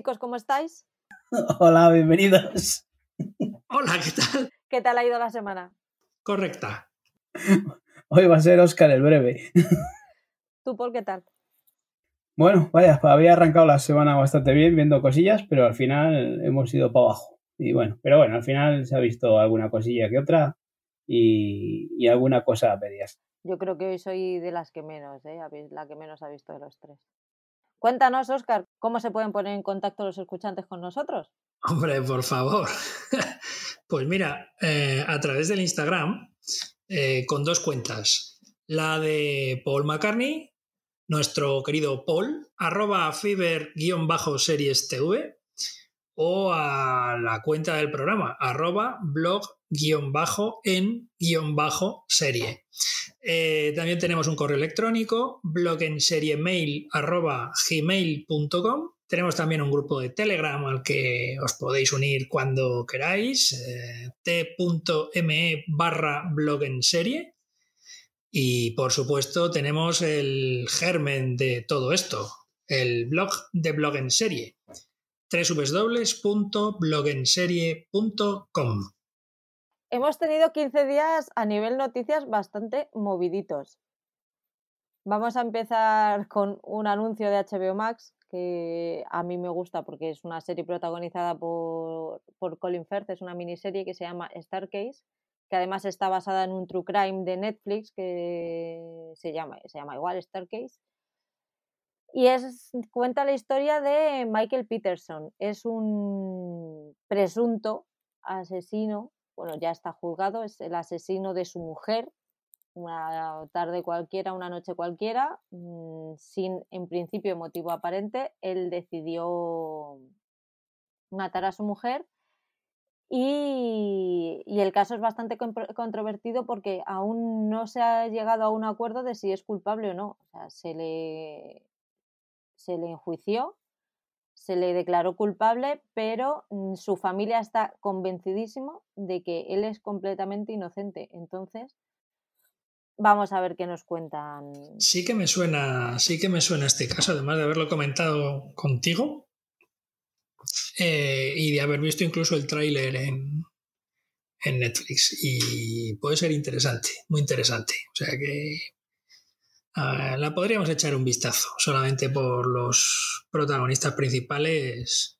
Hola chicos, ¿cómo estáis? Hola, bienvenidos. Hola, ¿qué tal? ¿Qué tal ha ido la semana? Correcta. Hoy va a ser Oscar el breve. ¿Tú, Paul, qué tal? Bueno, vaya, había arrancado la semana bastante bien viendo cosillas, pero al final hemos ido para abajo. Y bueno, pero bueno, al final se ha visto alguna cosilla que otra y, alguna cosa a medias. Yo creo que hoy soy de las que menos, ¿eh? la que menos ha visto de los tres. Cuéntanos, Oscar, ¿cómo se pueden poner en contacto los escuchantes con nosotros? Hombre, por favor. pues mira, eh, a través del Instagram, eh, con dos cuentas. La de Paul McCartney, nuestro querido Paul, arroba fiber-series TV, o a la cuenta del programa, arroba blog-en-serie. Eh, también tenemos un correo electrónico, blogenseriemail arroba gmail.com. Tenemos también un grupo de Telegram al que os podéis unir cuando queráis, eh, t.me barra blog en serie. Y por supuesto tenemos el germen de todo esto, el blog de blog en serie, www.blogenserie.com. Hemos tenido 15 días a nivel noticias bastante moviditos. Vamos a empezar con un anuncio de HBO Max que a mí me gusta porque es una serie protagonizada por, por Colin Firth, es una miniserie que se llama Starcase que además está basada en un true crime de Netflix que se llama, se llama igual Starcase. Y es, cuenta la historia de Michael Peterson. Es un presunto asesino, bueno, ya está juzgado, es el asesino de su mujer. Una tarde cualquiera, una noche cualquiera, mm, sin en principio motivo aparente, él decidió matar a su mujer y, el caso es bastante controvertido porque aún no se ha llegado a un acuerdo de si es culpable o no. O sea, se le, se le enjuició, se le declaró culpable, pero mm, su familia está convencidísimo de que él es completamente inocente. Entonces, vamos a ver qué nos cuentan. Sí que me suena, sí que me suena este caso, además de haberlo comentado contigo. Eh, y de haber visto incluso el tráiler en, en Netflix. Y puede ser interesante, muy interesante. O sea que la podríamos echar un vistazo, solamente por los protagonistas principales.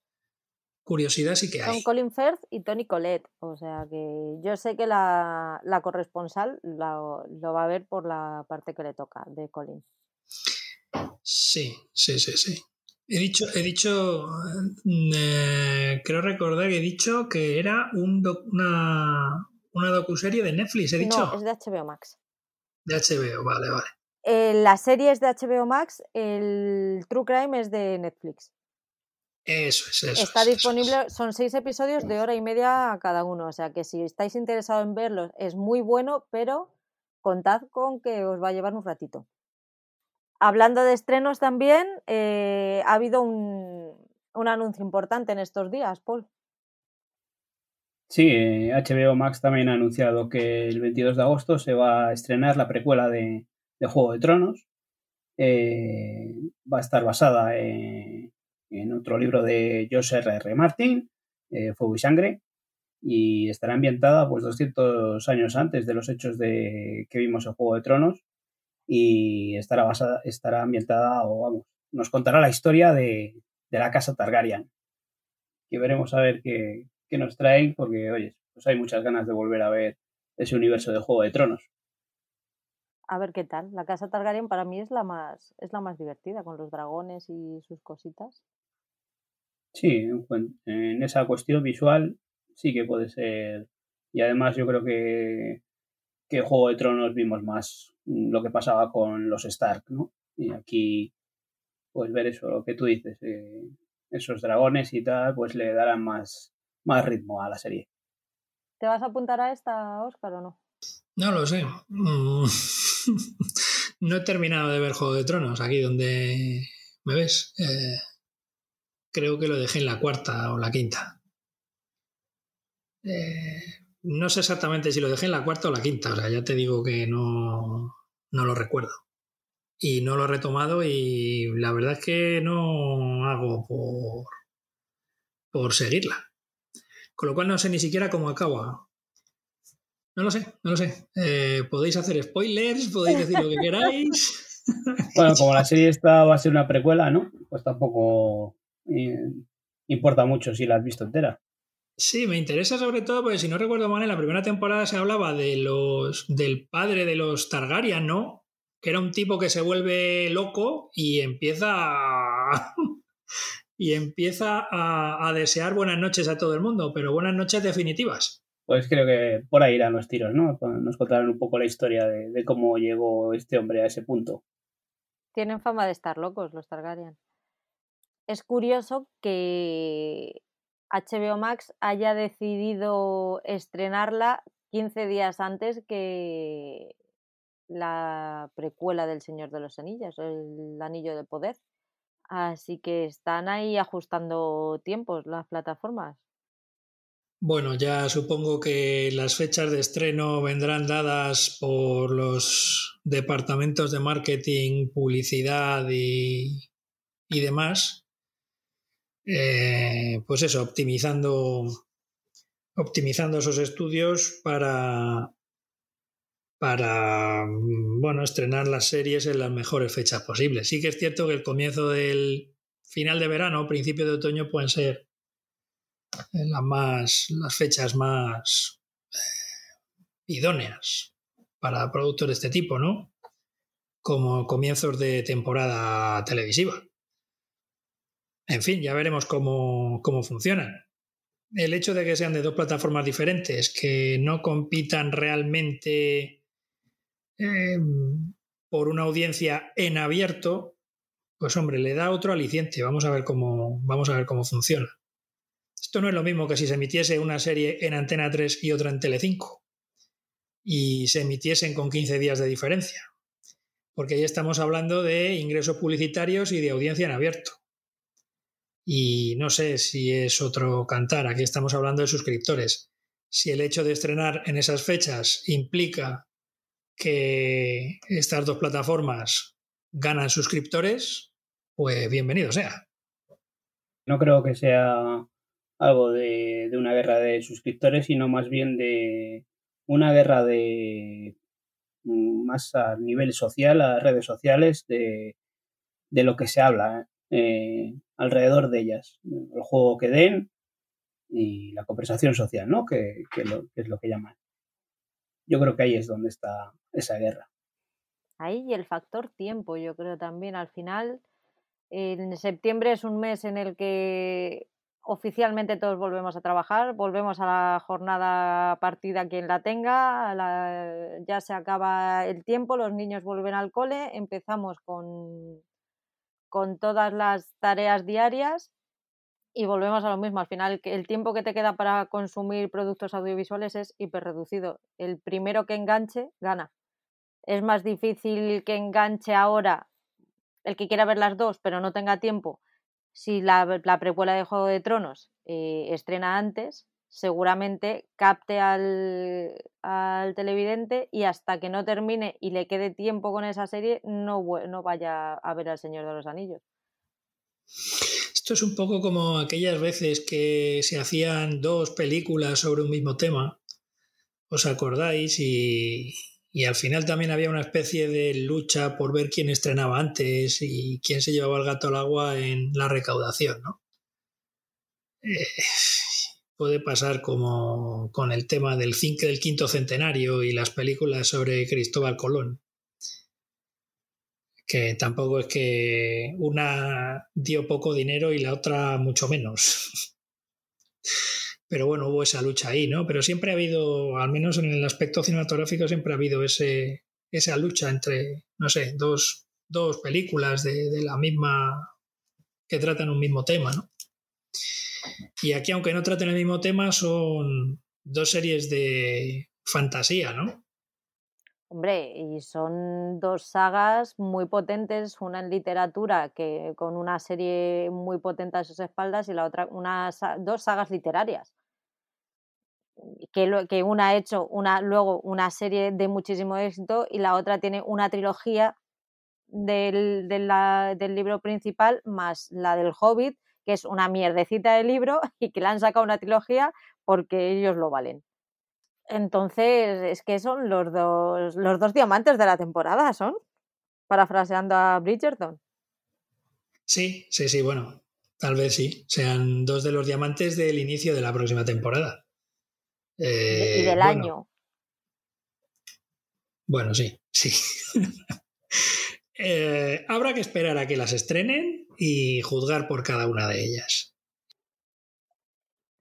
Curiosidad sí que hay. Son Colin Firth y Tony Collette. O sea que yo sé que la, la corresponsal lo, lo va a ver por la parte que le toca de Colin. Sí, sí, sí, sí. He dicho, he dicho, eh, creo recordar que he dicho que era un una, una docuserie de Netflix, he dicho. No, es de HBO Max. De HBO, vale, vale. Eh, la serie es de HBO Max, el True Crime es de Netflix. Eso es, eso. Está disponible, son seis episodios de hora y media cada uno, o sea que si estáis interesados en verlos es muy bueno, pero contad con que os va a llevar un ratito. Hablando de estrenos también, eh, ha habido un, anuncio importante en estos días, Paul. Sí, HBO Max también ha anunciado que el 22 de agosto se va a estrenar la precuela de, Juego de Tronos. Eh, va a estar basada en, otro libro de George R. R. Martin, eh, Fuego y Sangre, y estará ambientada pues 200 años antes de los hechos de que vimos en Juego de Tronos y estará, basada, estará ambientada o vamos, nos contará la historia de, la casa Targaryen. Y veremos a ver qué, nos traen porque, oye, pues hay muchas ganas de volver a ver ese universo de Juego de Tronos. A ver qué tal. La casa Targaryen para mí es la más, es la más divertida, con los dragones y sus cositas. Sí, en esa cuestión visual sí que puede ser. Y además yo creo que, que Juego de Tronos vimos más lo que pasaba con los Stark, ¿no? Y aquí, pues ver eso, lo que tú dices, eh, esos dragones y tal, pues le darán más, más ritmo a la serie. ¿Te vas a apuntar a esta, Oscar, o no? No lo sé. Mm. no he terminado de ver Juego de Tronos, aquí donde me ves. Eh, creo que lo dejé en la cuarta o la quinta. Eh, no sé exactamente si lo dejé en la cuarta o la quinta, o sea, ya te digo que no, no lo recuerdo. Y no lo he retomado y la verdad es que no hago por, por seguirla. Con lo cual no sé ni siquiera cómo acaba. No lo sé, no lo sé. Eh, podéis hacer spoilers, podéis decir lo que queráis. Bueno, como la serie esta va a ser una precuela, ¿no? Pues tampoco eh, importa mucho si la has visto entera. Sí, me interesa sobre todo porque si no recuerdo mal, en la primera temporada se hablaba de los del padre de los Targaryen, ¿no? Que era un tipo que se vuelve loco y empieza a, y empieza a, desear buenas noches a todo el mundo, pero buenas noches definitivas. Pues creo que por ahí irán los tiros, ¿no? Nos contarán un poco la historia de cómo llegó este hombre a ese punto. Tienen fama de estar locos los Targaryen. Es curioso que HBO Max haya decidido estrenarla 15 días antes que la precuela del Señor de los Anillos, el Anillo de Poder. Así que están ahí ajustando tiempos las plataformas. Bueno, ya supongo que las fechas de estreno vendrán dadas por los departamentos de marketing, publicidad y, demás. Eh, pues eso, optimizando, optimizando esos estudios para, para bueno, estrenar las series en las mejores fechas posibles. Sí que es cierto que el comienzo del final de verano, principio de otoño pueden ser las, más, las fechas más eh, idóneas para productos de este tipo, ¿no? Como comienzos de temporada televisiva. En fin, ya veremos cómo, cómo funcionan. El hecho de que sean de dos plataformas diferentes, que no compitan realmente em, por una audiencia en abierto, pues hombre, le da otro aliciente. Vamos a ver cómo, vamos a ver cómo funciona. Esto no es lo mismo que si se emitiese una serie en Antena 3 y otra en Telecinco y se emitiesen con 15 días de diferencia, porque ahí estamos hablando de ingresos publicitarios y de audiencia en abierto. Y no sé si es otro cantar, aquí estamos hablando de suscriptores. Si el hecho de estrenar en esas fechas implica que estas dos plataformas ganan suscriptores, pues bienvenido sea. No creo que sea algo de, una guerra de suscriptores, sino más bien de una guerra de mm, más a nivel social, a redes sociales, de, lo que se habla eh, alrededor de ellas. El juego que den y la conversación social, ¿no? Que, es lo que llaman. Yo creo que ahí es donde está esa guerra. Ahí y el factor tiempo, yo creo también. Al final, en septiembre es un mes en el que oficialmente todos volvemos a trabajar, volvemos a la jornada partida quien la tenga, ya se acaba el tiempo, los niños vuelven al cole, empezamos con, con todas las tareas diarias y volvemos a lo mismo. Al final, el tiempo que te queda para consumir productos audiovisuales es hiperreducido. El primero que enganche, gana. Es más difícil que enganche ahora el que quiera ver las dos, pero no tenga tiempo, si la, la precuela de Juego de Tronos eh, estrena antes, seguramente capte al, televidente y hasta que no termine y le quede tiempo con esa serie, no, no vaya a ver al Señor de los Anillos. Esto es un poco como aquellas veces que se hacían dos películas sobre un mismo tema, ¿os acordáis? Y, y al final también había una especie de lucha por ver quién estrenaba antes y quién se llevaba el gato al agua en la recaudación, ¿no? Eh, puede pasar como con el tema del, del quinto centenario y las películas sobre Cristóbal Colón. Que tampoco es que una dio poco dinero y la otra mucho menos. pero bueno, hubo esa lucha ahí, ¿no? Pero siempre ha habido, al menos en el aspecto cinematográfico, siempre ha habido ese, esa lucha entre, no sé, dos, películas de, de, la misma, que tratan un mismo tema, ¿no? Y aquí, aunque no traten el mismo tema, son dos series de fantasía, ¿no? Hombre, y son dos sagas muy potentes, una en literatura que con una serie muy potente a sus espaldas y la otra una, dos sagas literarias que, una ha hecho una, luego una serie de muchísimo éxito y la otra tiene una trilogía del, del libro principal más la del Hobbit que es una mierdecita de libro y que le han sacado una trilogía porque ellos lo valen. Entonces, es que son los dos, los dos diamantes de la temporada, son, parafraseando a Bridgerton. Sí, sí, sí, bueno, tal vez sí, sean dos de los diamantes del inicio de la próxima temporada. Y del Eh, bueno, año. Bueno, sí, sí. Eh, habrá que esperar a que las estrenen y juzgar por cada una de ellas.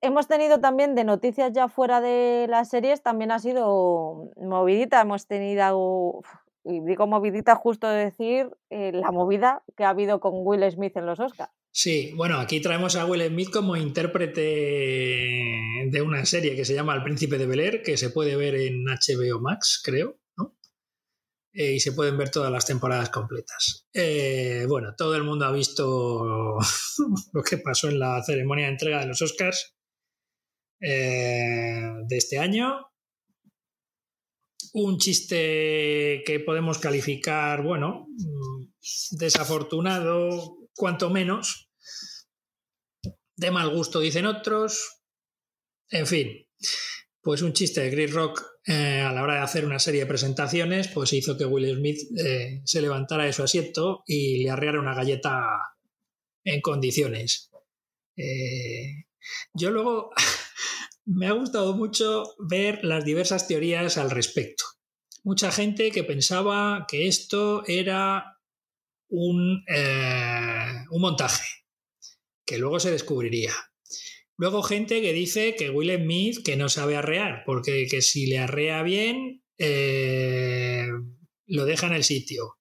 Hemos tenido también de noticias ya fuera de las series, también ha sido movidita. Hemos tenido, y digo movidita justo de decir, eh, la movida que ha habido con Will Smith en los Oscars. Sí, bueno, aquí traemos a Will Smith como intérprete de una serie que se llama El Príncipe de Bel Air, que se puede ver en HBO Max, creo, ¿no? Eh, y se pueden ver todas las temporadas completas. Eh, bueno, todo el mundo ha visto lo que pasó en la ceremonia de entrega de los Oscars eh, de este año. Un chiste que podemos calificar, bueno, mm, desafortunado, cuanto menos. De mal gusto, dicen otros. En fin, pues un chiste de Chris Rock eh, a la hora de hacer una serie de presentaciones, pues hizo que Will Smith eh, se levantara de su asiento y le arreara una galleta en condiciones. Eh, yo luego me ha gustado mucho ver las diversas teorías al respecto. Mucha gente que pensaba que esto era un, eh, un montaje, que luego se descubriría. Luego gente que dice que Will Smith que no sabe arrear, porque que si le arrea bien, eh, lo deja en el sitio.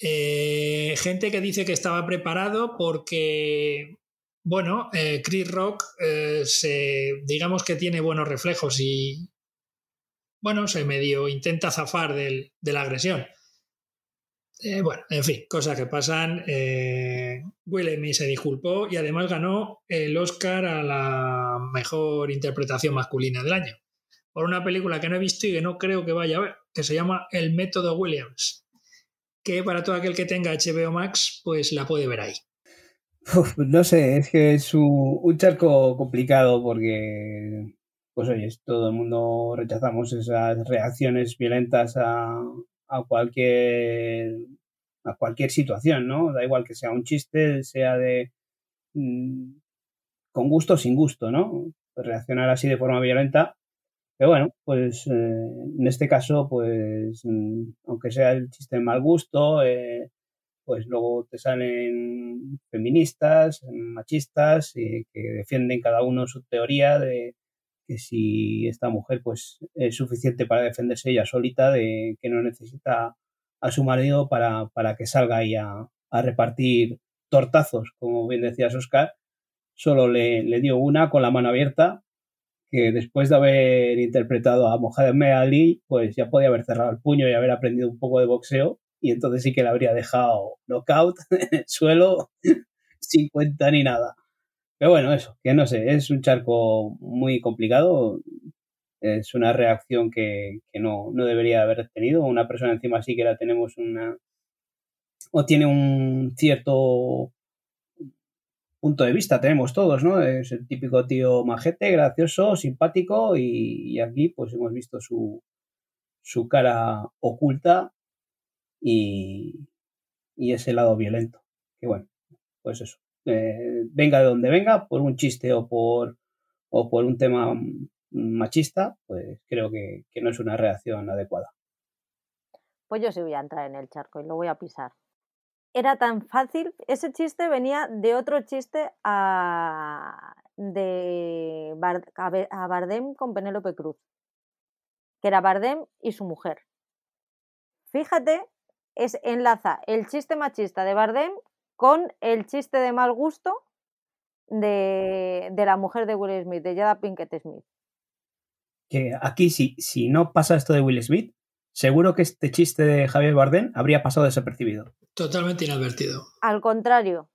Eh, gente que dice que estaba preparado porque, bueno, Chris Rock se, digamos que tiene buenos reflejos y, bueno, se medio intenta zafar del- de la agresión. Eh, bueno, en fin, cosas que pasan. Eh, se disculpó y además ganó el Oscar a la mejor interpretación masculina del año. Por una película que no he visto y que no creo que vaya a ver, que se llama El método Williams. Que para todo aquel que tenga HBO Max, pues la puede ver ahí. No sé, es que es un charco complicado porque, pues oye, todo el mundo rechazamos esas reacciones violentas a, a cualquier a cualquier situación, ¿no? Da igual que sea un chiste, sea de mm, con gusto o sin gusto, ¿no? Reaccionar así de forma violenta. Pero bueno, pues eh, en este caso, pues mm, aunque sea el chiste de mal gusto, eh, pues luego te salen feministas, machistas, eh, que defienden cada uno su teoría de que si esta mujer pues es suficiente para defenderse ella solita, de que no necesita a su marido para, para que salga ahí a, repartir tortazos, como bien decías Oscar, solo le, le dio una con la mano abierta, que después de haber interpretado a Mohamed Ali, pues ya podía haber cerrado el puño y haber aprendido un poco de boxeo, y entonces sí que le habría dejado knockout en el suelo, sin cuenta ni nada. Pero bueno, eso, que no sé, es un charco muy complicado. Es una reacción que, que no, no, debería haber tenido. Una persona encima sí que la tenemos una. o tiene un cierto punto de vista, tenemos todos, ¿no? Es el típico tío majete, gracioso, simpático, y, y aquí pues hemos visto su, su cara oculta y, y ese lado violento. Que bueno, pues eso. Eh, venga de donde venga, por un chiste o por, o por un tema machista, pues creo que, no es una reacción adecuada. Pues yo sí voy a entrar en el charco y lo voy a pisar. Era tan fácil, ese chiste venía de otro chiste a, de a Bardem con Penélope Cruz, que era Bardem y su mujer. Fíjate, es enlaza el chiste machista de Bardem con el chiste de mal gusto de, de la mujer de Will Smith, de Jada Pinkett Smith. Que aquí, si, si no pasa esto de Will Smith, seguro que este chiste de Javier Bardem habría pasado desapercibido. Totalmente inadvertido. Al contrario.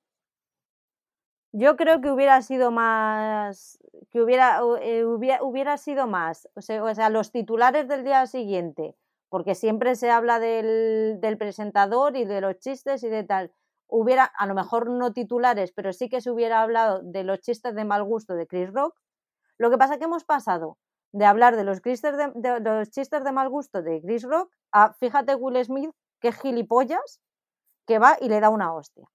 Yo creo que hubiera sido más. que hubiera, eh, hubiera, hubiera sido más. O sea, o sea, los titulares del día siguiente, porque siempre se habla del, del presentador y de los chistes y de tal hubiera, a lo mejor no titulares, pero sí que se hubiera hablado de los chistes de mal gusto de Chris Rock. Lo que pasa es que hemos pasado de hablar de los, chistes de, los chistes de mal gusto de Chris Rock a, fíjate, Will Smith, que gilipollas, que va y le da una hostia.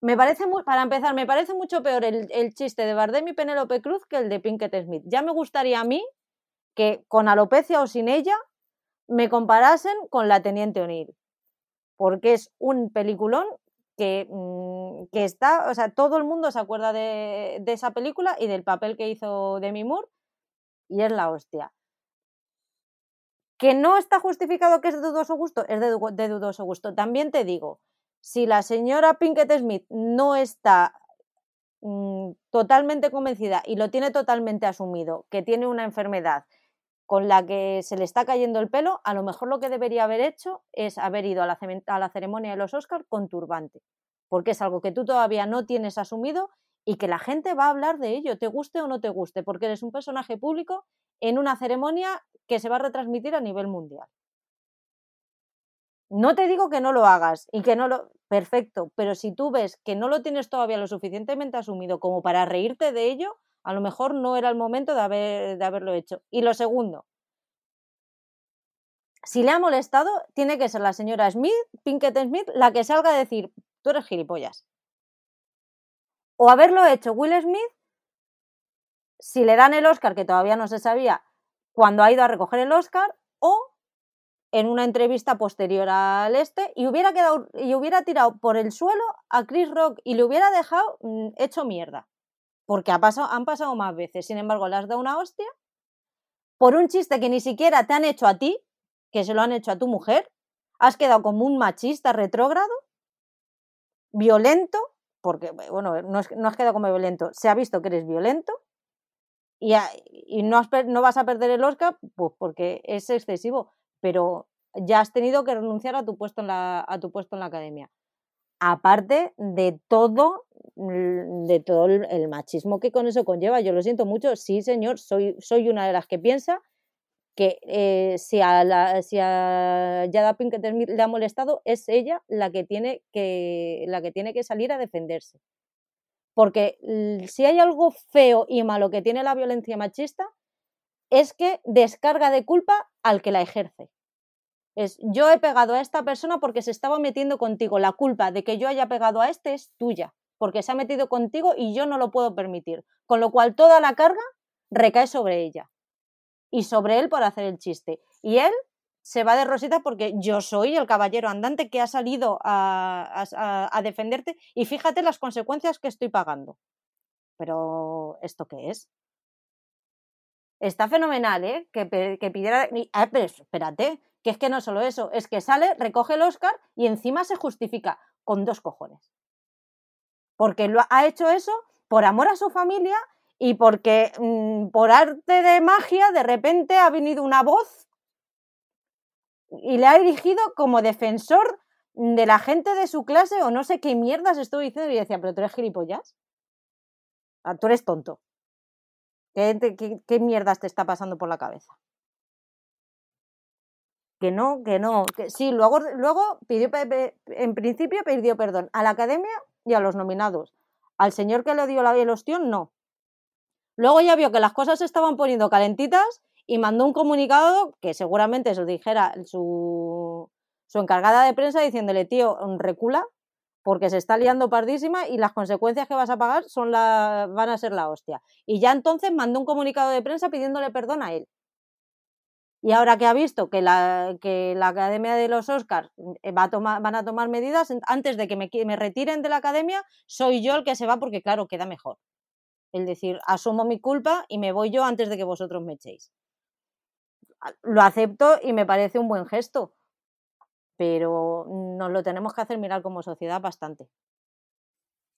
Me parece para empezar, me parece mucho peor el, el chiste de Bardem y Penélope Cruz que el de Pinkett Smith. Ya me gustaría a mí que con alopecia o sin ella me comparasen con la Teniente O'Neill. Porque es un peliculón que, mm, que, está, o sea, todo el mundo se acuerda de, de, esa película y del papel que hizo Demi Moore y es la hostia. Que no está justificado que es de dudoso gusto, es de, dudoso gusto. También te digo, si la señora Pinkett Smith no está mmm, totalmente convencida y lo tiene totalmente asumido, que tiene una enfermedad con la que se le está cayendo el pelo, a lo mejor lo que debería haber hecho es haber ido a la, ceremonia de los Oscars con turbante, porque es algo que tú todavía no tienes asumido y que la gente va a hablar de ello, te guste o no te guste, porque eres un personaje público en una ceremonia que se va a retransmitir a nivel mundial. No te digo que no lo hagas y que no lo... Perfecto, pero si tú ves que no lo tienes todavía lo suficientemente asumido como para reírte de ello, a lo mejor no era el momento de, haber, de haberlo hecho. Y lo segundo, si le ha molestado, tiene que ser la señora Smith, Pinkett Smith, la que salga a decir, tú eres gilipollas. O haberlo hecho Will Smith, si le dan el Oscar, que todavía no se sabía, cuando ha ido a recoger el Oscar, o en una entrevista posterior al este, y hubiera, quedado, y hubiera tirado por el suelo a Chris Rock y le hubiera dejado mm, hecho mierda porque ha pasado, han pasado más veces. Sin embargo, le has dado una hostia por un chiste que ni siquiera te han hecho a ti, que se lo han hecho a tu mujer. Has quedado como un machista retrógrado, violento, porque, bueno, no, es, no has quedado como violento, se ha visto que eres violento y, y no, no vas a perder el Oscar pues porque es excesivo, pero ya has tenido que renunciar a tu puesto en la, a tu puesto en la academia aparte de todo, de todo el, machismo que con eso conlleva. Yo lo siento mucho, sí, señor, soy, soy una de las que piensa que eh, si, a la, si a Yada Pinkett le ha molestado, es ella la que, tiene que, la que tiene que salir a defenderse. Porque si hay algo feo y malo que tiene la violencia machista, es que descarga de culpa al que la ejerce. Es yo he pegado a esta persona porque se estaba metiendo contigo. La culpa de que yo haya pegado a este es tuya, porque se ha metido contigo y yo no lo puedo permitir. Con lo cual toda la carga recae sobre ella y sobre él por hacer el chiste. Y él se va de rosita porque yo soy el caballero andante que ha salido a, a, defenderte y fíjate las consecuencias que estoy pagando. Pero, ¿esto qué es? Está fenomenal, ¿eh? Que, que pidiera... Ah, pero espérate, que es que no solo eso, es que sale, recoge el Oscar y encima se justifica con dos cojones. Porque lo ha hecho eso por amor a su familia y porque mmm, por arte de magia de repente ha venido una voz y le ha dirigido como defensor de la gente de su clase o no sé qué mierdas estoy diciendo y decía, pero tú eres gilipollas. Ah, tú eres tonto. ¿Qué, qué, ¿Qué mierdas te está pasando por la cabeza? que no, que no, que sí, luego, luego pidió, en principio pidió perdón a la academia y a los nominados. Al señor que le dio la, el ostión, no. Luego ya vio que las cosas se estaban poniendo calentitas y mandó un comunicado que seguramente se lo dijera su, su encargada de prensa diciéndole, tío, recula, porque se está liando pardísima y las consecuencias que vas a pagar son la, van a ser la hostia. Y ya entonces mandó un comunicado de prensa pidiéndole perdón a él. Y ahora que ha visto que la, que la Academia de los Oscars eh, va a tomar, van a tomar medidas, antes de que me, me retiren de la Academia, soy yo el que se va porque, claro, queda mejor. Es decir, asumo mi culpa y me voy yo antes de que vosotros me echéis. Lo acepto y me parece un buen gesto, pero nos lo tenemos que hacer mirar como sociedad bastante.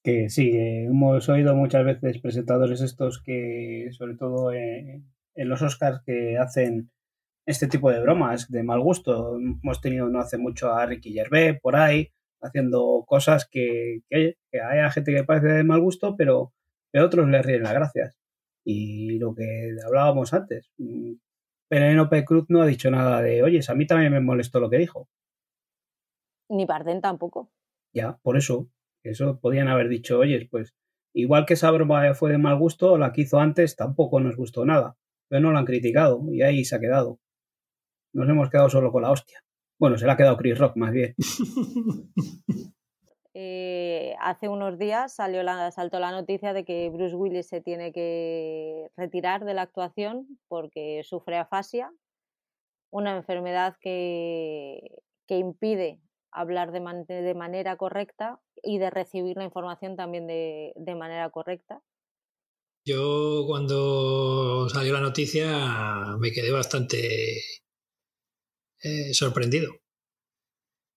Que sí, hemos oído muchas veces presentadores estos que, sobre todo en los Oscars, que hacen este tipo de bromas de mal gusto. Hemos tenido no hace mucho a Ricky Gervais por ahí haciendo cosas que, que, que hay gente que parece de mal gusto, pero que otros le ríen las gracias. Y lo que hablábamos antes, mm, Penélope Cruz no ha dicho nada de, oye, a mí también me molestó lo que dijo. Ni Bardem tampoco. Ya, por eso. Eso podían haber dicho, oye, pues igual que esa broma fue de mal gusto, la que hizo antes tampoco nos gustó nada. Pero no la han criticado y ahí se ha quedado. Nos hemos quedado solo con la hostia. Bueno, se la ha quedado Chris Rock más bien. Eh, hace unos días salió la, saltó la noticia de que Bruce Willis se tiene que retirar de la actuación porque sufre afasia, una enfermedad que, que impide hablar de, de, manera correcta y de recibir la información también de, de manera correcta. Yo cuando salió la noticia me quedé bastante eh, sorprendido.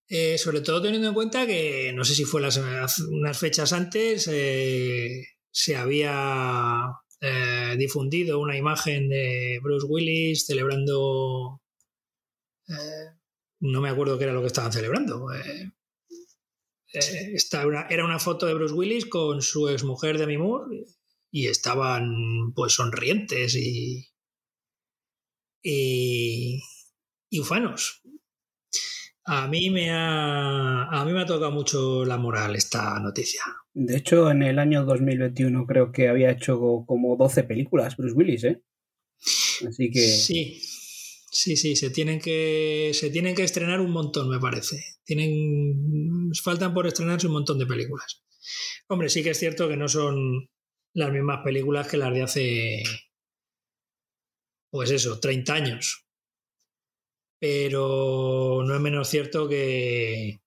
Eh, sobre todo teniendo en cuenta que, no sé si fue las, unas fechas antes, eh, se había difundido una imagen de Bruce Willis celebrando... no me acuerdo qué era lo que estaban celebrando. Era una foto de Bruce Willis con su exmujer Demi Moore y estaban pues sonrientes y, y ufanos. A mí me ha, a mí me ha tocado mucho la moral esta noticia. De hecho, en el año 2021 creo que había hecho como 12 películas Bruce Willis, ¿eh? Así que... Sí, sí, sí, se tienen que, se tienen que estrenar un montón, me parece. Tienen, faltan por estrenarse un montón de películas. Hombre, sí que es cierto que no son las mismas películas que las de hace, pues eso, 30 años pero no es menos cierto que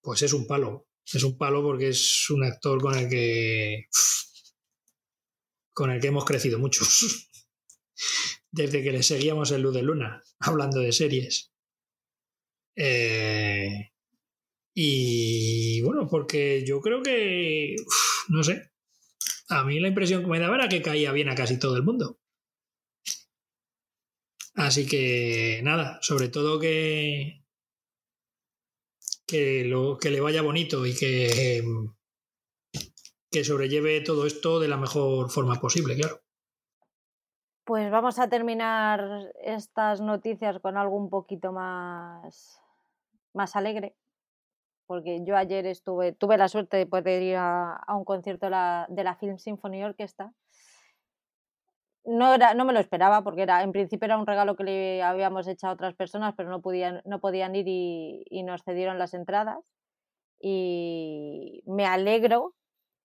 pues es un palo. Es un palo porque es un actor con el que con el que hemos crecido muchos. Desde que le seguíamos en Luz de Luna, hablando de series. Eh, y bueno, porque yo creo que, no sé, a mí la impresión que me daba era que caía bien a casi todo el mundo. Así que nada, sobre todo que, que, lo, que le vaya bonito y que, que sobrelleve todo esto de la mejor forma posible, claro. Pues vamos a terminar estas noticias con algo un poquito más, más alegre, porque yo ayer estuve, tuve la suerte de poder ir a, un concierto de la, de la Film Symphony Orchestra no, era, no me lo esperaba porque era, en principio era un regalo que le habíamos hecho a otras personas, pero no podían, no podían ir y, nos cedieron las entradas. Y me alegro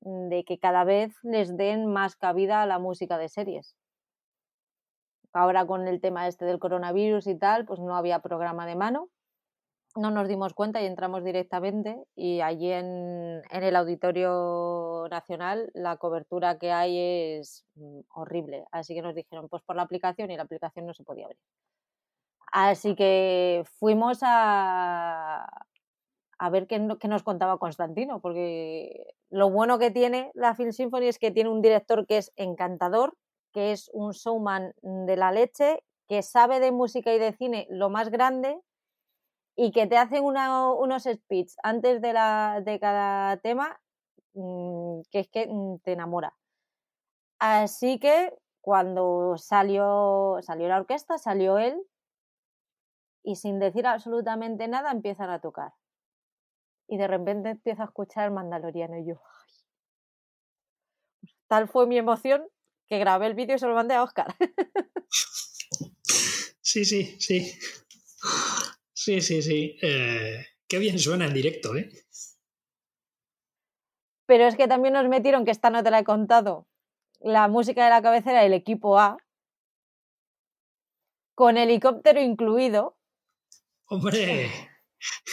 de que cada vez les den más cabida a la música de series. Ahora con el tema este del coronavirus y tal, pues no había programa de mano no nos dimos cuenta y entramos directamente y allí en, el Auditorio Nacional la cobertura que hay es mm, horrible. Así que nos dijeron, pues por la aplicación y la aplicación no se podía abrir. Así que fuimos a, a ver qué, qué, nos contaba Constantino, porque lo bueno que tiene la Film Symphony es que tiene un director que es encantador, que es un showman de la leche, que sabe de música y de cine lo más grande y que te hacen unos speech antes de, la, de cada tema mm, que es que mm, te enamora. Así que cuando salió, salió la orquesta, salió él y sin decir absolutamente nada empiezan a tocar. Y de repente empiezo a escuchar el mandaloriano y yo, tal fue mi emoción que grabé el vídeo y se lo mandé a Oscar. Sí, sí, sí. Sí, sí, sí. Eh, qué bien suena en directo, ¿eh? Pero es que también nos metieron, que esta no te la he contado, la música de la cabecera del equipo A, con helicóptero incluido. Hombre,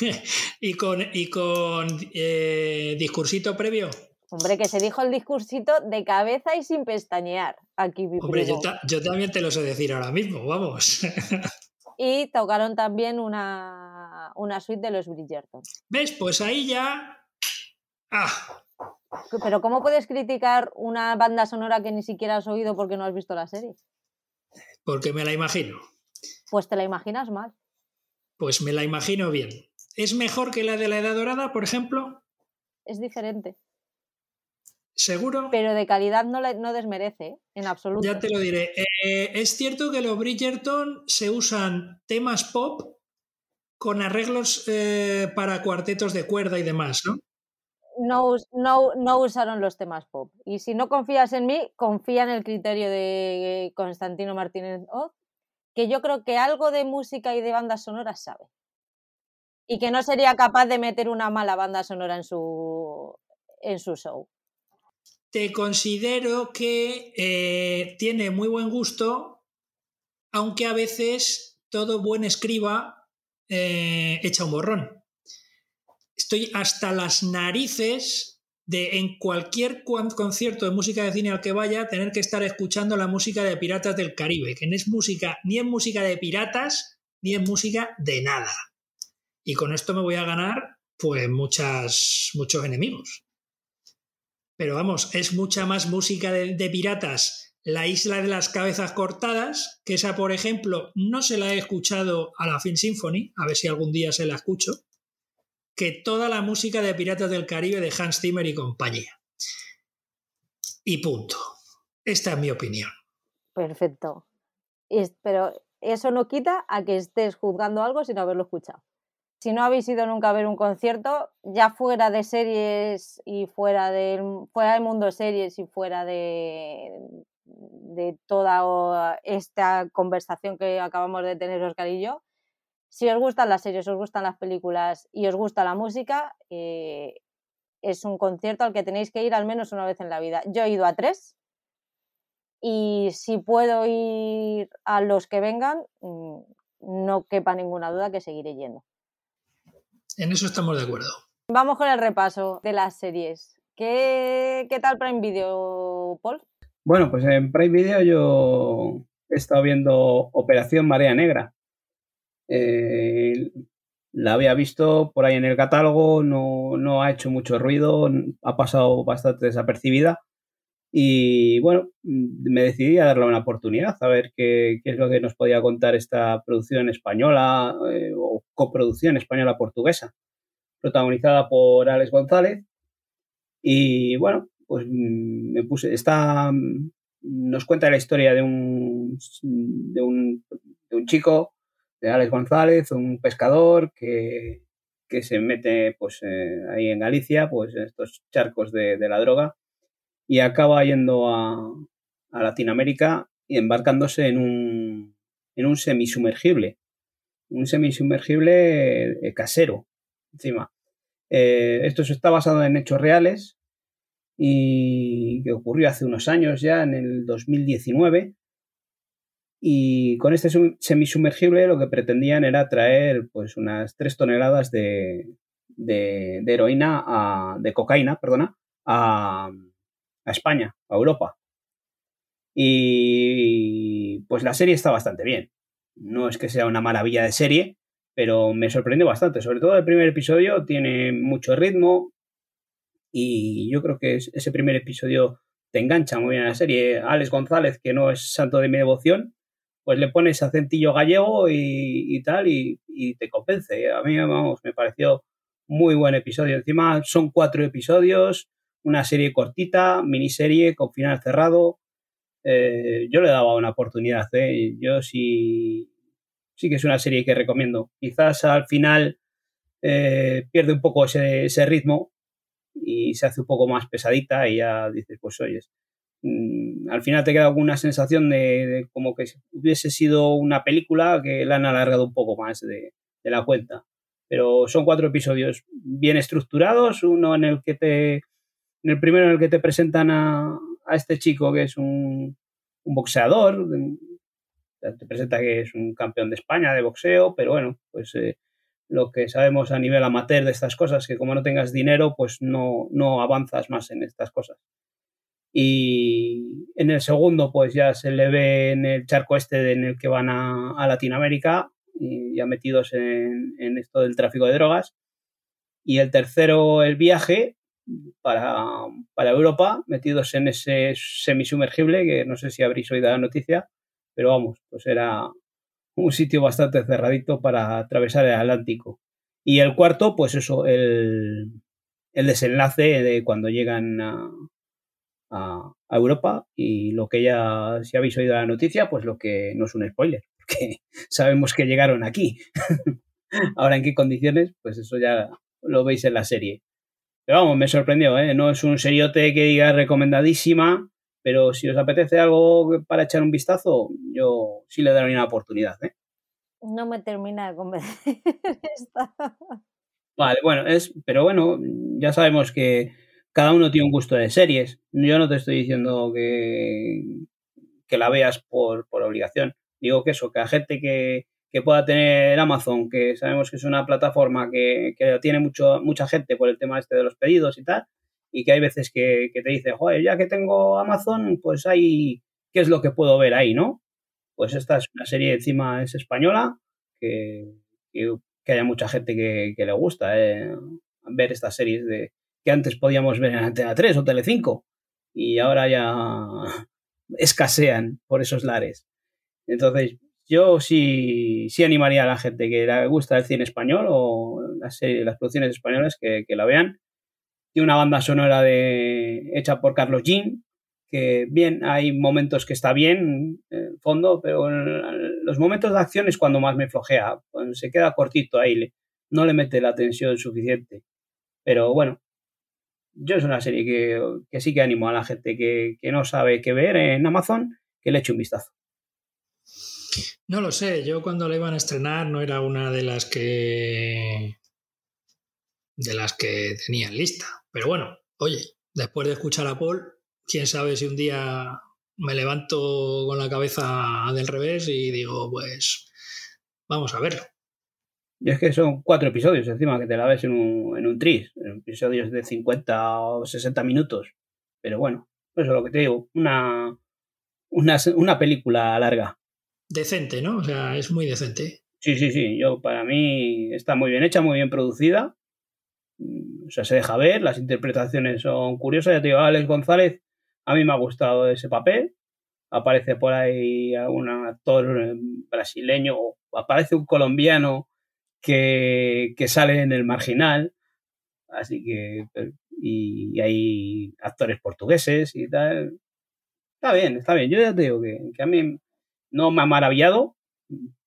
y con, y con eh, discursito previo. Hombre, que se dijo el discursito de cabeza y sin pestañear. Aquí, Hombre, yo, yo, también te lo sé decir ahora mismo, vamos. y tocaron también una, suite de los Bridgerton. ¿Ves? Pues ahí ya... ¡Ah! Pero ¿cómo puedes criticar una banda sonora que ni siquiera has oído porque no has visto la serie? Porque me la imagino. Pues te la imaginas mal. Pues me la imagino bien. ¿Es mejor que la de la Edad Dorada, por ejemplo? Es diferente. ¿Seguro? Pero de calidad no, no desmerece, ¿eh? en absoluto. Ya te lo diré. Eh, es cierto que los Bridgerton se usan temas pop con arreglos eh, para cuartetos de cuerda y demás, ¿no? no, no, no, usaron los temas pop. Y si no confías en mí, confía en el criterio de Constantino Martínez Oz, que yo creo que algo de música y de bandas sonoras sabe. Y que no sería capaz de meter una mala banda sonora en su, en su show. Te considero que eh, tiene muy buen gusto, aunque a veces todo buen escriba eh, echa un borrón estoy hasta las narices de en cualquier concierto de música de cine al que vaya tener que estar escuchando la música de Piratas del Caribe, que no es música ni es música de piratas ni es música de nada. Y con esto me voy a ganar pues muchas muchos enemigos. Pero vamos, es mucha más música de, piratas la isla de las cabezas cortadas, que esa, por ejemplo, no se la he escuchado a la Fin Symphony, a ver si algún día se la escucho que toda la música de Piratas del Caribe de Hans Zimmer y compañía. Y punto. Esta es mi opinión. Perfecto. pero eso no quita a que estés juzgando algo sin haberlo escuchado. Si no habéis ido nunca a ver un concierto, ya fuera de series y fuera del, fuera del mundo de series y fuera de, de toda esta conversación que acabamos de tener Oscar y yo, si os gustan las series, os gustan las películas y os gusta la música, eh, es un concierto al que tenéis que ir al menos una vez en la vida. Yo he ido a tres y si puedo ir a los que vengan, mm, no quepa ninguna duda que seguiré yendo. En eso estamos de acuerdo. Vamos con el repaso de las series. ¿Qué, qué tal Prime Video, Paul? Bueno, pues en Prime Video yo he estado viendo Operación Marea Negra, eh, la había visto por ahí en el catálogo, no, ha hecho mucho ruido, ha pasado bastante desapercibida. Y bueno, me decidí a darle una oportunidad, a ver qué, es lo que nos podía contar esta producción española eh, o coproducción española-portuguesa, protagonizada por Alex González. Y bueno, pues mm, me puse, está, nos cuenta la historia de un, de un, de un chico de Alex González, un pescador que, se mete pues eh, ahí en Galicia, pues en estos charcos de, la droga, y acaba yendo a, Latinoamérica y embarcándose en un, en un semisumergible, un semisumergible eh, casero, encima. Eh, esto está basado en hechos reales y que ocurrió hace unos años ya, en el 2019, y con este semisumergible lo que pretendían era traer pues unas 3 toneladas de, de, heroína, de cocaína, perdona, a, a, España, a Europa. Y pues la serie está bastante bien. No es que sea una maravilla de serie, pero me sorprende bastante. Sobre todo el primer episodio tiene mucho ritmo y yo creo que ese primer episodio te engancha muy bien a la serie. Alex González, que no es santo de mi devoción, pues le pones acentillo gallego y, tal y, te convence. A mí, vamos, me pareció muy buen episodio. Encima son cuatro episodios, una serie cortita, miniserie con final cerrado. Eh, yo le daba una oportunidad. ¿eh? Yo sí, sí que es una serie que recomiendo. Quizás al final eh, pierde un poco ese, ese ritmo y se hace un poco más pesadita y ya dices, pues oyes, Mm, al final te queda alguna sensación de, como que hubiese sido una película que la han alargado un poco más de, la cuenta. Pero son cuatro episodios bien estructurados, uno en el que te, en el primero en el que te presentan a, este chico que es un, boxeador, te presenta que es un campeón de España de boxeo, pero bueno, pues eh, lo que sabemos a nivel amateur de estas cosas, que como no tengas dinero, pues no, no avanzas más en estas cosas. Y en el segundo pues ya se le ve en el charco este en el que van a, Latinoamérica y ya metidos en, esto del tráfico de drogas. Y el tercero el viaje para, para Europa metidos en ese semisumergible que no sé si habréis oído la noticia pero vamos pues era un sitio bastante cerradito para atravesar el Atlántico y el cuarto pues eso el, el desenlace de cuando llegan a, a, Europa y lo que ya, si habéis oído la noticia, pues lo que no es un spoiler, porque sabemos que llegaron aquí. Ahora en qué condiciones, pues eso ya lo veis en la serie. Pero vamos, me sorprendió, ¿eh? No es un seriote que diga recomendadísima, pero si os apetece algo para echar un vistazo, yo sí le daré una oportunidad, ¿eh? No me termina de convencer esta. Vale, bueno, es, pero bueno, ya sabemos que cada uno tiene un gusto de series. Yo no te estoy diciendo que, que la veas por, por obligación. Digo que eso, que a gente que, que pueda tener Amazon, que sabemos que es una plataforma que, que tiene mucho, mucha gente por el tema este de los pedidos y tal, y que hay veces que, que te dice, joder, ya que tengo Amazon, pues hay, ¿qué es lo que puedo ver ahí, no? Pues esta es una serie encima es española, que, que, haya mucha gente que, que le gusta eh, ver estas series de que antes podíamos ver en Antena 3 o Telecinco y ahora ya escasean por esos lares. Entonces, yo sí, sí animaría a la gente que le gusta el cine español o las, producciones españolas que, la vean. Tiene una banda sonora de, hecha por Carlos Jean, que bien, hay momentos que está bien, en fondo, pero los momentos de acción es cuando más me flojea, cuando se queda cortito ahí, no le mete la tensión suficiente. Pero bueno, yo es una serie que, que sí que animo a la gente que, que no sabe qué ver en Amazon, que le eche un vistazo. No lo sé, yo cuando la iban a estrenar no era una de las que de las que tenían lista. Pero bueno, oye, después de escuchar a Paul, quién sabe si un día me levanto con la cabeza del revés y digo, pues vamos a verlo. Y es que son cuatro episodios encima que te la ves en un, en un tris, episodios de 50 o 60 minutos. Pero bueno, eso es lo que te digo, una, una, una película larga decente, ¿no? O sea, es muy decente. Sí, sí, sí. Yo, para mí, está muy bien hecha, muy bien producida. O sea, se deja ver, las interpretaciones son curiosas. Ya te digo, Alex González, a mí me ha gustado ese papel. Aparece por ahí algún actor brasileño, o aparece un colombiano que, que sale en el marginal. Así que. Y, hay actores portugueses y tal. Está bien, está bien. Yo ya te digo que, que a mí no me ha maravillado,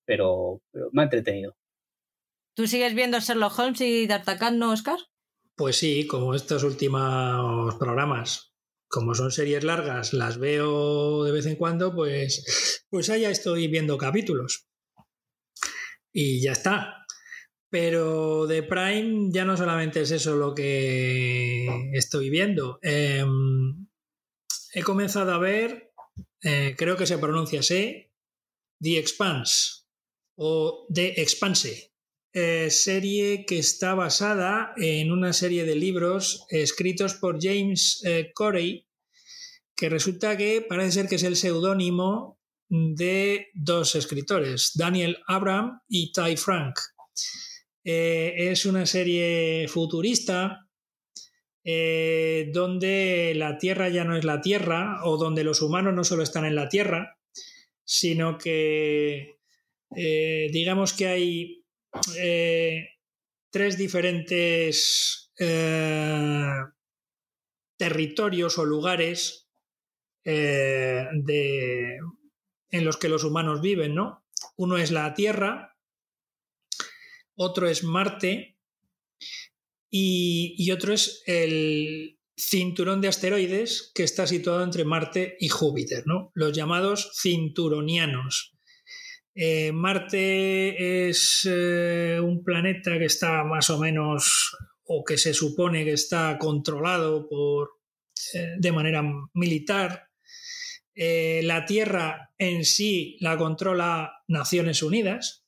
pero, pero me ha entretenido. ¿Tú sigues viendo Sherlock Holmes y D'Artagnan, no, Oscar? Pues sí, como estos últimos programas, como son series largas, las veo de vez en cuando, pues, pues allá estoy viendo capítulos. Y ya está. Pero de Prime ya no solamente es eso lo que estoy viendo. Eh, he comenzado a ver, eh, creo que se pronuncia así, The Expanse o The Expanse, eh, serie que está basada en una serie de libros escritos por James eh, Corey, que resulta que parece ser que es el seudónimo de dos escritores, Daniel Abram y Ty Frank. Eh, es una serie futurista donde la Tierra ya no es la Tierra o donde los humanos no solo están en la Tierra, sino que eh, digamos que hay eh, tres diferentes eh, territorios o lugares de, en los que los humanos viven, ¿no? Uno es la Tierra, otro es Marte y, y otro es el, cinturón de asteroides que está situado entre Marte y Júpiter, ¿no? los llamados cinturonianos. Eh, Marte es eh, un planeta que está más o menos, o que se supone que está controlado por, eh, de manera militar. la Tierra en sí la controla Naciones Unidas.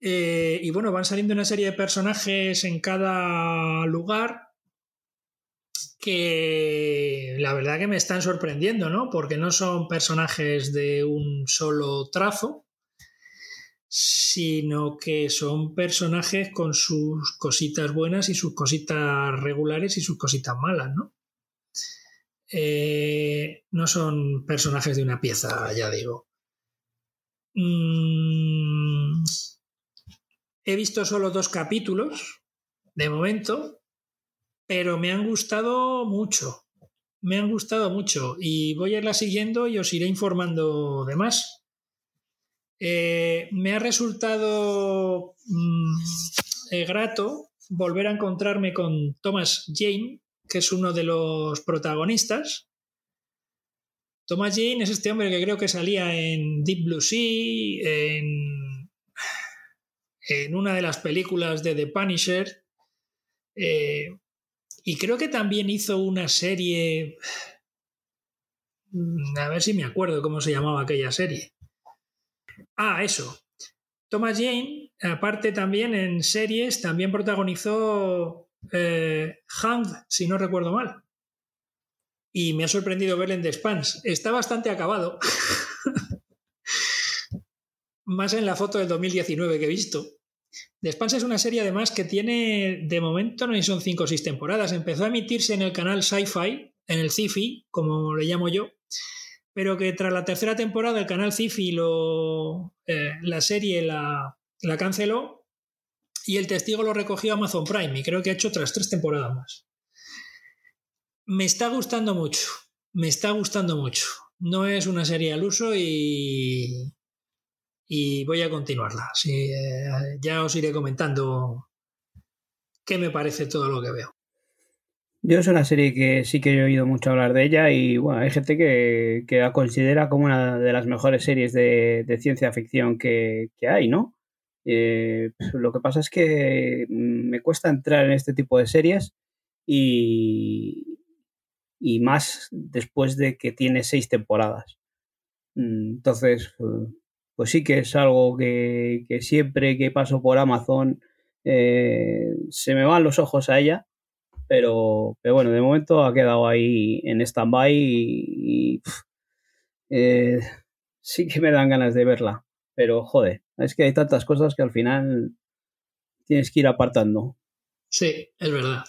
y bueno, van saliendo una serie de personajes en cada lugar que la verdad que me están sorprendiendo, ¿no? Porque no son personajes de un solo trazo, sino que son personajes con sus cositas buenas y sus cositas regulares y sus cositas malas, ¿no? Eh, no son personajes de una pieza, ya digo. Mm, he visto solo dos capítulos de momento, pero me han gustado mucho. Me han gustado mucho y voy a irla siguiendo y os iré informando de más. Eh, me ha resultado mmm, eh, grato volver a encontrarme con Thomas Jane, que es uno de los protagonistas. Thomas Jane es este hombre que creo que salía en Deep Blue Sea, en, en una de las películas de The Punisher, eh, y creo que también hizo una serie, mm, a ver si me acuerdo cómo se llamaba aquella serie. Ah, eso. Thomas Jane, aparte también en series, también protagonizó eh, si no recuerdo mal. Y me ha sorprendido verle en The Spans. Está bastante acabado. Más en la foto del 2019 que he visto. The es una serie además que tiene, de momento no son cinco o seis temporadas. Empezó a emitirse en el canal Sci-Fi, en el Cifi, como le llamo yo, pero que tras la tercera temporada el canal Cifi lo, eh, la serie la, la canceló y el testigo lo recogió Amazon Prime y creo que ha hecho otras tres temporadas más. Me está gustando mucho, me está gustando mucho. No es una serie al uso y, y voy a continuarla. Eh, ya os iré comentando qué me parece todo lo que veo. Yo es una serie que sí que he oído mucho hablar de ella y bueno, hay gente que, la considera como una de las mejores series de, ciencia ficción que, hay, ¿no? Eh, lo que pasa es que me cuesta entrar en este tipo de series y, y más después de que tiene seis temporadas. Entonces, pues sí que es algo que, siempre que paso por Amazon eh, se me van los ojos a ella pero, pero bueno, de momento ha quedado ahí en stand-by y, eh, sí que me dan ganas de verla. Pero joder, es que hay tantas cosas que al final tienes que ir apartando. Sí, es verdad.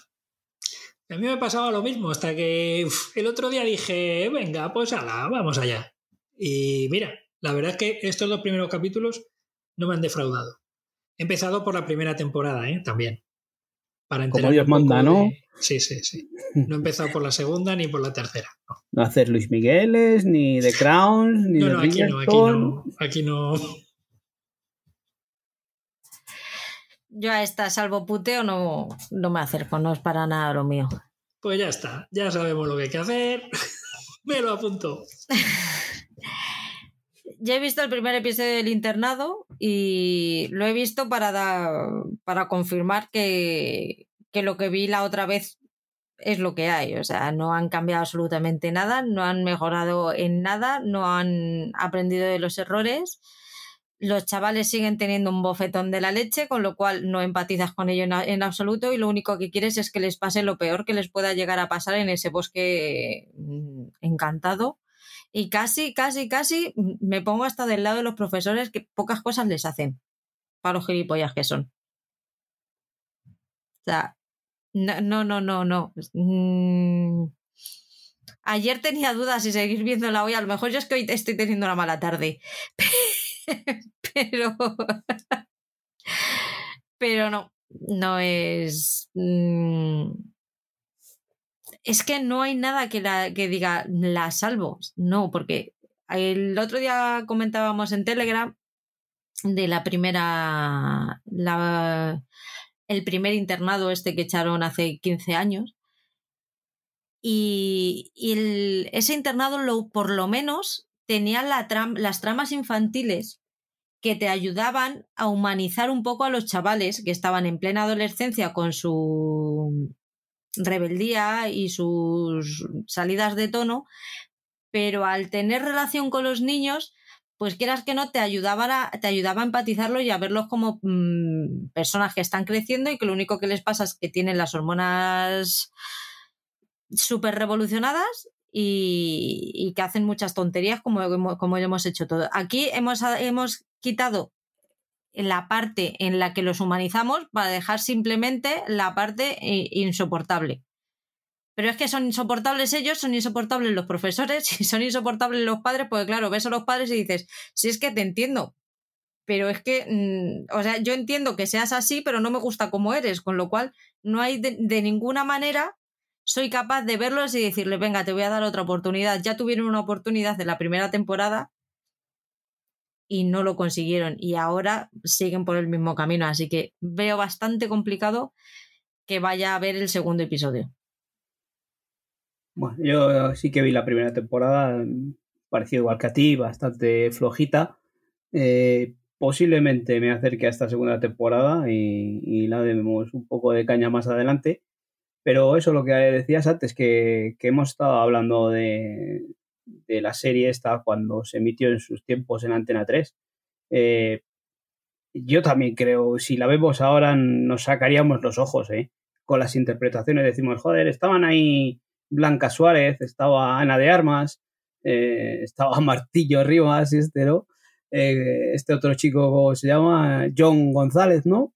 A mí me pasaba lo mismo, hasta que el otro día dije, venga, pues ala, vamos allá. Y mira, la verdad es que estos dos primeros capítulos no me han defraudado. He empezado por la primera temporada, ¿eh? También. Como Dios manda, ¿no? Sí, sí, sí. No he empezado por la segunda ni por la tercera. No, hacer Luis Migueles, ni The Crowns, ni no, no, aquí no, aquí no, aquí no. Yo a esta salvo puteo no, no me acerco, no es para nada lo mío. Pues ya está, ya sabemos lo que hay que hacer. me lo apunto. ya he visto el primer episodio del internado y lo he visto para, dar, para confirmar que, que lo que vi la otra vez es lo que hay. O sea, no han cambiado absolutamente nada, no han mejorado en nada, no han aprendido de los errores. Los chavales siguen teniendo un bofetón de la leche, con lo cual no empatizas con ellos en, absoluto y lo único que quieres es que les pase lo peor que les pueda llegar a pasar en ese bosque mm, encantado. Y casi, casi, casi me pongo hasta del lado de los profesores que pocas cosas les hacen para los gilipollas que son. O sea, no, no, no, no. Mm. Ayer tenía dudas si seguir viéndola hoy. A lo mejor yo es que hoy estoy teniendo una mala tarde. Pero. Pero no. No es. Mm. Es que no hay nada que, la, que diga la salvo. No, porque el otro día comentábamos en Telegram de la primera. La, el primer internado este que echaron hace 15 años. Y, ese internado lo, por lo menos tenía las tramas infantiles que te ayudaban a humanizar un poco a los chavales que estaban en plena adolescencia con su rebeldía y sus salidas de tono, pero al tener relación con los niños pues quieras que no, te ayudaba a, te ayudaba a empatizarlos y a verlos como mm, personas que están creciendo y que lo único que les pasa es que tienen las hormonas súper revolucionadas y, que hacen muchas tonterías como, como hemos hecho todo. Aquí hemos, hemos quitado la parte en la que los humanizamos para dejar simplemente la parte eh, insoportable. Pero es que son insoportables ellos, son insoportables los profesores y son insoportables los padres, porque claro, ves a los padres y dices, si es que te entiendo, pero es que, mm, o sea, yo entiendo que seas así, pero no me gusta como eres, con lo cual no hay de, de ninguna manera soy capaz de verlos y decirle, venga, te voy a dar otra oportunidad. Ya tuvieron una oportunidad de la primera temporada y no lo consiguieron y ahora siguen por el mismo camino, así que veo bastante complicado que vaya a ver el segundo episodio. Bueno, yo sí que vi la primera temporada, parecido igual que a ti, bastante flojita. Eh, posiblemente me acerque a esta segunda temporada y, la demos un poco de caña más adelante. Pero eso lo que decías antes, que, que hemos estado hablando de, de, la serie esta cuando se emitió en sus tiempos en Antena 3. Eh, yo también creo, si la vemos ahora nos sacaríamos los ojos, ¿eh? Con las interpretaciones decimos, joder, estaban ahí Blanca Suárez, estaba Ana de Armas, eh, estaba Martillo Rivas, este, ¿no? Este otro chico se llama John González, ¿no?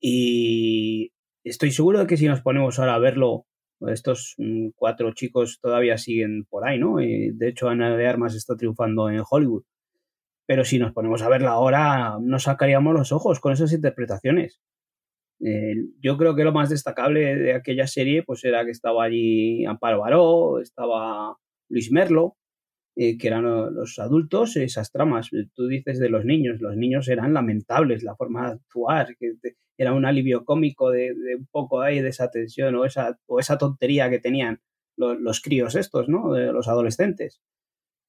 Y estoy seguro de que si nos ponemos ahora a verlo, estos mm, cuatro chicos todavía siguen por ahí, ¿no? Y de hecho, Ana de Armas está triunfando en Hollywood. Pero si nos ponemos a verla ahora, nos sacaríamos los ojos con esas interpretaciones. Eh, yo creo que lo más destacable de aquella serie pues era que estaba allí Amparo Baró, estaba Luis Merlo, eh, que eran los adultos, esas tramas. Tú dices de los niños, los niños eran lamentables, la forma de actuar, era un alivio cómico de, un poco ahí de esa tensión o esa, o esa tontería que tenían los, los críos estos, ¿no? Los adolescentes.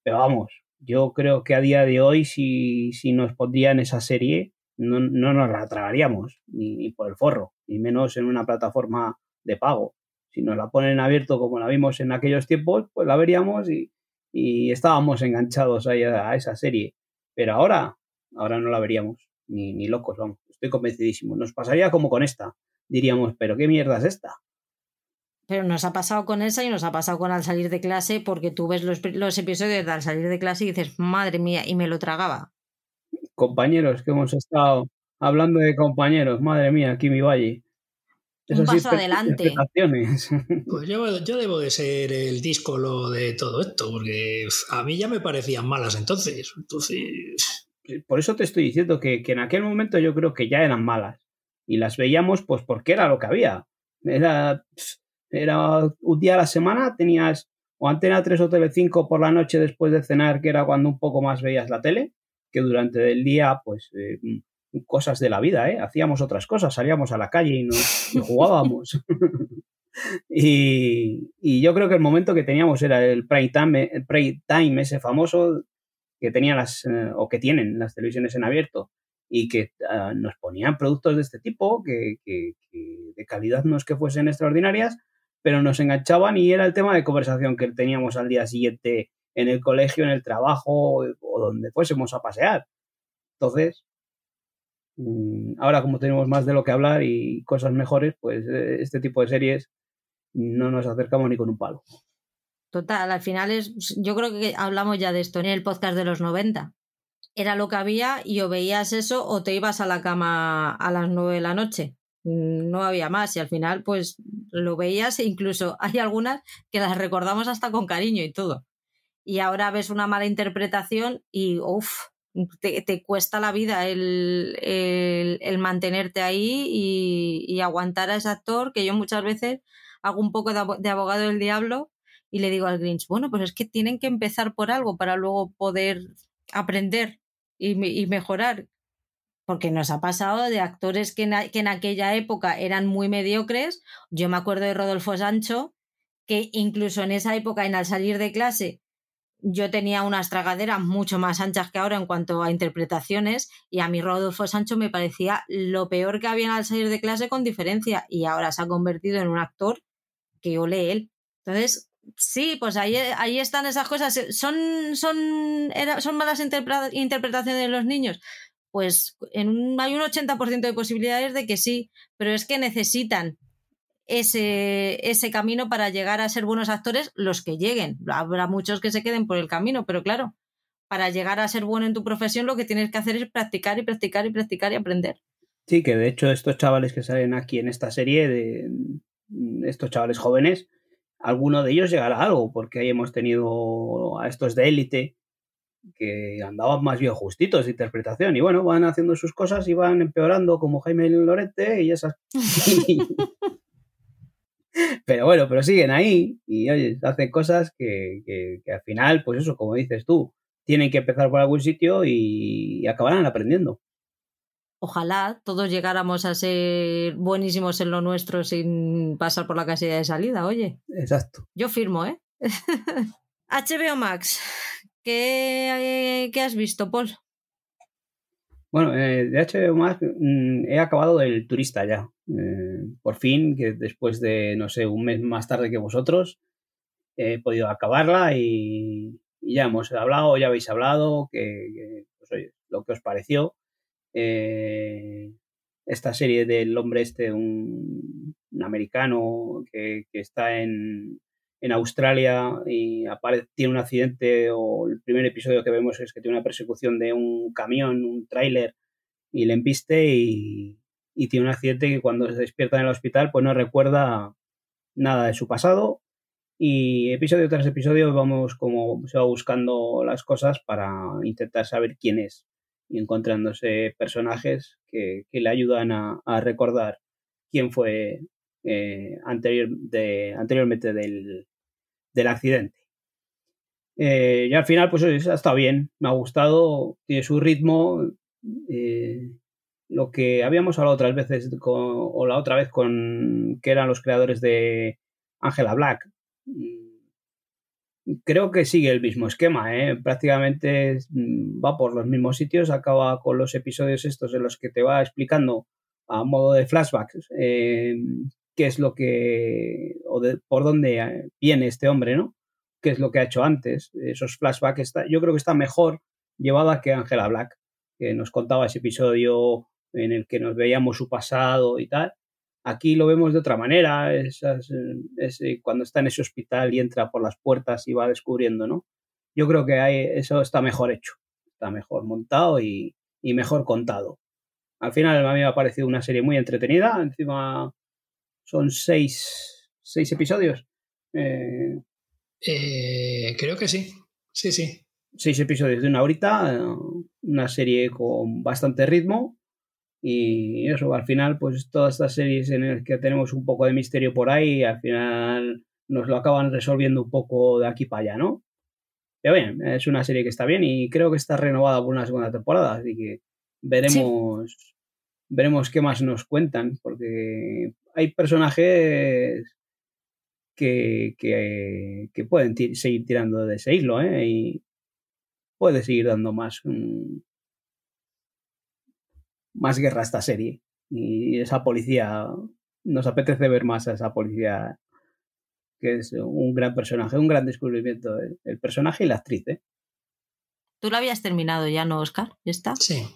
Pero vamos, yo creo que a día de hoy, si, si nos pondrían esa serie, no, no nos la tragaríamos, ni, por el forro, ni menos en una plataforma de pago. Si nos la ponen abierto como la vimos en aquellos tiempos, pues la veríamos y, y estábamos enganchados ahí a, esa serie. Pero ahora, ahora no la veríamos, ni, ni locos, vamos, estoy convencidísimo. Nos pasaría como con esta. Diríamos, pero ¿qué mierda es esta? Pero nos ha pasado con esa y nos ha pasado con al salir de clase, porque tú ves los, los episodios de al salir de clase y dices, madre mía, y me lo tragaba. Compañeros, que hemos estado hablando de compañeros, madre mía, aquí mi valle. Un paso adelante. Pues yo, yo, debo de ser el díscolo de todo esto, porque a mí ya me parecían malas entonces. Entonces. Por eso te estoy diciendo que, que en aquel momento yo creo que ya eran malas. Y las veíamos pues porque era lo que había. Era era un día a la semana, tenías o Antena 3 o Tele 5 por la noche después de cenar, que era cuando un poco más veías la tele, que durante el día, pues, eh, cosas de la vida, ¿eh? Hacíamos otras cosas, salíamos a la calle y, nos, jugábamos. y, yo creo que el momento que teníamos era el prime time, el prime time ese famoso que tenían las, eh, o que tienen las televisiones en abierto, y que ah, nos ponían productos de este tipo, que, que, de calidad no es que fuesen extraordinarias, pero nos enganchaban y era el tema de conversación que teníamos al día siguiente en el colegio, en el trabajo o donde fuésemos a pasear. Entonces, ahora como tenemos más de lo que hablar y cosas mejores, pues eh, este tipo de series no nos acercamos ni con un palo. Total, al final es, yo creo que hablamos ya de esto en el podcast de los 90. Era lo que había y o veías eso o te ibas a la cama a las 9 de la noche. Mm, no había más y al final pues lo veías e incluso hay algunas que las recordamos hasta con cariño y todo. Y ahora ves una mala interpretación y uff, te, cuesta la vida el, el, mantenerte ahí y, aguantar a ese actor que yo muchas veces hago un poco de, abogado del diablo y le digo al Grinch, bueno, pues es que tienen que empezar por algo para luego poder aprender y mejorar porque nos ha pasado de actores que en, aquella época eran muy mediocres. Yo me acuerdo de Rodolfo Sancho, que incluso en esa época, en al salir de clase, yo tenía unas tragaderas mucho más anchas que ahora en cuanto a interpretaciones y a mí Rodolfo Sancho me parecía lo peor que había al salir de clase con diferencia y ahora se ha convertido en un actor que ole él. Entonces, sí, pues ahí, ahí están esas cosas. ¿Son, son, son malas interpretaciones de los niños? pues en hay un 80% de posibilidades de que sí, pero es que necesitan ese, ese camino para llegar a ser buenos actores los que lleguen. Habrá muchos que se queden por el camino, pero claro, para llegar a ser bueno en tu profesión lo que tienes que hacer es practicar y practicar y practicar y aprender. Sí, que de hecho estos chavales que salen aquí en esta serie, de estos chavales jóvenes, alguno de ellos llegará a algo, porque ahí hemos tenido a estos de élite que andaban más bien justitos de interpretación y bueno, van haciendo sus cosas y van empeorando como Jaime Lorente y esas... pero bueno, pero siguen ahí y oye, hacen cosas que, que, al final, pues eso, como dices tú, tienen que empezar por algún sitio y, acabarán aprendiendo. Ojalá todos llegáramos a ser buenísimos en lo nuestro sin pasar por la casilla de salida, oye. Exacto. Yo firmo, ¿eh? HBO Max, ¿qué, ¿qué has visto, Paul? Bueno, eh, de HBO Max mm, he acabado el turista ya. Eh, por fin, que después de, no sé, un mes más tarde que vosotros, he podido acabarla y, ya hemos hablado, ya habéis hablado, que, pues, lo que os pareció. Eh, esta serie del hombre este, un, americano que, está en, Australia y tiene un accidente o el primer episodio que vemos es que tiene una persecución de un camión, un tráiler y le empiste y, y tiene un accidente que cuando se despierta en el hospital pues no recuerda nada de su pasado y episodio tras episodio vamos como se va buscando las cosas para intentar saber quién es y encontrándose personajes que, que le ayudan a, recordar quién fue eh, anterior de, anteriormente del, del accidente. Eh, y al final, pues ha estado bien, me ha gustado, tiene su ritmo. Eh, lo que habíamos hablado otras veces, con, o la otra vez, con que eran los creadores de Angela Black, creo que sigue el mismo esquema, ¿eh? prácticamente mm, va por los mismos sitios, acaba con los episodios estos en los que te va explicando a modo de flashbacks eh, qué es lo que, o de, por dónde viene este hombre, ¿no? ¿Qué es lo que ha hecho antes? Esos flashbacks, está, yo creo que está mejor llevada que Angela Black, que nos contaba ese episodio en el que nos veíamos su pasado y tal. Aquí lo vemos de otra manera, es, es, es, cuando está en ese hospital y entra por las puertas y va descubriendo, ¿no? Yo creo que hay, eso está mejor hecho, está mejor montado y, y, mejor contado. Al final a mí me ha parecido una serie muy entretenida, encima son seis, seis episodios. Eh, eh, creo que sí, sí, sí. Seis episodios de una horita, una serie con bastante ritmo, y eso, al final, pues todas estas series en las que tenemos un poco de misterio por ahí, al final nos lo acaban resolviendo un poco de aquí para allá, ¿no? Pero bien, es una serie que está bien y creo que está renovada por una segunda temporada, así que veremos, sí. veremos qué más nos cuentan, porque hay personajes que, que, que pueden seguir tirando de ese hilo, ¿eh? Y puede seguir dando más. Um, más guerra esta serie. Y esa policía, nos apetece ver más a esa policía, que es un gran personaje, un gran descubrimiento. El, el personaje y la actriz. ¿eh? Tú lo habías terminado ya, ¿no, Oscar? ¿Ya está? Sí.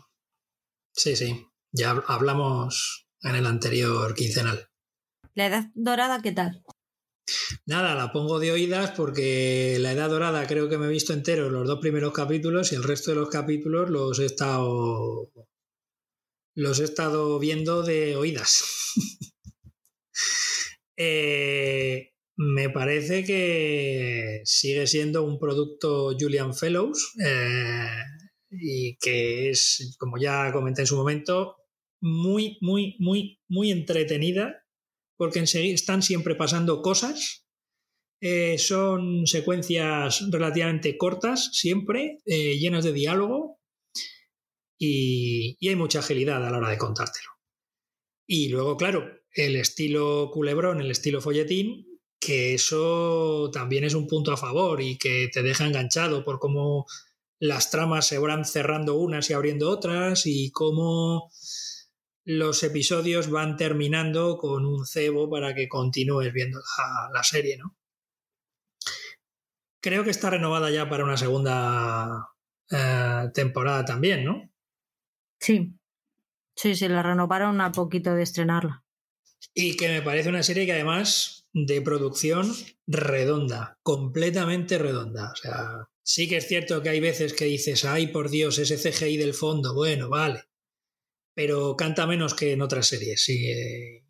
Sí, sí. Ya hablamos en el anterior quincenal. ¿La edad dorada qué tal? Nada, la pongo de oídas porque la edad dorada creo que me he visto entero los dos primeros capítulos y el resto de los capítulos los he estado los he estado viendo de oídas. eh, me parece que sigue siendo un producto Julian Fellows eh, y que es, como ya comenté en su momento, muy, muy, muy, muy entretenida porque están siempre pasando cosas. Eh, son secuencias relativamente cortas, siempre, llenas de diálogo, y, hay mucha agilidad a la hora de contártelo. Y luego, claro, el estilo culebrón, el estilo folletín, que eso también es un punto a favor y que te deja enganchado por cómo las tramas se van cerrando unas y abriendo otras y cómo los episodios van terminando con un cebo para que continúes viendo la, la serie, ¿no? Creo que está renovada ya para una segunda eh, temporada también, ¿no? Sí. Sí, sí, la renovaron a poquito de estrenarla. Y que me parece una serie que además de producción redonda, completamente redonda. O sea, sí que es cierto que hay veces que dices, ay por Dios, ese CGI del fondo, bueno, vale. Pero canta menos que en otras series. Sí, eh,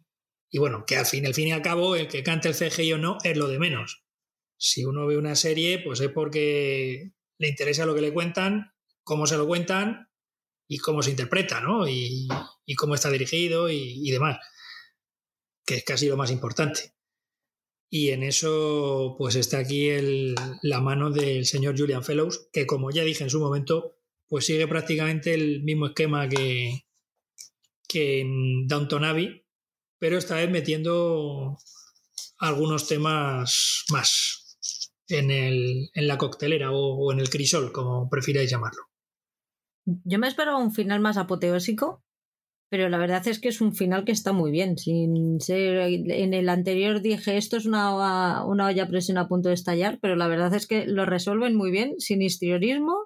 y bueno, que al fin, al fin y al cabo, el que cante el CGI o no es lo de menos. Si uno ve una serie, pues es porque le interesa lo que le cuentan, cómo se lo cuentan y cómo se interpreta, ¿no? Y, cómo está dirigido y, demás, que es casi lo más importante. Y en eso, pues está aquí la mano del señor Julian Fellows, que como ya dije en su momento, pues sigue prácticamente el mismo esquema que, que en Downton Abbey, pero esta vez metiendo algunos temas más en, el, en la coctelera o, en el crisol, como prefiráis llamarlo. Yo me esperaba un final más apoteósico, pero la verdad es que es un final que está muy bien. En el anterior dije esto es una, olla a presión a punto de estallar, pero la verdad es que lo resuelven muy bien, sin histrionismo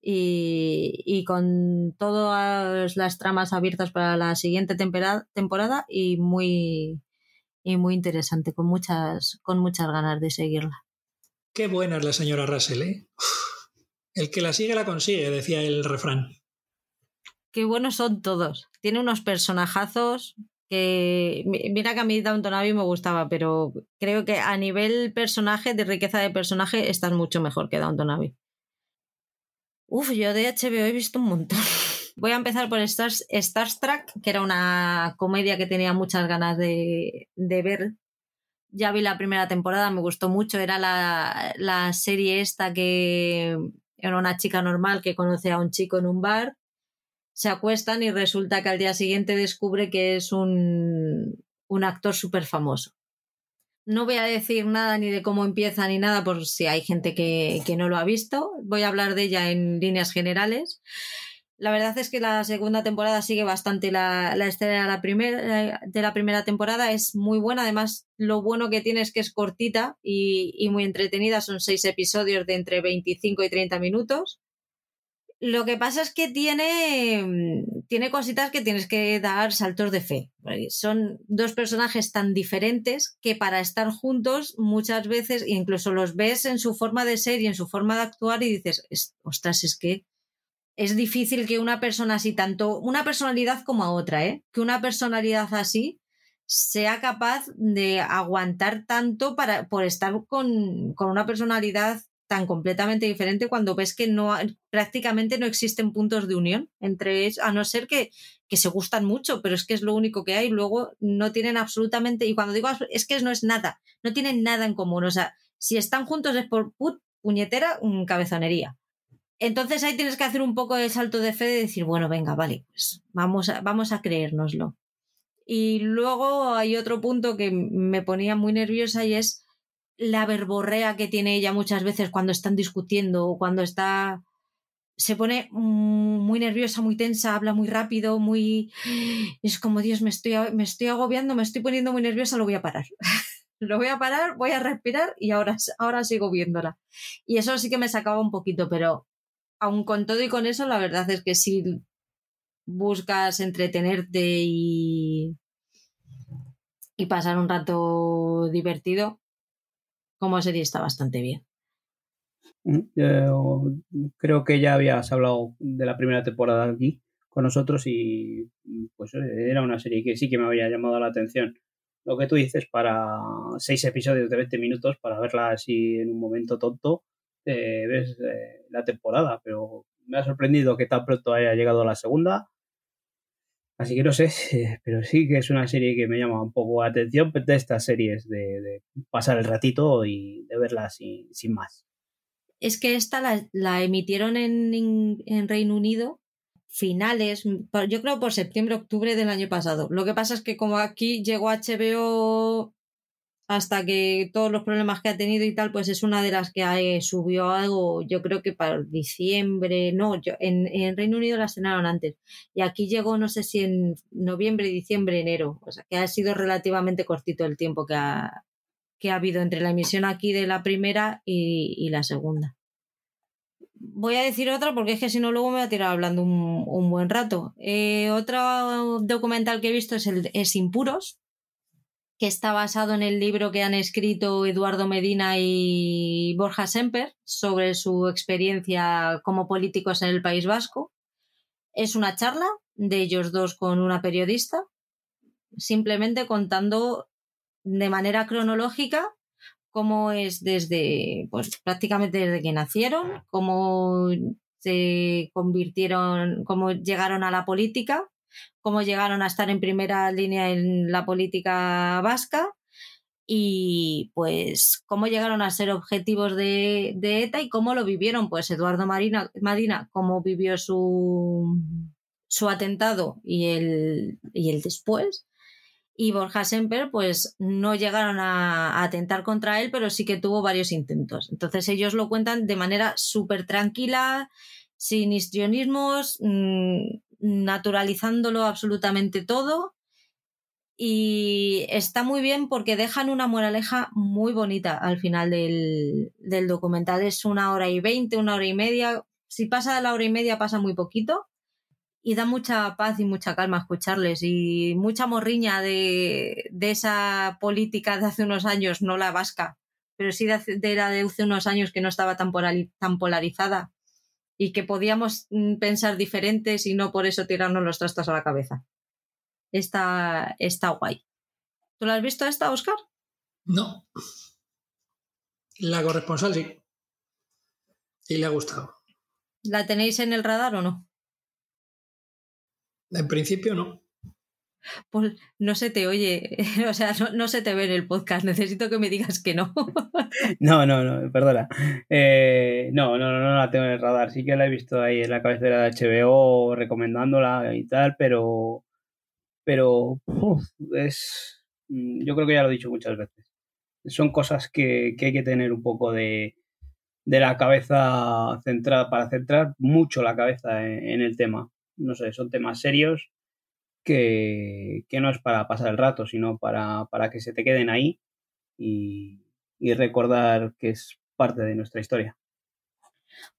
y, con todas las tramas abiertas para la siguiente temporada, temporada y muy y muy interesante, con muchas, con muchas ganas de seguirla. Qué buena es la señora Russell, ¿eh? El que la sigue la consigue, decía el refrán. Qué buenos son todos. Tiene unos personajazos que. Mira que a mí Downton Abbey me gustaba, pero creo que a nivel personaje, de riqueza de personaje, estás mucho mejor que Downton Abbey. Uf, yo de HBO he visto un montón. Voy a empezar por Star, Star Trek, que era una comedia que tenía muchas ganas de, ver. Ya vi la primera temporada, me gustó mucho. Era la, la serie esta que era una chica normal que conoce a un chico en un bar. Se acuestan y resulta que al día siguiente descubre que es un, un actor súper famoso. No voy a decir nada ni de cómo empieza ni nada por si hay gente que, no lo ha visto. Voy a hablar de ella en líneas generales. La verdad es que la segunda temporada sigue bastante la, la de la, primera, de la primera temporada. Es muy buena. Además, lo bueno que tiene es que es cortita y, y muy entretenida. Son seis episodios de entre 25 y 30 minutos. Lo que pasa es que tiene, tiene cositas que tienes que dar saltos de fe. Son dos personajes tan diferentes que para estar juntos muchas veces incluso los ves en su forma de ser y en su forma de actuar y dices, ostras, es que es difícil que una persona así, tanto una personalidad como a otra, ¿eh? que una personalidad así sea capaz de aguantar tanto para, por estar con, con una personalidad tan completamente diferente cuando ves que no prácticamente no existen puntos de unión entre ellos, a no ser que, que se gustan mucho, pero es que es lo único que hay. Luego no tienen absolutamente, y cuando digo es que no es nada, no tienen nada en común. O sea, si están juntos es por puñetera, cabezonería. Entonces ahí tienes que hacer un poco de salto de fe de decir, bueno, venga, vale, pues vamos a, vamos a creérnoslo. Y luego hay otro punto que me ponía muy nerviosa y es la verborrea que tiene ella muchas veces cuando están discutiendo o cuando está se pone muy nerviosa, muy tensa, habla muy rápido, muy es como Dios, me estoy me estoy agobiando, me estoy poniendo muy nerviosa, lo voy a parar. lo voy a parar, voy a respirar y ahora ahora sigo viéndola. Y eso sí que me sacaba un poquito, pero aun con todo y con eso, la verdad es que si buscas entretenerte y y pasar un rato divertido, como serie está bastante bien. Mm, creo que ya habías hablado de la primera temporada aquí con nosotros y pues era una serie que sí que me había llamado la atención. Lo que tú dices para seis episodios de 20 minutos para verla así en un momento tonto, eh, ves eh, la temporada, pero me ha sorprendido que tan pronto haya llegado la segunda Así que no sé, pero sí que es una serie que me llama un poco la atención de estas series de, pasar el ratito y de verla sin, sin más. Es que esta la, emitieron en, en, Reino Unido finales, yo creo por septiembre, octubre del año pasado. Lo que pasa es que como aquí llegó HBO hasta que todos los problemas que ha tenido y tal, pues es una de las que eh, subió algo, yo creo que para diciembre, no, yo, en, en, Reino Unido la estrenaron antes. Y aquí llegó, no sé si en noviembre, diciembre, enero. O sea, que ha sido relativamente cortito el tiempo que ha, que ha habido entre la emisión aquí de la primera y, la segunda. Voy a decir otra porque es que si no luego me voy a tirar hablando un, un buen rato. Eh, otro documental que he visto es el es Impuros, que está basado en el libro que han escrito Eduardo Medina y Borja Semper sobre su experiencia como políticos en el País Vasco. Es una charla de ellos dos con una periodista, simplemente contando de manera cronológica cómo es desde, pues prácticamente desde que nacieron, cómo se convirtieron, cómo llegaron a la política cómo llegaron a estar en primera línea en la política vasca y pues cómo llegaron a ser objetivos de, ETA y cómo lo vivieron, pues Eduardo Marina, Madina, cómo vivió su, su atentado y el, y el después. Y Borja Semper, pues no llegaron a, atentar contra él, pero sí que tuvo varios intentos. Entonces ellos lo cuentan de manera súper tranquila, sin histrionismos, mm, naturalizándolo absolutamente todo. Y está muy bien porque dejan una moraleja muy bonita al final del, del documental. Es una hora y veinte, una hora y media. Si pasa la hora y media pasa muy poquito y da mucha paz y mucha calma escucharles y mucha morriña de, esa política de hace unos años, no la vasca, pero sí de, de de hace unos años que no estaba tan, tan polarizada y que podíamos mm, pensar diferentes y no por eso tirarnos los trastos a la cabeza. Está, está guay. ¿Tú la has visto esta, Oscar? No. La corresponsal sí. Y le ha gustado. ¿La tenéis en el radar o no? En principio no. Pues no se te oye, o sea, no, se te ve en el podcast. Necesito que me digas que no. no, no, no, perdona. Eh, no, no, no, no la tengo en el radar. Sí que la he visto ahí en la cabecera de HBO recomendándola y tal, pero. Pero. es. Mm, yo creo que ya lo he dicho muchas veces. Son cosas que, hay que tener un poco de, de la cabeza centrada para centrar mucho la cabeza en el tema no sé, son temas serios que, no es para pasar el rato, sino para, que se te queden ahí y, recordar que es parte de nuestra historia.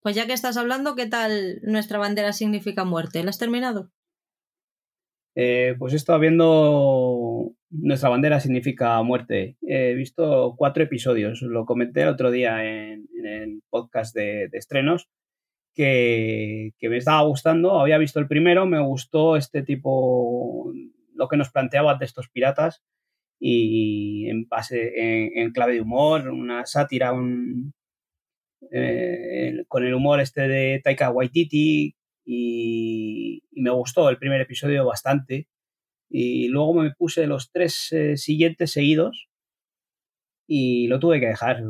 Pues ya que estás hablando, ¿qué tal nuestra bandera significa muerte? ¿La has terminado? Eh, pues he estado viendo Nuestra bandera significa muerte. He visto cuatro episodios. Lo comenté el otro día en, el podcast de, estrenos que, me estaba gustando. Había visto el primero, me gustó este tipo, lo que nos planteaba de estos piratas y en, en, clave de humor, una sátira, eh, con el humor este de Taika Waititi y, me gustó el primer episodio bastante. Y luego me puse los tres eh, siguientes seguidos y lo tuve que dejar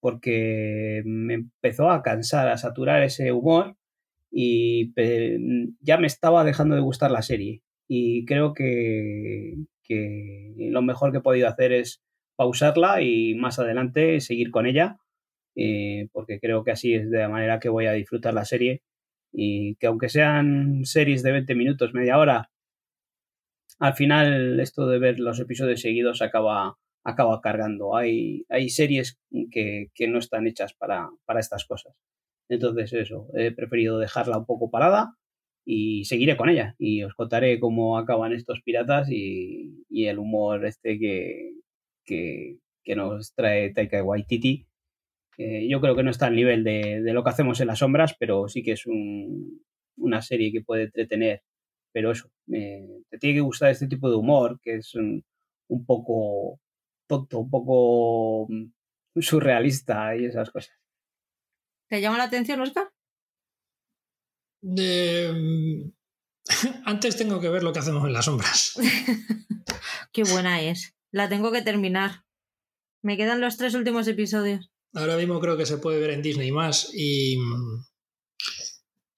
porque me empezó a cansar, a saturar ese humor y ya me estaba dejando de gustar la serie. Y creo que, lo mejor que he podido hacer es pausarla y más adelante seguir con ella, eh, porque creo que así es de la manera que voy a disfrutar la serie y que aunque sean series de 20 minutos, media hora, al final esto de ver los episodios seguidos acaba acaba cargando. Hay, hay series que, no están hechas para, estas cosas. Entonces, eso, he preferido dejarla un poco parada y seguiré con ella. Y os contaré cómo acaban estos piratas y, el humor este que, que, nos trae Taika Waititi. yo creo que no está al nivel de, lo que hacemos en las sombras, pero sí que es una serie que puede entretener. Pero eso, te tiene que gustar este tipo de humor, que es un poco tonto, un poco mm, surrealista y esas cosas. ¿Te llama la atención, Oscar? Mm, antes tengo que ver lo que hacemos en las sombras. Qué buena es. La tengo que terminar. Me quedan los tres últimos episodios. Ahora mismo creo que se puede ver en Disney más y,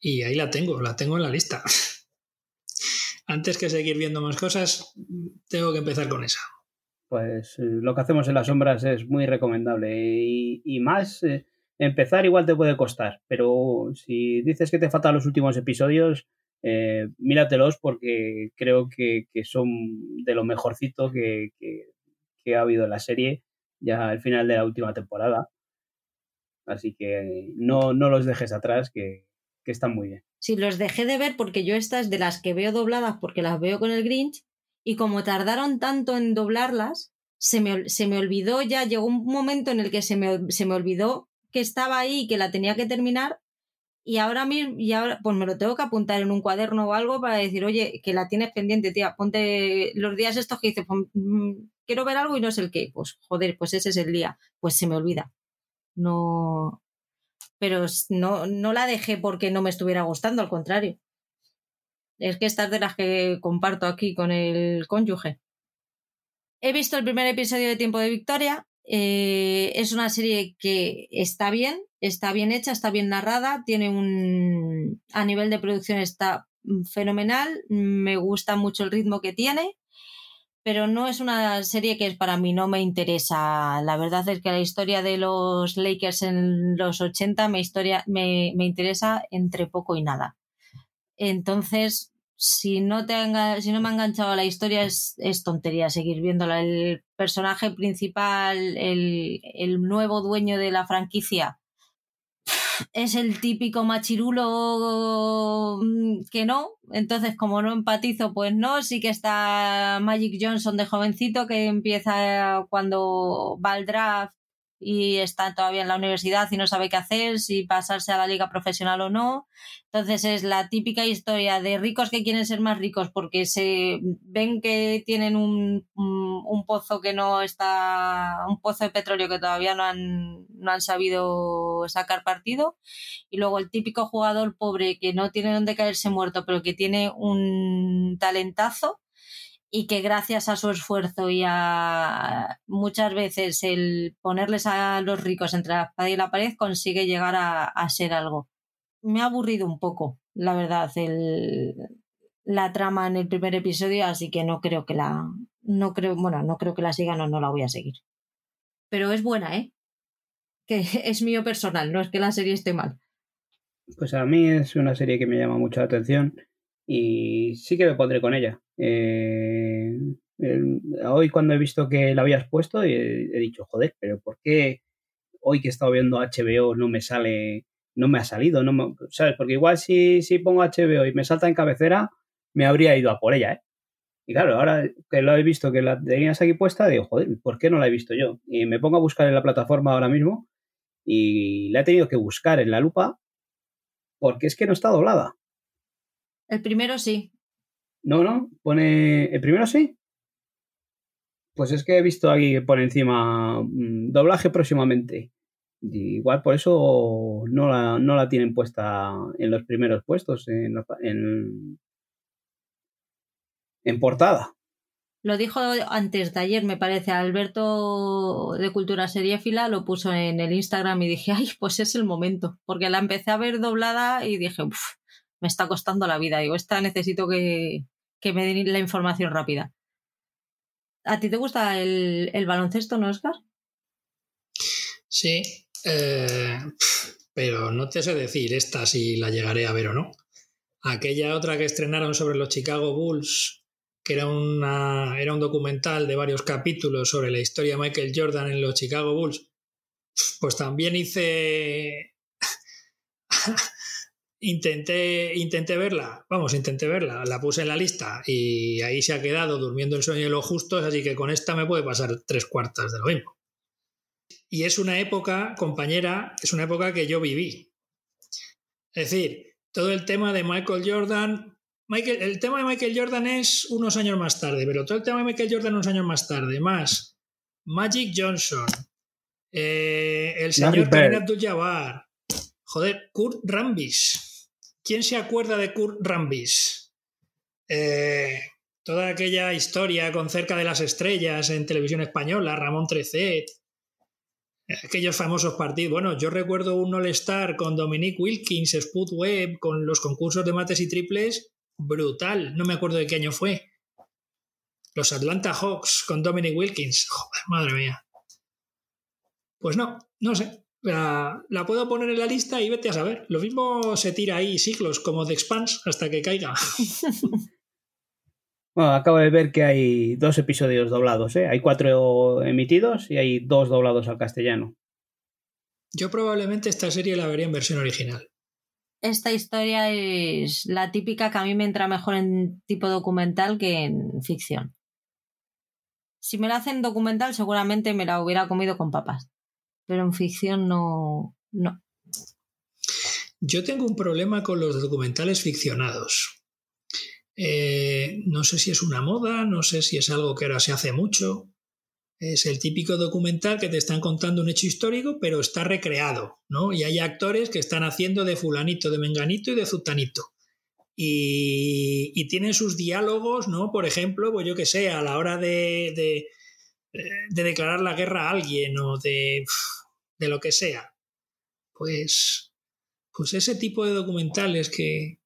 y ahí la tengo, la tengo en la lista. Antes que seguir viendo más cosas, tengo que empezar con esa pues eh, lo que hacemos en las sombras es muy recomendable y, más eh, empezar igual te puede costar, pero si dices que te faltan los últimos episodios, eh, míratelos porque creo que, son de lo mejorcito que, ha habido en la serie ya al final de la última temporada. Así que no, no los dejes atrás, que, que están muy bien. Sí, los dejé de ver porque yo estas de las que veo dobladas porque las veo con el Grinch y como tardaron tanto en doblarlas, se me, se me olvidó ya, llegó un momento en el que se me, se me olvidó que estaba ahí y que la tenía que terminar y ahora mismo, y ahora, pues me lo tengo que apuntar en un cuaderno o algo para decir, oye, que la tienes pendiente, tía, ponte los días estos que dices, pues, quiero ver algo y no sé el qué, pues joder, pues ese es el día, pues se me olvida. No, pero no, no la dejé porque no me estuviera gustando, al contrario. Es que estas de las que comparto aquí con el cónyuge. He visto el primer episodio de Tiempo de Victoria. Eh, es una serie que está bien, está bien hecha, está bien narrada, tiene un. a nivel de producción está fenomenal, me gusta mucho el ritmo que tiene, pero no es una serie que para mí no me interesa. La verdad es que la historia de los Lakers en los 80 me, historia, me, me interesa entre poco y nada. Entonces, si no, te me ha enganchado la historia, es, es, tontería seguir viéndola. El personaje principal, el, el nuevo dueño de la franquicia, es el típico machirulo mm, que no. Entonces, como no empatizo, pues no. Sí que está Magic Johnson de jovencito que empieza cuando va al draft y está todavía en la universidad y no sabe qué hacer, si pasarse a la liga profesional o no. Entonces es la típica historia de ricos que quieren ser más ricos porque se ven que tienen un, un, pozo que no está, un pozo de petróleo que todavía no han, no han sabido sacar partido. Y luego el típico jugador pobre que no tiene dónde caerse muerto, pero que tiene un talentazo y que gracias a su esfuerzo y a muchas veces el ponerles a los ricos entre la espada y la pared consigue llegar a, ser algo. Me ha aburrido un poco, la verdad, el, la trama en el primer episodio, así que no creo que la no creo, bueno, no creo que la sigan o no la voy a seguir. Pero es buena, ¿eh? Que es mío personal, no es que la serie esté mal. Pues a mí es una serie que me llama mucho la atención y sí que me pondré con ella. Eh, hoy cuando he visto que la habías puesto he, he, dicho, joder, pero ¿por qué hoy que he estado viendo HBO no me sale, no me ha salido? No ¿Sabes? Porque igual si, si pongo HBO y me salta en cabecera, me habría ido a por ella, ¿eh? Y claro, ahora que lo he visto que la tenías aquí puesta, digo, joder, ¿por qué no la he visto yo? Y me pongo a buscar en la plataforma ahora mismo y la he tenido que buscar en la lupa porque es que no está doblada. El primero sí. No, no, pone. ¿El primero sí? Pues es que he visto aquí que pone encima mm, doblaje próximamente. igual por eso no la, no la tienen puesta en los primeros puestos, en, en, en portada. Lo dijo antes de ayer, me parece, Alberto de Cultura Seriéfila lo puso en el Instagram y dije, ay, pues es el momento, porque la empecé a ver doblada y dije, uff, me está costando la vida. Digo, esta necesito que, me den la información rápida. ¿A ti te gusta el, baloncesto, no, Oscar? Sí, eh, pero no te sé decir esta si la llegaré a ver o no. Aquella otra que estrenaron sobre los Chicago Bulls, que era, una, era un documental de varios capítulos sobre la historia de Michael Jordan en los Chicago Bulls, pues también hice Intenté, intenté verla, vamos, intenté verla, la puse en la lista y ahí se ha quedado durmiendo el sueño de los justos, así que con esta me puede pasar tres cuartas de lo mismo. Y es una época, compañera, es una época que yo viví. Es decir, todo el tema de Michael Jordan, Michael, el tema de Michael Jordan es unos años más tarde, pero todo el tema de Michael Jordan unos años más tarde, más Magic Johnson, eh, el señor Karim Abdul-Jabbar, joder, Kurt Rambis ¿Quién se acuerda de Kurt Rambis? Eh, toda aquella historia con cerca de las estrellas en televisión española, Ramón Trecet, aquellos famosos partidos. Bueno, yo recuerdo un All-Star con Dominique Wilkins, Spud Webb, con los concursos de mates y triples, brutal. No me acuerdo de qué año fue. Los Atlanta Hawks con Dominic Wilkins. Madre mía. Pues no, no sé. La, puedo poner en la lista y vete a saber. Lo mismo se tira ahí siglos como de Expans hasta que caiga. Bueno, acabo de ver que hay dos episodios doblados, ¿eh? Hay cuatro emitidos y hay dos doblados al castellano. Yo probablemente esta serie la vería en versión original. Esta historia es la típica que a mí me entra mejor en tipo documental que en ficción. Si me la hacen documental, seguramente me la hubiera comido con papas pero en ficción no, no. Yo tengo un problema con los documentales ficcionados. Eh, no sé si es una moda, no sé si es algo que ahora se hace mucho. Es el típico documental que te están contando un hecho histórico, pero está recreado, ¿no? Y hay actores que están haciendo de fulanito, de menganito y de zutanito. Y, y tienen sus diálogos, ¿no? Por ejemplo, pues yo que sé, a la hora de, de, de declarar la guerra a alguien o de de lo que sea. Pues, pues ese tipo de documentales que,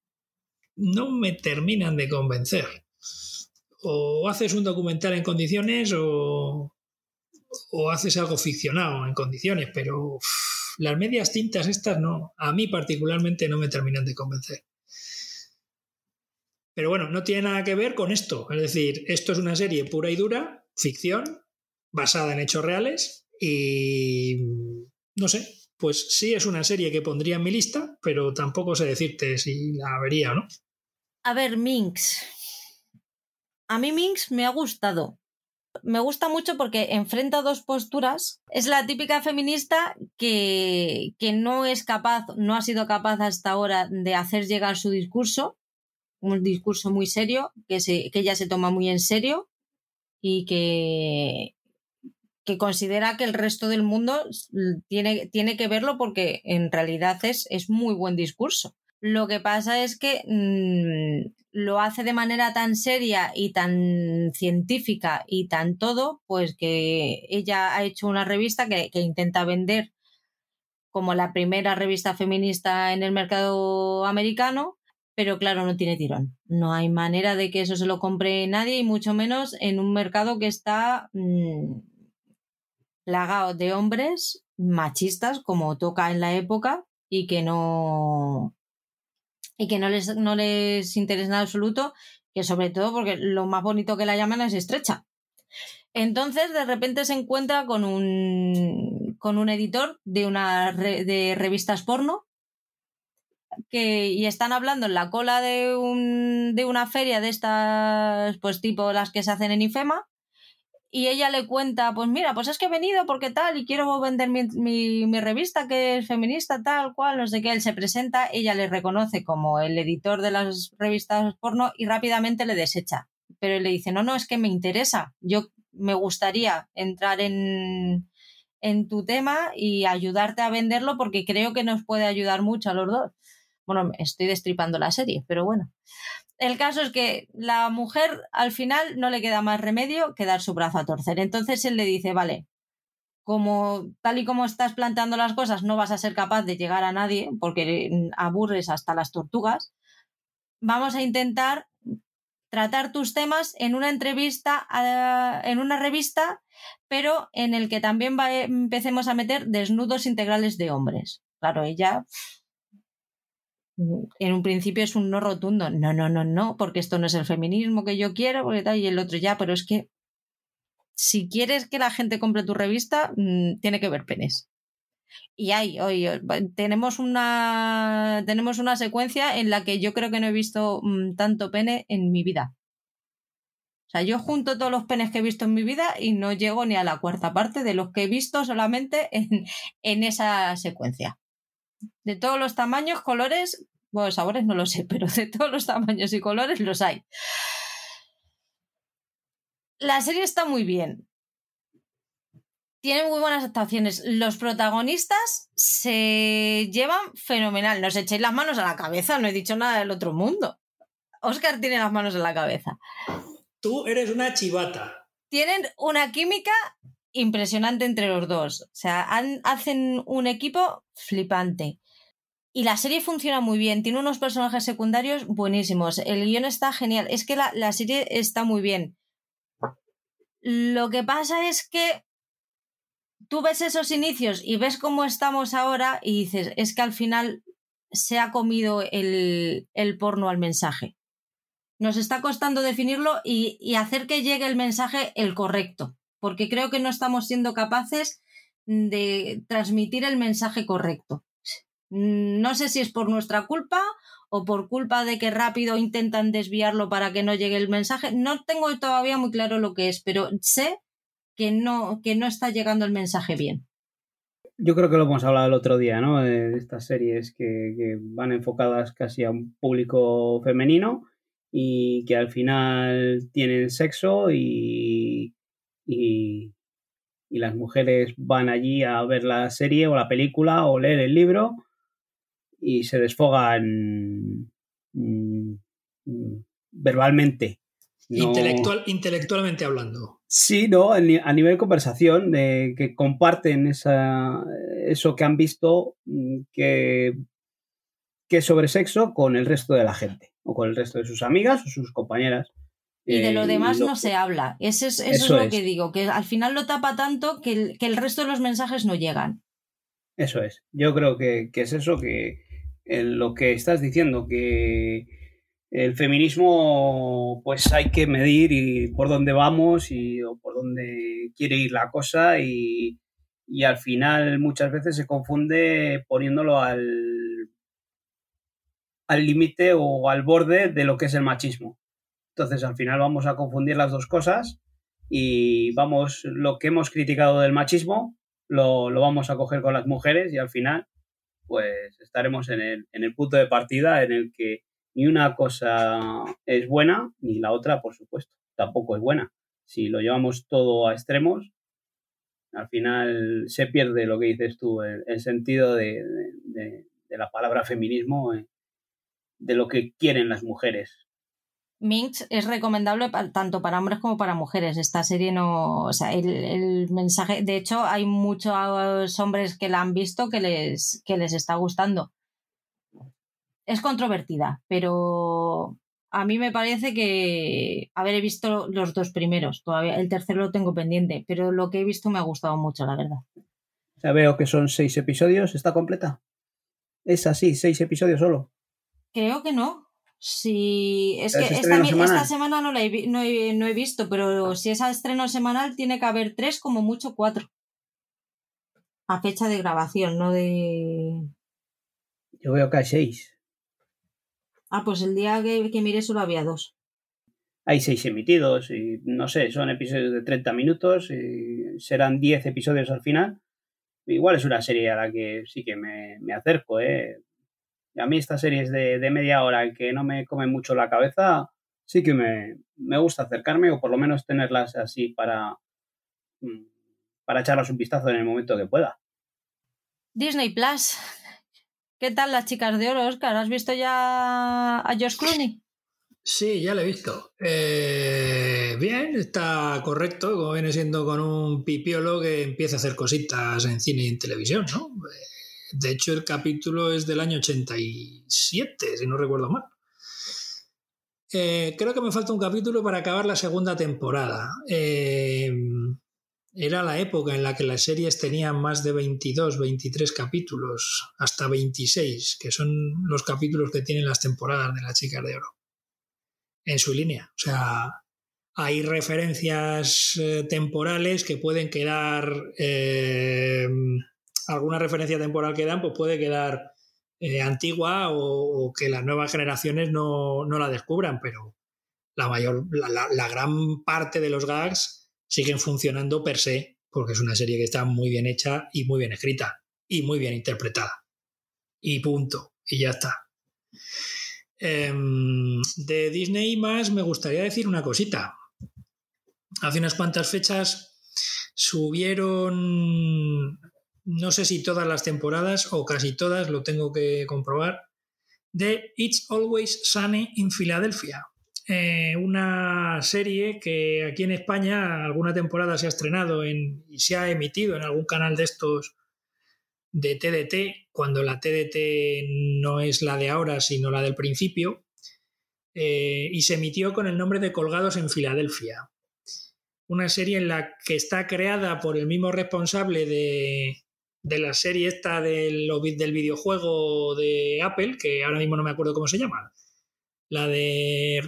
no me terminan de convencer. O haces un documental en condiciones o, o haces algo ficcionado en condiciones, pero las medias tintas estas no, a mí particularmente no me terminan de convencer. Pero bueno, no tiene nada que ver con esto. Es decir, esto es una serie pura y dura, ficción, basada en hechos reales y no sé, pues sí es una serie que pondría en mi lista, pero tampoco sé decirte si la vería o no. A ver, Minx. A mí Minx me ha gustado. Me gusta mucho porque enfrenta dos posturas. Es la típica feminista que, que no es capaz, no ha sido capaz hasta ahora de hacer llegar su discurso un discurso muy serio, que, se, que ella se toma muy en serio y que, que considera que el resto del mundo tiene, tiene que verlo porque en realidad es, es muy buen discurso. Lo que pasa es que mmm, lo hace de manera tan seria y tan científica y tan todo, pues que ella ha hecho una revista que, que intenta vender como la primera revista feminista en el mercado americano pero claro, no tiene tirón. No hay manera de que eso se lo compre nadie y mucho menos en un mercado que está mmm, plagado de hombres machistas como toca en la época y que no y que no les, no les interesa en absoluto, que sobre todo porque lo más bonito que la llaman es estrecha. Entonces, de repente se encuentra con un, con un editor de una de revistas porno que, y están hablando en la cola de, un, de una feria de estas, pues tipo las que se hacen en IFEMA, y ella le cuenta, pues mira, pues es que he venido porque tal, y quiero vender mi, revista que es feminista, tal cual, no sé qué, él se presenta, ella le reconoce como el editor de las revistas porno y rápidamente le desecha. Pero él le dice, no, no, es que me interesa, yo me gustaría entrar en, en tu tema y ayudarte a venderlo porque creo que nos puede ayudar mucho a los dos. Bueno, estoy destripando la serie, pero bueno. El caso es que la mujer al final no le queda más remedio que dar su brazo a torcer. Entonces él le dice, vale, como tal y como estás planteando las cosas, no vas a ser capaz de llegar a nadie porque aburres hasta las tortugas. Vamos a intentar tratar tus temas en una entrevista, en una revista, pero en el que también va, empecemos a meter desnudos integrales de hombres. Claro, ella en un principio es un no rotundo. No, no, no, no, porque esto no es el feminismo que yo quiero, porque tal, y el otro ya, pero es que si quieres que la gente compre tu revista, mmm, tiene que ver penes. Y hay, hoy tenemos una tenemos una secuencia en la que yo creo que no he visto mmm, tanto pene en mi vida. O sea, yo junto todos los penes que he visto en mi vida y no llego ni a la cuarta parte de los que he visto solamente en, en esa secuencia de todos los tamaños, colores, bueno, sabores no lo sé, pero de todos los tamaños y colores los hay. La serie está muy bien. Tiene muy buenas actuaciones. Los protagonistas se llevan fenomenal. No os echéis las manos a la cabeza, no he dicho nada del otro mundo. Oscar tiene las manos en la cabeza. Tú eres una chivata. Tienen una química impresionante entre los dos. O sea, hacen un equipo flipante. Y la serie funciona muy bien, tiene unos personajes secundarios buenísimos, el guion está genial, es que la, la serie está muy bien. Lo que pasa es que tú ves esos inicios y ves cómo estamos ahora y dices, es que al final se ha comido el, el porno al mensaje. Nos está costando definirlo y, y hacer que llegue el mensaje el correcto porque creo que no estamos siendo capaces de transmitir el mensaje correcto. No sé si es por nuestra culpa o por culpa de que rápido intentan desviarlo para que no llegue el mensaje. No tengo todavía muy claro lo que es, pero sé que no, que no está llegando el mensaje bien. Yo creo que lo hemos hablado el otro día, ¿no? De estas series que van enfocadas casi a un público femenino y que al final tienen sexo y, y, y, las mujeres van allí a ver la serie o la película o leer el libro y se desfogan mmm, verbalmente. No... Intelectual, intelectualmente hablando. Sí, ¿no? A nivel de conversación, de que comparten esa, eso que han visto mm, que, que sobre sexo con el resto de la gente. o con el resto de sus amigas o sus compañeras. Y de lo Eh, demás lo- no se habla. Eso es, eso es lo es. que digo, que al final lo tapa tanto que el, que el resto de los mensajes no llegan. Eso es. Yo creo que, que es eso que eh, lo que estás diciendo, que el feminismo pues hay que medir y por dónde vamos y o por dónde quiere ir la cosa y, y al final muchas veces se confunde poniéndolo al al límite o al borde de lo que es el machismo. Entonces al final vamos a confundir las dos cosas y vamos, lo que hemos criticado del machismo lo, lo vamos a coger con las mujeres y al final pues estaremos en el, en el punto de partida en el que ni una cosa es buena ni la otra, por supuesto, tampoco es buena. Si lo llevamos todo a extremos, al final se pierde lo que dices tú, el, sentido de- de la palabra feminismo, eh, de lo que quieren las mujeres. Minx es recomendable tanto para hombres como para mujeres. Esta serie no. O sea, el, el mensaje. De hecho, hay muchos hombres que la han visto que les, que les está gustando. Es controvertida, pero a mí me parece que. A ver, he visto los dos primeros. Todavía el tercero lo tengo pendiente, pero lo que he visto me ha gustado mucho, la verdad. Sea, veo que son seis episodios, ¿está completa? Es así, seis episodios solo. Creo que no. Si es ¿Es que esta, semana no, la he, no, he, no he visto, pero si es a estreno semanal, tiene que haber tres, como mucho cuatro. A fecha de grabación, no de. Yo veo que hay seis. Ah, pues el día que, que miré solo había dos. Hay seis emitidos y no sé, son episodios de 30 minutos y serán 10 episodios al final. Igual es una serie a la que sí que me, me acerco, ¿eh? Y a mí estas series de, de media hora que no me comen mucho la cabeza, sí que me, me gusta acercarme o por lo menos tenerlas así para, mm, para echarlas un vistazo en el momento que pueda. Disney Plus. ¿Qué tal las chicas de oro, Oscar? ¿Has visto ya a Josh Clooney? Sí, ya lo he visto. Eh, bien, está correcto, como viene siendo con un pipiolo que empieza a hacer cositas en cine y en televisión, ¿no? Eh, De hecho, el capítulo es del año 87, si no recuerdo mal. Eh, creo que me falta un capítulo para acabar la segunda temporada. Eh, era la época en la que las series tenían más de 22, 23 capítulos, hasta 26, que son los capítulos que tienen las temporadas de las chicas de oro en su línea. O sea, hay referencias eh, temporales que pueden quedar. Alguna referencia temporal que dan, pues puede quedar eh, antigua o, que las nuevas generaciones no, no la descubran, pero la mayor, la gran parte de los gags siguen funcionando per se, porque es una serie que está muy bien hecha y muy bien escrita y muy bien interpretada. Y punto. Y ya está. Em, de Disney más me gustaría decir una cosita. Hace unas cuantas fechas subieron, no sé si todas las temporadas o casi todas, lo tengo que comprobar, de It's Always Sunny in Philadelphia. Eh, una serie que aquí en España alguna temporada se ha estrenado en, y se ha emitido en algún canal de estos de TDT, cuando la TDT no es la de ahora, sino la del principio, eh, y se emitió con el nombre de Colgados en Filadelfia. Una serie en la que está creada por el mismo responsable de, de la serie esta del, del videojuego de Apple, que ahora mismo no me acuerdo cómo se llama. La de...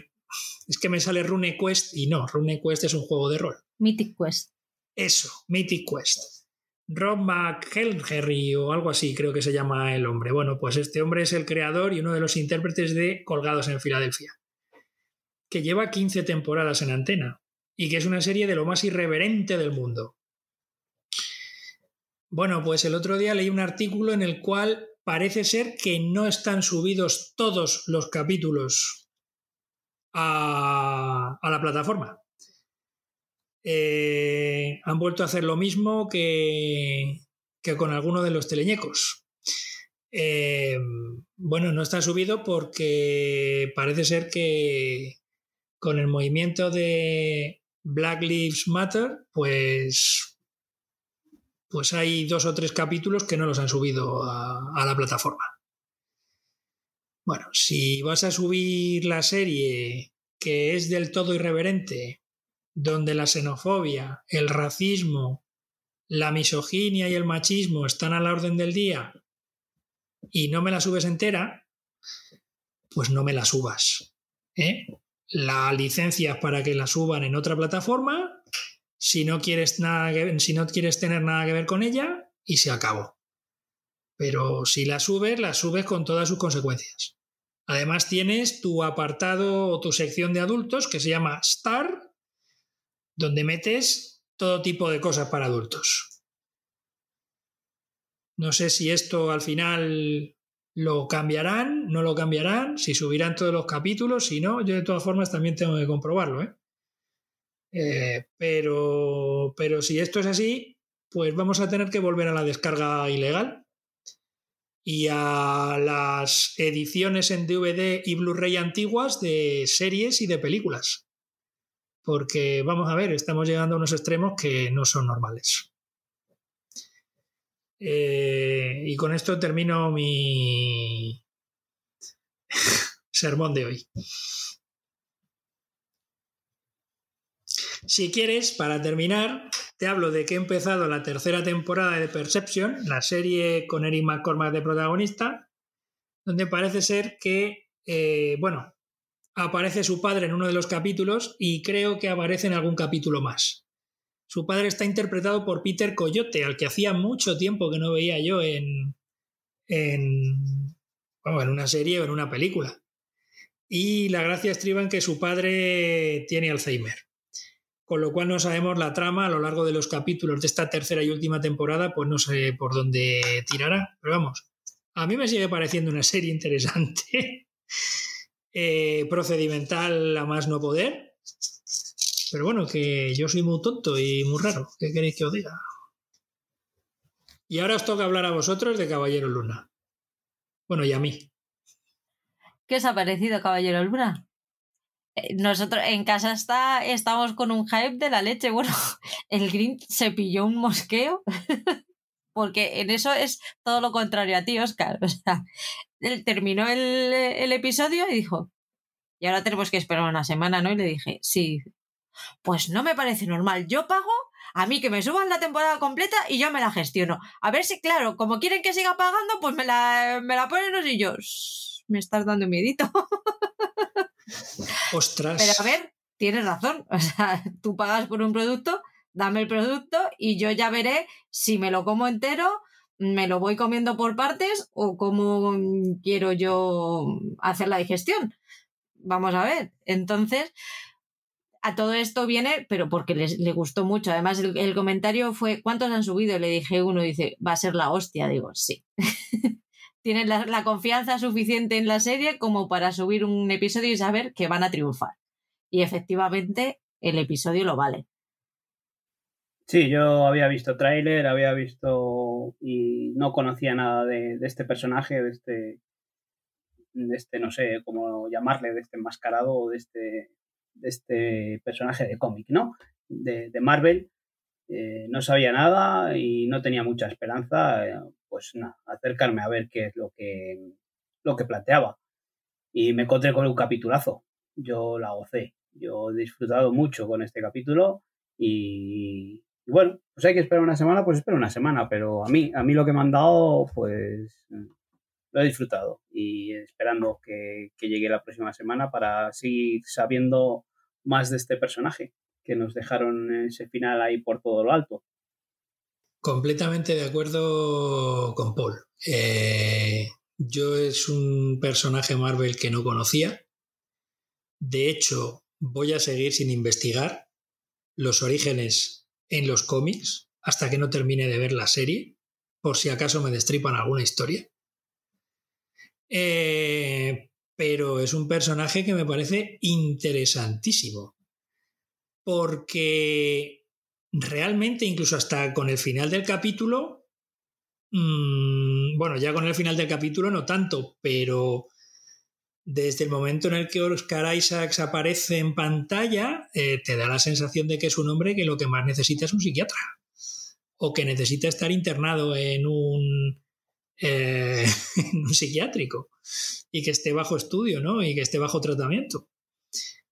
Es que me sale Rune Quest y no, Rune Quest es un juego de rol. Mythic Quest. Eso, Mythic Quest. Rob McElherry o algo así creo que se llama el hombre. Bueno, pues este hombre es el creador y uno de los intérpretes de Colgados en Filadelfia, que lleva 15 temporadas en antena y que es una serie de lo más irreverente del mundo. Bueno, pues el otro día leí un artículo en el cual parece ser que no están subidos todos los capítulos a, a la plataforma. Eh, han vuelto a hacer lo mismo que, que con alguno de los teleñecos. Eh, bueno, no está subido porque parece ser que con el movimiento de Black Lives Matter, pues, pues hay dos o tres capítulos que no los han subido a, la plataforma. Bueno, si vas a subir la serie que es del todo irreverente, donde la xenofobia, el racismo, la misoginia y el machismo están a la orden del día y no me la subes entera, pues no me la subas. ¿eh? La licencia para que la suban en otra plataforma, si no, quieres nada si no quieres tener nada que ver con ella, y se acabó. Pero si la subes, la subes con todas sus consecuencias. Además tienes tu apartado o tu sección de adultos que se llama Star, donde metes todo tipo de cosas para adultos. No sé si esto al final lo cambiarán, no lo cambiarán, si subirán todos los capítulos, si no, yo de todas formas también tengo que comprobarlo. ¿eh? Eh, pero, pero si esto es así, pues vamos a tener que volver a la descarga ilegal y a las ediciones en DVD y Blu-ray antiguas de series y de películas. Porque vamos a ver, estamos llegando a unos extremos que no son normales. Eh, y con esto termino mi sermón de hoy. Si quieres, para terminar, te hablo de que he empezado la tercera temporada de Perception, la serie con Eric McCormack de protagonista, donde parece ser que, eh, bueno, aparece su padre en uno de los capítulos y creo que aparece en algún capítulo más. Su padre está interpretado por Peter Coyote, al que hacía mucho tiempo que no veía yo en, en, en una serie o en una película. Y la gracia estriba en que su padre tiene Alzheimer con lo cual no sabemos la trama a lo largo de los capítulos de esta tercera y última temporada, pues no sé por dónde tirará, pero vamos, a mí me sigue pareciendo una serie interesante, eh, procedimental a más no poder, pero bueno, que yo soy muy tonto y muy raro, ¿qué queréis que os diga? Y ahora os toca hablar a vosotros de Caballero Luna. Bueno, y a mí. ¿Qué os ha parecido Caballero Luna? Eh, nosotros en casa está, estamos con un hype de la leche. Bueno, el Green se pilló un mosqueo. Porque en eso es todo lo contrario a ti, Oscar. O sea, él terminó el, el episodio y dijo, y ahora tenemos que esperar una semana, ¿no? Y le dije, sí. Pues no me parece normal. Yo pago a mí que me suban la temporada completa y yo me la gestiono. A ver si, claro, como quieren que siga pagando, pues me la, me la ponen los y yo. Me estás dando miedito. Ostras. Pero a ver, tienes razón. O sea, tú pagas por un producto, dame el producto y yo ya veré si me lo como entero, me lo voy comiendo por partes o cómo quiero yo hacer la digestión. Vamos a ver. Entonces, a todo esto viene, pero porque les, le gustó mucho. Además, el, el, comentario fue, ¿cuántos han subido? Le dije uno, dice, va a ser la hostia. Digo, sí. tienen la, confianza suficiente en la serie como para subir un episodio y saber que van a triunfar. Y efectivamente el episodio lo vale. Sí, yo había visto tráiler, había visto y no conocía nada de, este personaje, de este, de este, no sé cómo llamarle, de este enmascarado o de este, de este personaje de cómic, ¿no? De, Marvel. Eh, no sabía nada y no tenía mucha esperanza. Eh, pues acercarme a ver qué es lo que, lo que planteaba. Y me encontré con un capitulazo. Yo la gocé. Yo he disfrutado mucho con este capítulo y, bueno, pues hay que esperar una semana, pues espero una semana, pero a mí, a mí lo que me han dado, pues lo he disfrutado y esperando que, que llegue la próxima semana para seguir sabiendo más de este personaje que nos dejaron ese final ahí por todo lo alto. Completamente de acuerdo con Paul. Eh, yo es un personaje Marvel que no conocía. De hecho, voy a seguir sin investigar los orígenes en los cómics hasta que no termine de ver la serie, por si acaso me destripan alguna historia. Eh, pero es un personaje que me parece interesantísimo, porque realmente, incluso hasta con el final del capítulo, mmm, bueno, ya con el final del capítulo no tanto, pero desde el momento en el que Oscar Isaacs aparece en pantalla, eh, te da la sensación de que es un hombre que lo que más necesita es un psiquiatra. O que necesita estar internado en un, eh, en un psiquiátrico y que esté bajo estudio, ¿no? Y que esté bajo tratamiento.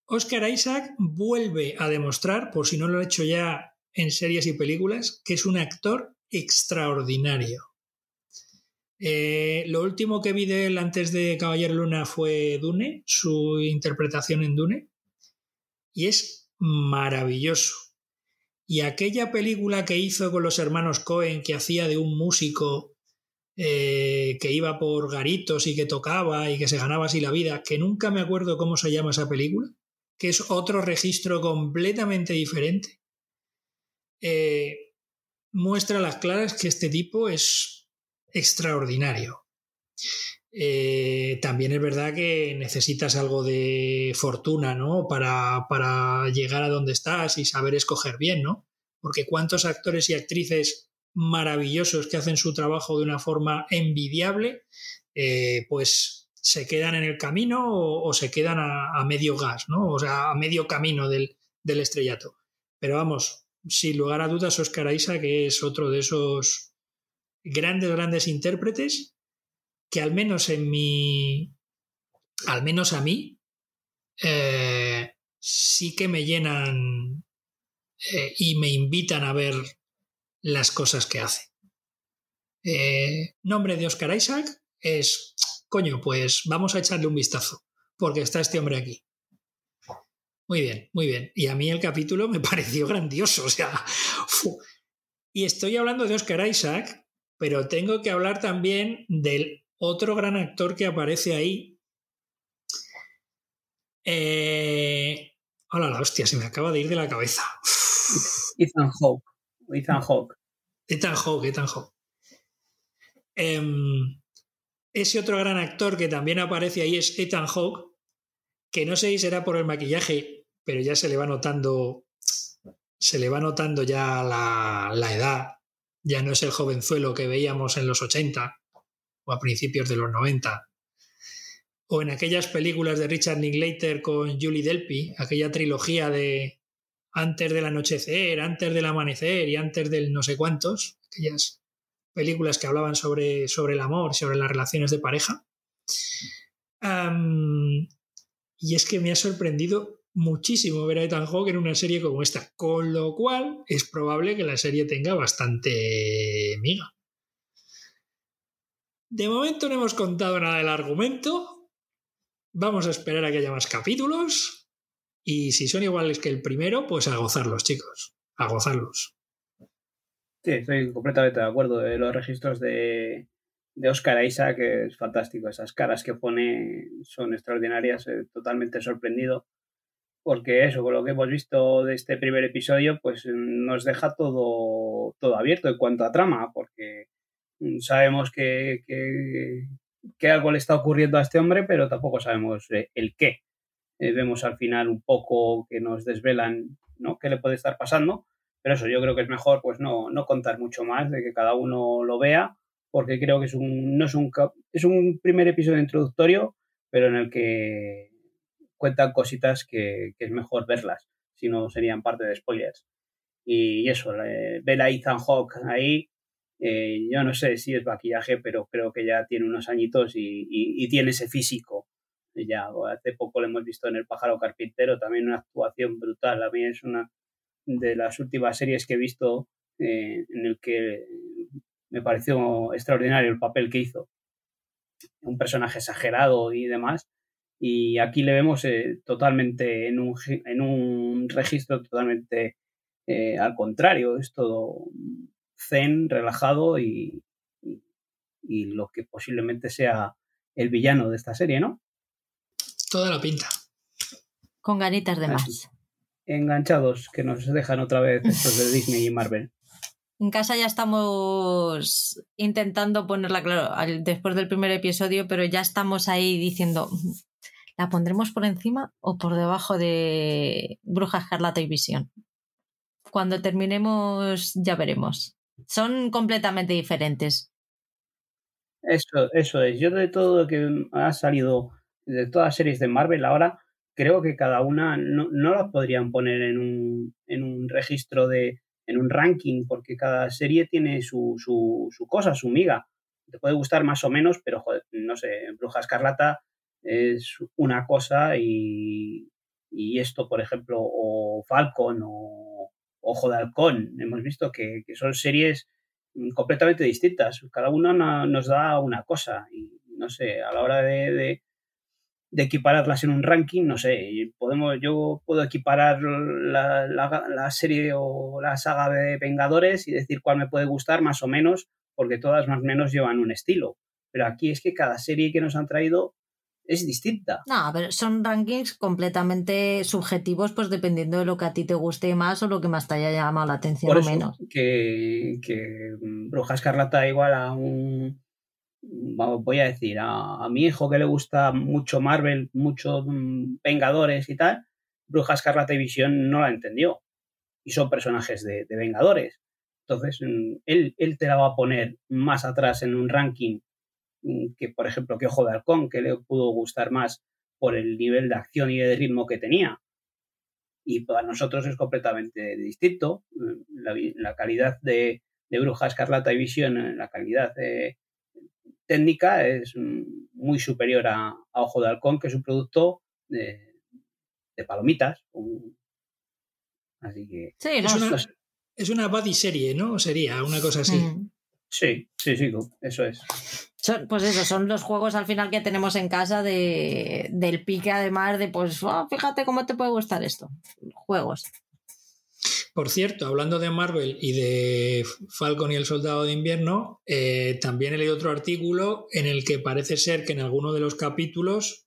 Oscar Isaac vuelve a demostrar, por si no lo ha hecho ya en series y películas, que es un actor extraordinario. Eh, lo último que vi de él antes de Caballero Luna fue Dune, su interpretación en Dune, y es maravilloso. Y aquella película que hizo con los hermanos Cohen, que hacía de un músico eh, que iba por garitos y que tocaba y que se ganaba así la vida, que nunca me acuerdo cómo se llama esa película, que es otro registro completamente diferente, eh, muestra a las claras que este tipo es extraordinario. Eh, también es verdad que necesitas algo de fortuna, ¿no? Para, para, llegar a donde estás y saber escoger bien, ¿no? Porque cuántos actores y actrices maravillosos que hacen su trabajo de una forma envidiable, eh, pues se quedan en el camino o, se quedan a, medio gas, ¿no? O sea, a medio camino del, del estrellato. Pero vamos, sin lugar a dudas, Oscar Isaac que es otro de esos grandes, grandes intérpretes que al menos en mi, al menos a mí, eh, sí que me llenan eh, y me invitan a ver las cosas que hace. Eh, nombre de Oscar Isaac es, coño, pues vamos a echarle un vistazo, porque está este hombre aquí. Muy bien, muy bien. Y a mí el capítulo me pareció grandioso, o sea, y estoy hablando de Oscar Isaac, pero tengo que hablar también del otro gran actor que aparece ahí. Eh... Hola, la hostia, se me acaba de ir de la cabeza. Ethan Hawke. Ethan Hawke. Ethan Hawke, Ethan Hawke. Em, ese otro gran actor que también aparece ahí es Ethan Hawke, que no sé si será por el maquillaje, pero ya se le va notando, se le va notando ya la, la edad. Ya no es el jovenzuelo que veíamos en los 80 o a principios de los 90. O en aquellas películas de Richard Linklater con Julie Delpy, aquella trilogía de antes del anochecer, antes del amanecer y antes del no sé cuántos, aquellas películas que hablaban sobre, sobre el amor, sobre las relaciones de pareja. Y es que me ha sorprendido muchísimo ver a Ethan Hawke en una serie como esta, con lo cual es probable que la serie tenga bastante miga. De momento no hemos contado nada del argumento. Vamos a esperar a que haya más capítulos. Y si son iguales que el primero, pues a gozarlos, chicos. A gozarlos. Sí, estoy completamente de acuerdo. De los registros de, de Oscar Isaac es fantástico. Esas caras que pone son extraordinarias. totalmente sorprendido. Porque eso, con lo que hemos visto de este primer episodio, pues nos deja todo, todo abierto en cuanto a trama. Porque sabemos que, que, que algo le está ocurriendo a este hombre, pero tampoco sabemos eh, el qué. Eh, vemos al final un poco que nos desvelan ¿no? qué le puede estar pasando, pero eso yo creo que es mejor pues no, no contar mucho más, de que cada uno lo vea, porque creo que es un, no es un, es un primer episodio introductorio, pero en el que cuentan cositas que, es mejor verlas, si no serían parte de spoilers. Y eso, ver a Ethan Hawke ahí, eh, yo no sé si es maquillaje, pero creo que ya tiene unos añitos y tiene ese físico ya hace poco lo hemos visto en El pájaro carpintero, también una actuación brutal. A mí es una de las últimas series que he visto eh, en el que me pareció extraordinario el papel que hizo. Un personaje exagerado y demás. Y aquí le vemos eh, totalmente en un, en un registro totalmente eh, al contrario. Es todo zen, relajado y, y lo que posiblemente sea el villano de esta serie, ¿no? Toda la pinta. Con ganitas de más. Enganchados, que nos dejan otra vez estos de Disney y Marvel. En casa ya estamos intentando ponerla claro después del primer episodio, pero ya estamos ahí diciendo, ¿la pondremos por encima o por debajo de Bruja Escarlata y Visión? Cuando terminemos ya veremos. Son completamente diferentes. Eso, eso es. Yo de todo lo que ha salido de todas las series de Marvel ahora, creo que cada una no, no las podrían poner en un, en un registro de, en un ranking, porque cada serie tiene su, su, cosa, su miga. te puede gustar más o menos, pero joder, no sé, Bruja Escarlata es una cosa y, y esto, por ejemplo, o Falcon o Ojo de Halcón, hemos visto que, que son series completamente distintas. Cada una nos da una cosa y no sé, a la hora de, de, equipararlas en un ranking, no sé, podemos, yo puedo equiparar la, la, la, serie o la saga de Vengadores y decir cuál me puede gustar más o menos, porque todas más o menos llevan un estilo. Pero aquí es que cada serie que nos han traído es distinta. No, pero son rankings completamente subjetivos, pues dependiendo de lo que a ti te guste más o lo que más te haya llamado la atención Por o eso, menos. Que, que Bruja Escarlata igual a un voy a decir, a, mi hijo que le gusta mucho Marvel, mucho mm, Vengadores y tal, Bruja Escarlata y Visión no la entendió. Y son personajes de, Vengadores. Entonces, mm, él, él, te la va a poner más atrás en un ranking mm, que, por ejemplo, que Ojo de Halcón, que le pudo gustar más por el nivel de acción y de ritmo que tenía. Y para nosotros es completamente distinto. La, calidad de, Bruja Escarlata y Visión, la calidad de, técnica es muy superior a, a, Ojo de Halcón, que es un producto de, de palomitas. Así que. Sí, no, es, una, es una body serie, ¿no? Sería una cosa así. Mm. Sí, sí, sí, eso es. Son, pues eso, son los juegos al final que tenemos en casa de, del pique, además de, pues, oh, fíjate cómo te puede gustar esto. Juegos. Por cierto, hablando de Marvel y de Falcon y el Soldado de Invierno, eh, también he leído otro artículo en el que parece ser que en alguno de los capítulos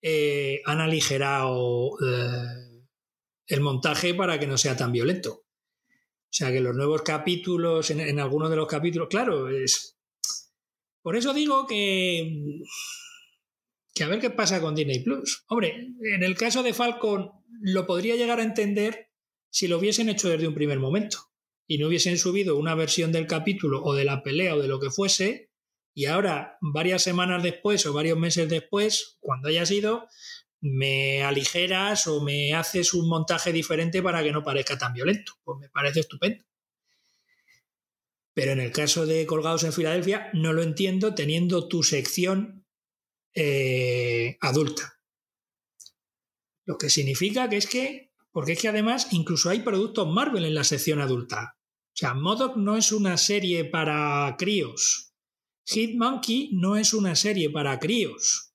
eh, han aligerado eh, el montaje para que no sea tan violento. O sea que los nuevos capítulos, en, en algunos de los capítulos, claro, es. Por eso digo que. Que a ver qué pasa con Disney Plus. Hombre, en el caso de Falcon lo podría llegar a entender si lo hubiesen hecho desde un primer momento y no hubiesen subido una versión del capítulo o de la pelea o de lo que fuese, y ahora, varias semanas después o varios meses después, cuando haya sido, me aligeras o me haces un montaje diferente para que no parezca tan violento. Pues me parece estupendo. Pero en el caso de Colgados en Filadelfia, no lo entiendo teniendo tu sección eh, adulta. Lo que significa que es que porque es que además incluso hay productos Marvel en la sección adulta. O sea, Modoc no es una serie para críos. Hitmonkey no es una serie para críos.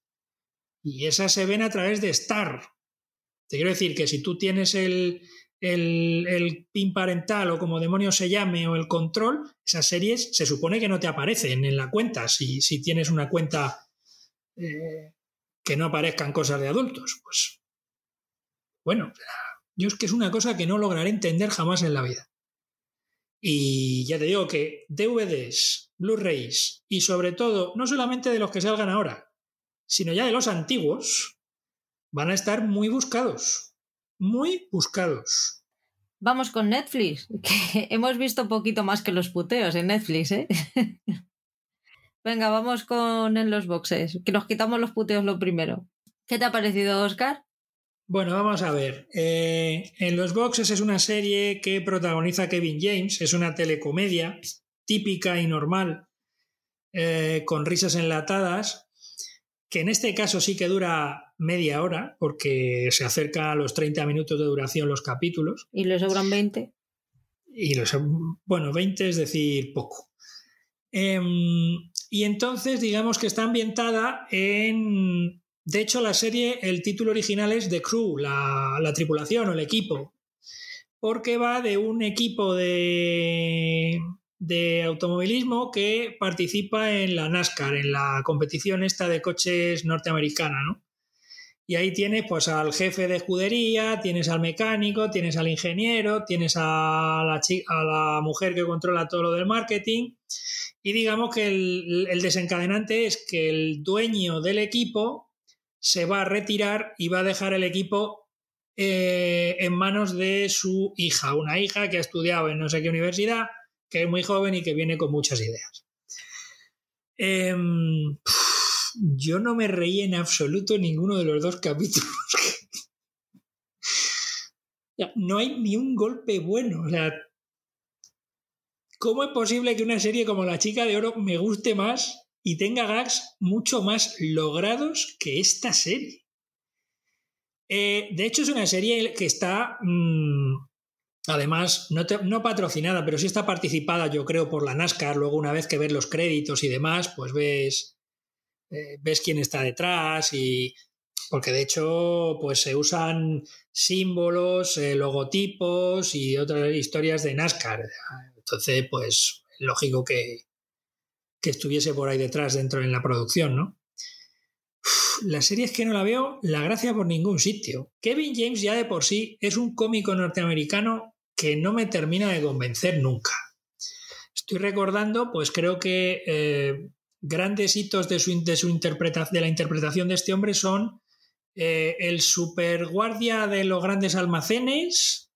Y esas se ven a través de Star. Te quiero decir que si tú tienes el, el, el, pin parental o como demonios se llame o el control, esas series se supone que no te aparecen en la cuenta si, si tienes una cuenta eh, que no aparezcan cosas de adultos. Pues bueno, yo es que es una cosa que no lograré entender jamás en la vida. Y ya te digo que DVDs, Blu-rays y sobre todo, no solamente de los que salgan ahora, sino ya de los antiguos, van a estar muy buscados. Muy buscados. Vamos con Netflix, que hemos visto poquito más que los puteos en Netflix, ¿eh? Venga, vamos con en los boxes, que nos quitamos los puteos lo primero. ¿Qué te ha parecido, Oscar? Bueno, vamos a ver. Eh, en Los Boxes es una serie que protagoniza Kevin James, es una telecomedia típica y normal, eh, con risas enlatadas, que en este caso sí que dura media hora, porque se acerca a los 30 minutos de duración los capítulos. ¿Y le sobran 20? Y los, bueno, 20 es decir, poco. Eh, y entonces, digamos que está ambientada en de hecho, la serie, el título original es The Crew, la, la tripulación o el equipo, porque va de un equipo de, automovilismo que participa en la NASCAR, en la competición esta de coches norteamericana, ¿no? Y ahí tienes pues al jefe de escudería, tienes al mecánico, tienes al ingeniero, tienes a la, mujer que controla todo lo del marketing. Y digamos que el desencadenante es que el dueño del equipo se va a retirar y va a dejar el equipo eh, en manos de su hija, una hija que ha estudiado en no sé qué universidad, que es muy joven y que viene con muchas ideas. Eh, yo no me reí en absoluto en ninguno de los dos capítulos. no hay ni un golpe bueno. O sea, ¿Cómo es posible que una serie como La Chica de Oro me guste más y tenga gags mucho más logrados que esta serie? Eh, de hecho, es una serie que está, mm, además, no, no, patrocinada, pero sí está participada, yo creo, por la NASCAR. Luego, una vez que ves los créditos y demás, pues ves, eh, ves quién está detrás y... Porque de hecho, pues se usan símbolos, eh, logotipos y otras historias de NASCAR. Entonces, pues, lógico que, que estuviese por ahí detrás dentro en la producción, ¿no? la serie es que no la veo la gracia por ningún sitio. Kevin James ya de por sí es un cómico norteamericano que no me termina de convencer nunca. Estoy recordando, pues creo que eh, grandes hitos de, su, de, su de la interpretación de este hombre son eh, el super guardia de los grandes almacenes,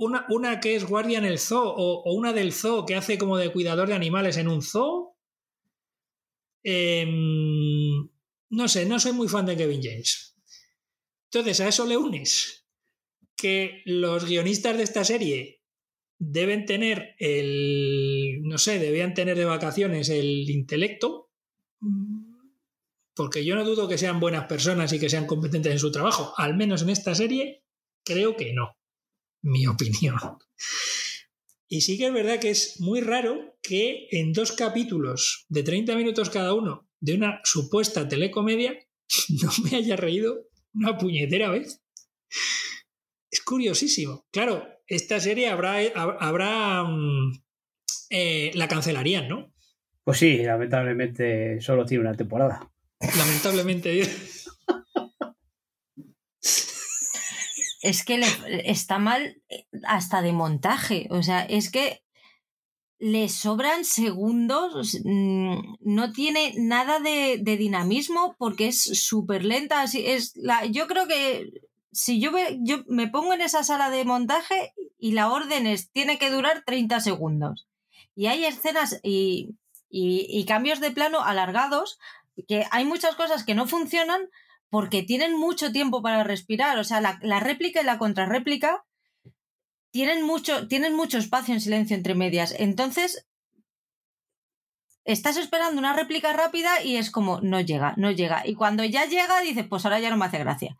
una, una, que es guardia en el zoo, o, una del zoo que hace como de cuidador de animales en un zoo. Eh, no sé, no soy muy fan de Kevin James. Entonces, a eso le unes que los guionistas de esta serie deben tener el, no sé, debían tener de vacaciones el intelecto, porque yo no dudo que sean buenas personas y que sean competentes en su trabajo, al menos en esta serie, creo que no, mi opinión. Y sí que es verdad que es muy raro que en dos capítulos de 30 minutos cada uno de una supuesta telecomedia no me haya reído una puñetera vez. Es curiosísimo. Claro, esta serie habrá, habrá mm, eh, la cancelarían, ¿no? Pues sí, lamentablemente solo tiene una temporada. Lamentablemente. es que le, está mal hasta de montaje. O sea, es que le sobran segundos, mm, no tiene nada de, dinamismo porque es súper lenta. Es la, yo creo que si yo, yo me pongo en esa sala de montaje y la orden es, tiene que durar 30 segundos. Y hay escenas y, y, cambios de plano alargados, que hay muchas cosas que no funcionan porque tienen mucho tiempo para respirar. O sea, la, réplica y la contrarréplica tienen mucho, tienen mucho espacio en silencio entre medias. Entonces, estás esperando una réplica rápida y es como, no llega, no llega. Y cuando ya llega, dices, pues ahora ya no me hace gracia.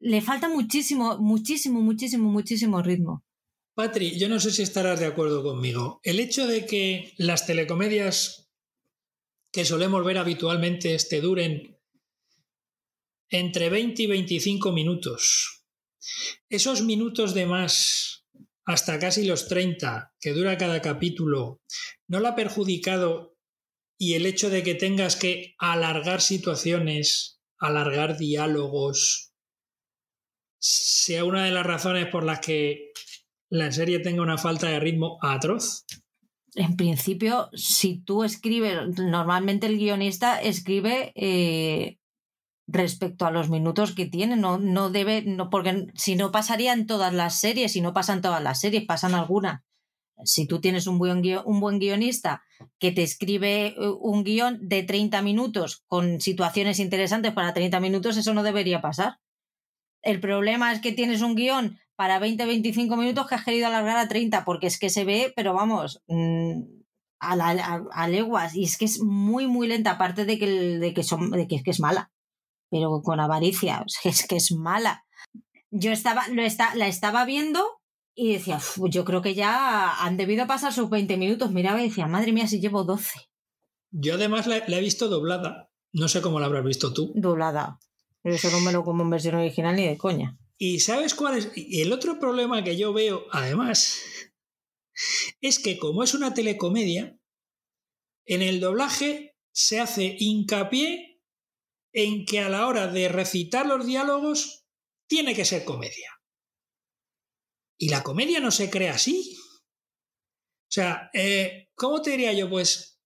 Le falta muchísimo, muchísimo, muchísimo, muchísimo ritmo. Patri, yo no sé si estarás de acuerdo conmigo. El hecho de que las telecomedias que solemos ver habitualmente este duren entre 20 y 25 minutos esos minutos de más, hasta casi los 30, que dura cada capítulo, ¿no lo ha perjudicado y el hecho de que tengas que alargar situaciones, alargar diálogos, sea una de las razones por las que la serie tenga una falta de ritmo atroz? En principio, si tú escribes, normalmente el guionista escribe eh, respecto a los minutos que tiene. No, no debe, no, porque si no pasarían todas las series, si no pasan todas las series, pasan algunas. Si tú tienes un buen, un buen guionista que te escribe eh, un guion de 30 minutos con situaciones interesantes para 30 minutos, eso no debería pasar. El problema es que tienes un guion para 20-25 minutos que has querido alargar a 30, porque es que se ve, pero vamos, mm, a, a, leguas, y es que es muy, muy lenta, aparte de que, de que, son, de que es mala pero con avaricia, es que es mala. Yo estaba, lo está, la estaba viendo y decía, yo creo que ya han debido pasar sus 20 minutos. Miraba y decía, madre mía, si llevo 12. Yo además la, he visto doblada. No sé cómo la habrás visto tú. Doblada. Pero eso no me lo como en versión original ni de coña. ¿Y sabes cuál es? El otro problema que yo veo, además, es que como es una telecomedia, en el doblaje se hace hincapié en que a la hora de recitar los diálogos tiene que ser comedia. Y la comedia no se crea así. O sea, eh, ¿cómo te diría yo? Pues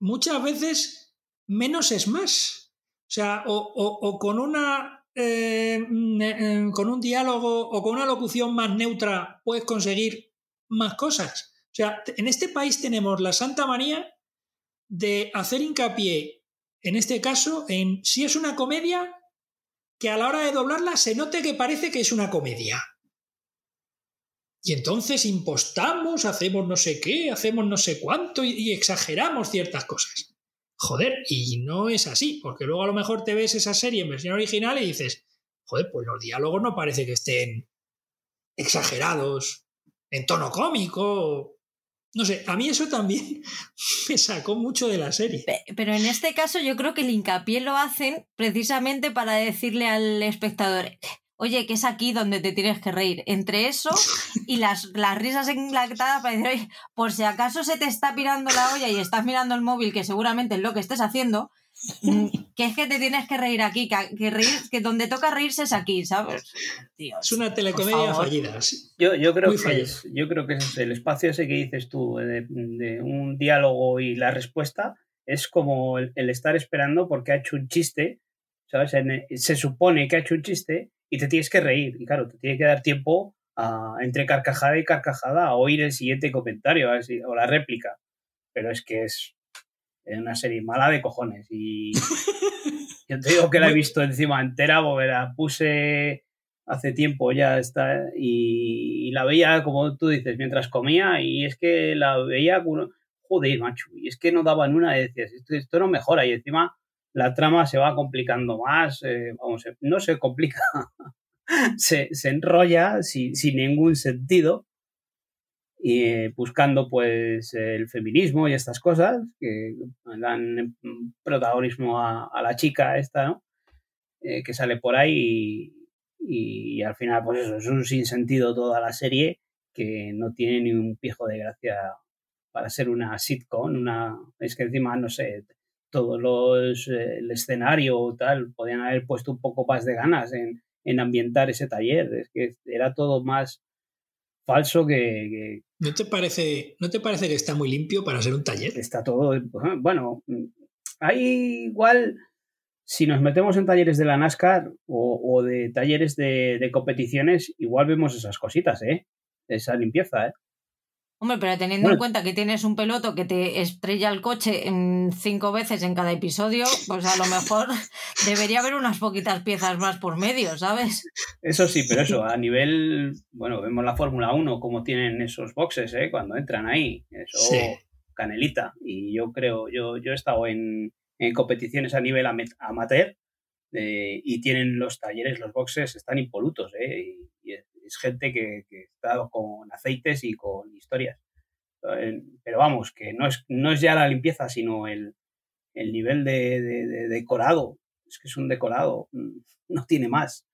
muchas veces menos es más. O sea, o, con una. Eh, eh, con un diálogo o con una locución más neutra puedes conseguir más cosas. O sea, en este país tenemos la santa manía de hacer hincapié en este caso, en si es una comedia, que a la hora de doblarla se note que parece que es una comedia. Y entonces impostamos, hacemos no sé qué, hacemos no sé cuánto y, exageramos ciertas cosas. Joder, y no es así, porque luego a lo mejor te ves esa serie en versión original y dices, joder, pues los diálogos no parece que estén exagerados, en tono cómico. No sé, a mí eso también me sacó mucho de la serie. Pero en este caso yo creo que el hincapié lo hacen precisamente para decirle al espectador, oye, que es aquí donde te tienes que reír. Entre eso y las, las risas enlactadas para decir, oye, por si acaso se te está pirando la olla y estás mirando el móvil, que seguramente es lo que estés haciendo, que es que te tienes que reír aquí, que, reír, que donde toca reírse es aquí, ¿sabes? es una telecomedia fallida. Yo, yo, creo que es, yo creo que es el espacio ese que dices tú, de, un diálogo y la respuesta, es como el, estar esperando porque ha hecho un chiste, ¿sabes? se supone que ha hecho un chiste y te tienes que reír. Y claro, te tiene que dar tiempo a, entre carcajada y carcajada a oír el siguiente comentario o la réplica. Pero es que es una serie mala de cojones. Y yo te digo que la he visto encima entera, porque la puse hace tiempo ya está y, la veía como tú dices mientras comía y es que la veía joder macho y es que no daban una y decías esto, esto no mejora y encima la trama se va complicando más, eh, vamos, no se complica, se, enrolla sin, ningún sentido, y eh, buscando pues el feminismo y estas cosas que dan protagonismo a, la chica esta, ¿no? Eh, que sale por ahí y, al final pues eso, es un sinsentido toda la serie que no tiene ni un pijo de gracia para ser una sitcom, una, es que encima, no sé, todos los, eh, el escenario tal, podían haber puesto un poco más de ganas en, ambientar ese taller. Es que era todo más falso que, ¿No, te parece, ¿No te parece que está muy limpio para ser un taller? Está todo. Bueno, hay igual. Si nos metemos en talleres de la NASCAR o, de talleres de, de, competiciones, igual vemos esas cositas, ¿eh? Esa limpieza, ¿eh? Hombre, pero teniendo en cuenta que tienes un peloto que te estrella el coche en cinco veces en cada episodio, pues a lo mejor debería haber unas poquitas piezas más por medio, ¿sabes? Eso sí, pero eso, a nivel, bueno, vemos la Fórmula 1, como tienen esos boxes, ¿eh? Cuando entran ahí, eso, canelita. Y yo creo, yo, yo he estado en, competiciones a nivel amateur eh, y tienen los talleres, los boxes, están impolutos, ¿eh? Y, es gente que, que está con aceites y con historias. Pero vamos, que no es, no es ya la limpieza, sino el, nivel de, decorado. Es que es un decorado, mm, no tiene más.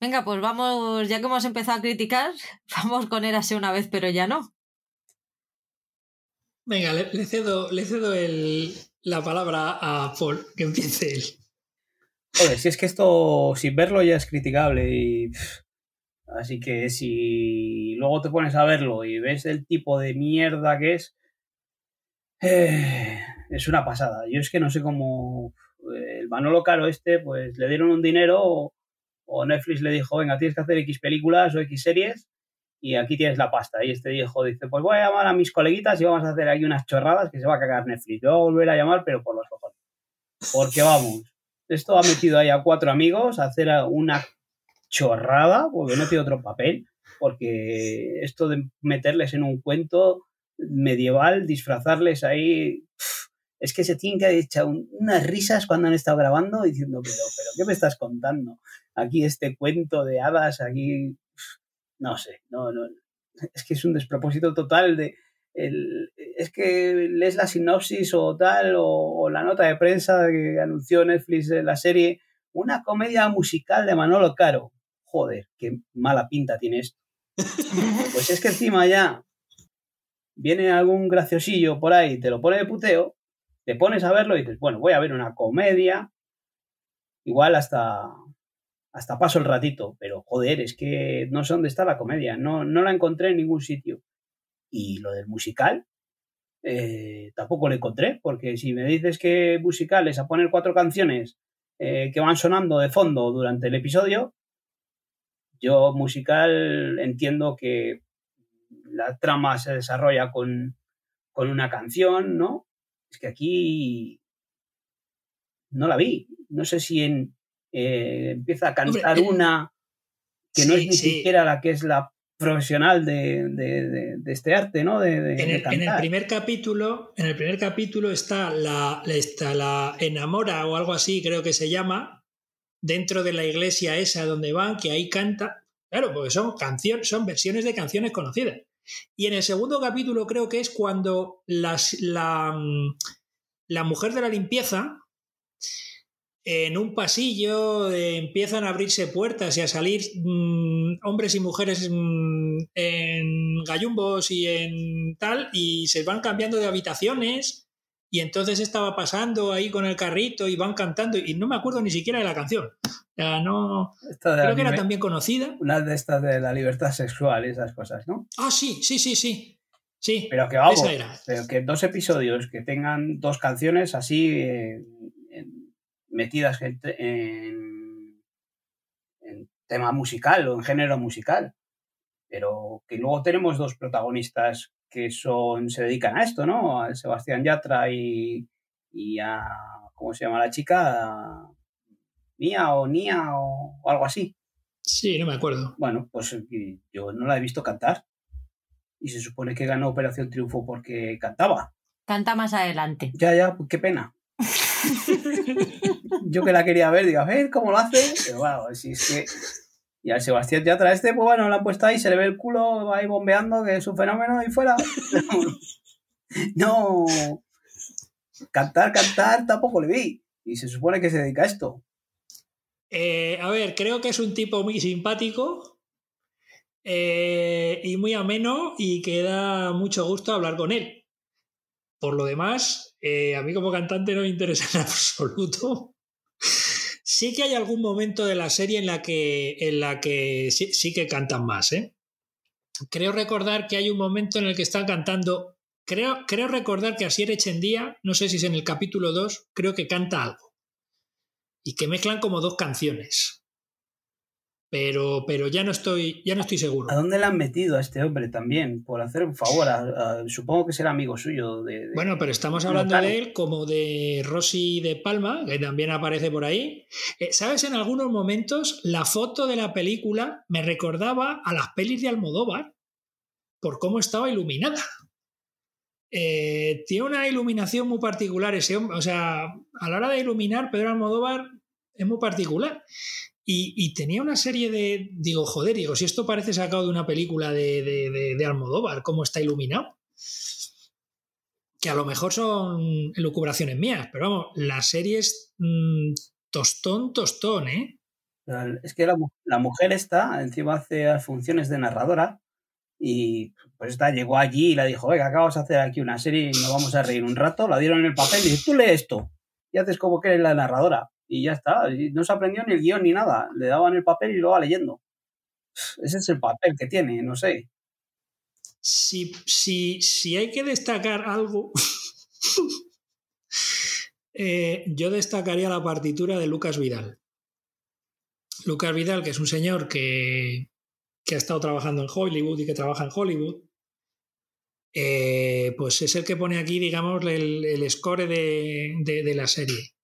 Venga, pues vamos, ya que hemos empezado a criticar, vamos con Érase una vez, pero ya no. Venga, le, cedo, le cedo la palabra a Paul, que empiece él. Joder, si es que esto, sin verlo ya es criticable y Así que si luego te pones a verlo y ves el tipo de mierda que es, eh, es una pasada. Yo es que no sé cómo eh, el Manolo Caro este, pues le dieron un dinero o, Netflix le dijo, venga, tienes que hacer X películas o X series y aquí tienes la pasta. Y este dijo, dice, pues voy a llamar a mis coleguitas y vamos a hacer aquí unas chorradas que se va a cagar Netflix. Yo voy a volver a llamar, pero por los cojones. Porque vamos, esto ha metido ahí a cuatro amigos a hacer una chorrada, porque no tiene otro papel, porque esto de meterles en un cuento medieval, disfrazarles ahí, es que se tienen que echar unas risas cuando han estado grabando diciendo, pero, pero, ¿qué me estás contando? Aquí este cuento de hadas, aquí, no sé, no, no, es que es un despropósito total de... El, es que lees la sinopsis o tal, o, la nota de prensa que anunció Netflix de la serie, una comedia musical de Manolo Caro joder, qué mala pinta tiene esto. Pues es que encima ya viene algún graciosillo por ahí, te lo pone de puteo, te pones a verlo y dices, bueno, voy a ver una comedia, igual hasta, hasta paso el ratito, pero joder, es que no sé dónde está la comedia, no, no la encontré en ningún sitio. Y lo del musical, eh, tampoco lo encontré, porque si me dices que musical es a poner cuatro canciones eh, que van sonando de fondo durante el episodio, yo musical entiendo que la trama se desarrolla con, una canción, ¿no? Es que aquí no la vi. No sé si en, eh, empieza a cantar una que no es ni siquiera la que es la profesional de, de, de, este arte, ¿no? De, en, el, en, el, primer capítulo, en el primer capítulo está la, está la enamora o algo así, creo que se llama, dentro de la iglesia esa donde van, que ahí canta. Claro, porque son canciones, son versiones de canciones conocidas. Y en el segundo capítulo creo que es cuando las, la, mm, la mujer de la limpieza en un pasillo eh, empiezan a abrirse puertas y a salir mm, hombres y mujeres mm, en gallumbos y en tal, y se van cambiando de habitaciones, y entonces estaba pasando ahí con el carrito y van cantando, y no me acuerdo ni siquiera de la canción. no, creo que era también conocida. Una de estas de la libertad sexual y esas cosas, ¿no? Ah, sí, sí, sí, sí. Sí, pero que vamos, pero que dos episodios que tengan dos canciones así eh, metidas en, en, tema musical o en género musical. Pero que luego tenemos dos protagonistas que son se dedican a esto, ¿no? A Sebastián Yatra y, y a, ¿cómo se llama la chica? Mía o Nia o, algo así. Sí, no me acuerdo. Bueno, pues yo no la he visto cantar. Y se supone que ganó Operación Triunfo porque cantaba. Canta más adelante. Ya, ya, pues qué pena. yo que la quería ver, digo, a ver cómo lo hace. Pero bueno, si es que. Y al Sebastián Teatra este, pues bueno, lo han puesto ahí, se le ve el culo ahí bombeando, que es un fenómeno y fuera. no. Cantar, cantar, tampoco le vi. Y se supone que se dedica a esto. Eh, a ver, creo que es un tipo muy simpático eh, y muy ameno y que da mucho gusto hablar con él. Por lo demás, eh, a mí como cantante no me interesa en absoluto. Sí que hay algún momento de la serie en la que, en la que sí, que cantan más. ¿eh? Creo recordar que hay un momento en el que están cantando. Creo, creo recordar que Asier Echendía, no sé si es en el capítulo 2, creo que canta algo. Y que mezclan como dos canciones pero, pero ya, no estoy, ya no estoy seguro. ¿A dónde le han metido a este hombre también? Por hacer un favor, supongo que será amigo suyo. De, bueno, pero estamos hablando de él como de Rosy de Palma, que también aparece por ahí. Eh, ¿Sabes? En algunos momentos la foto de la película me recordaba a las pelis de Almodóvar por cómo estaba iluminada. Eh, tiene una iluminación muy particular ese hombre. O sea, a la hora de iluminar, Pedro Almodóvar es muy particular. Y, tenía una serie de. Digo, joder, digo, si esto parece sacado de una película de, de, Almodóvar, cómo está iluminado. Que a lo mejor son elucubraciones mías, pero vamos, la serie es mm, tostón, tostón, ¿eh? Es que la, la, mujer está, encima hace funciones de narradora, y pues esta llegó allí y la dijo, venga, acabamos de hacer aquí una serie y nos vamos a reír un rato. La dieron en el papel y dice, tú lee esto. Y haces como que eres la narradora y ya está. no se aprendió ni el guion ni nada. Le daban el papel y lo va leyendo. Ese es el papel que tiene, no sé. Si, si, si hay que destacar algo, eh, yo destacaría la partitura de Lucas Vidal. Lucas Vidal, que es un señor que, que ha estado trabajando en Hollywood y que trabaja en Hollywood, eh, pues es el que pone aquí, digamos, el, el score de, de, la serie.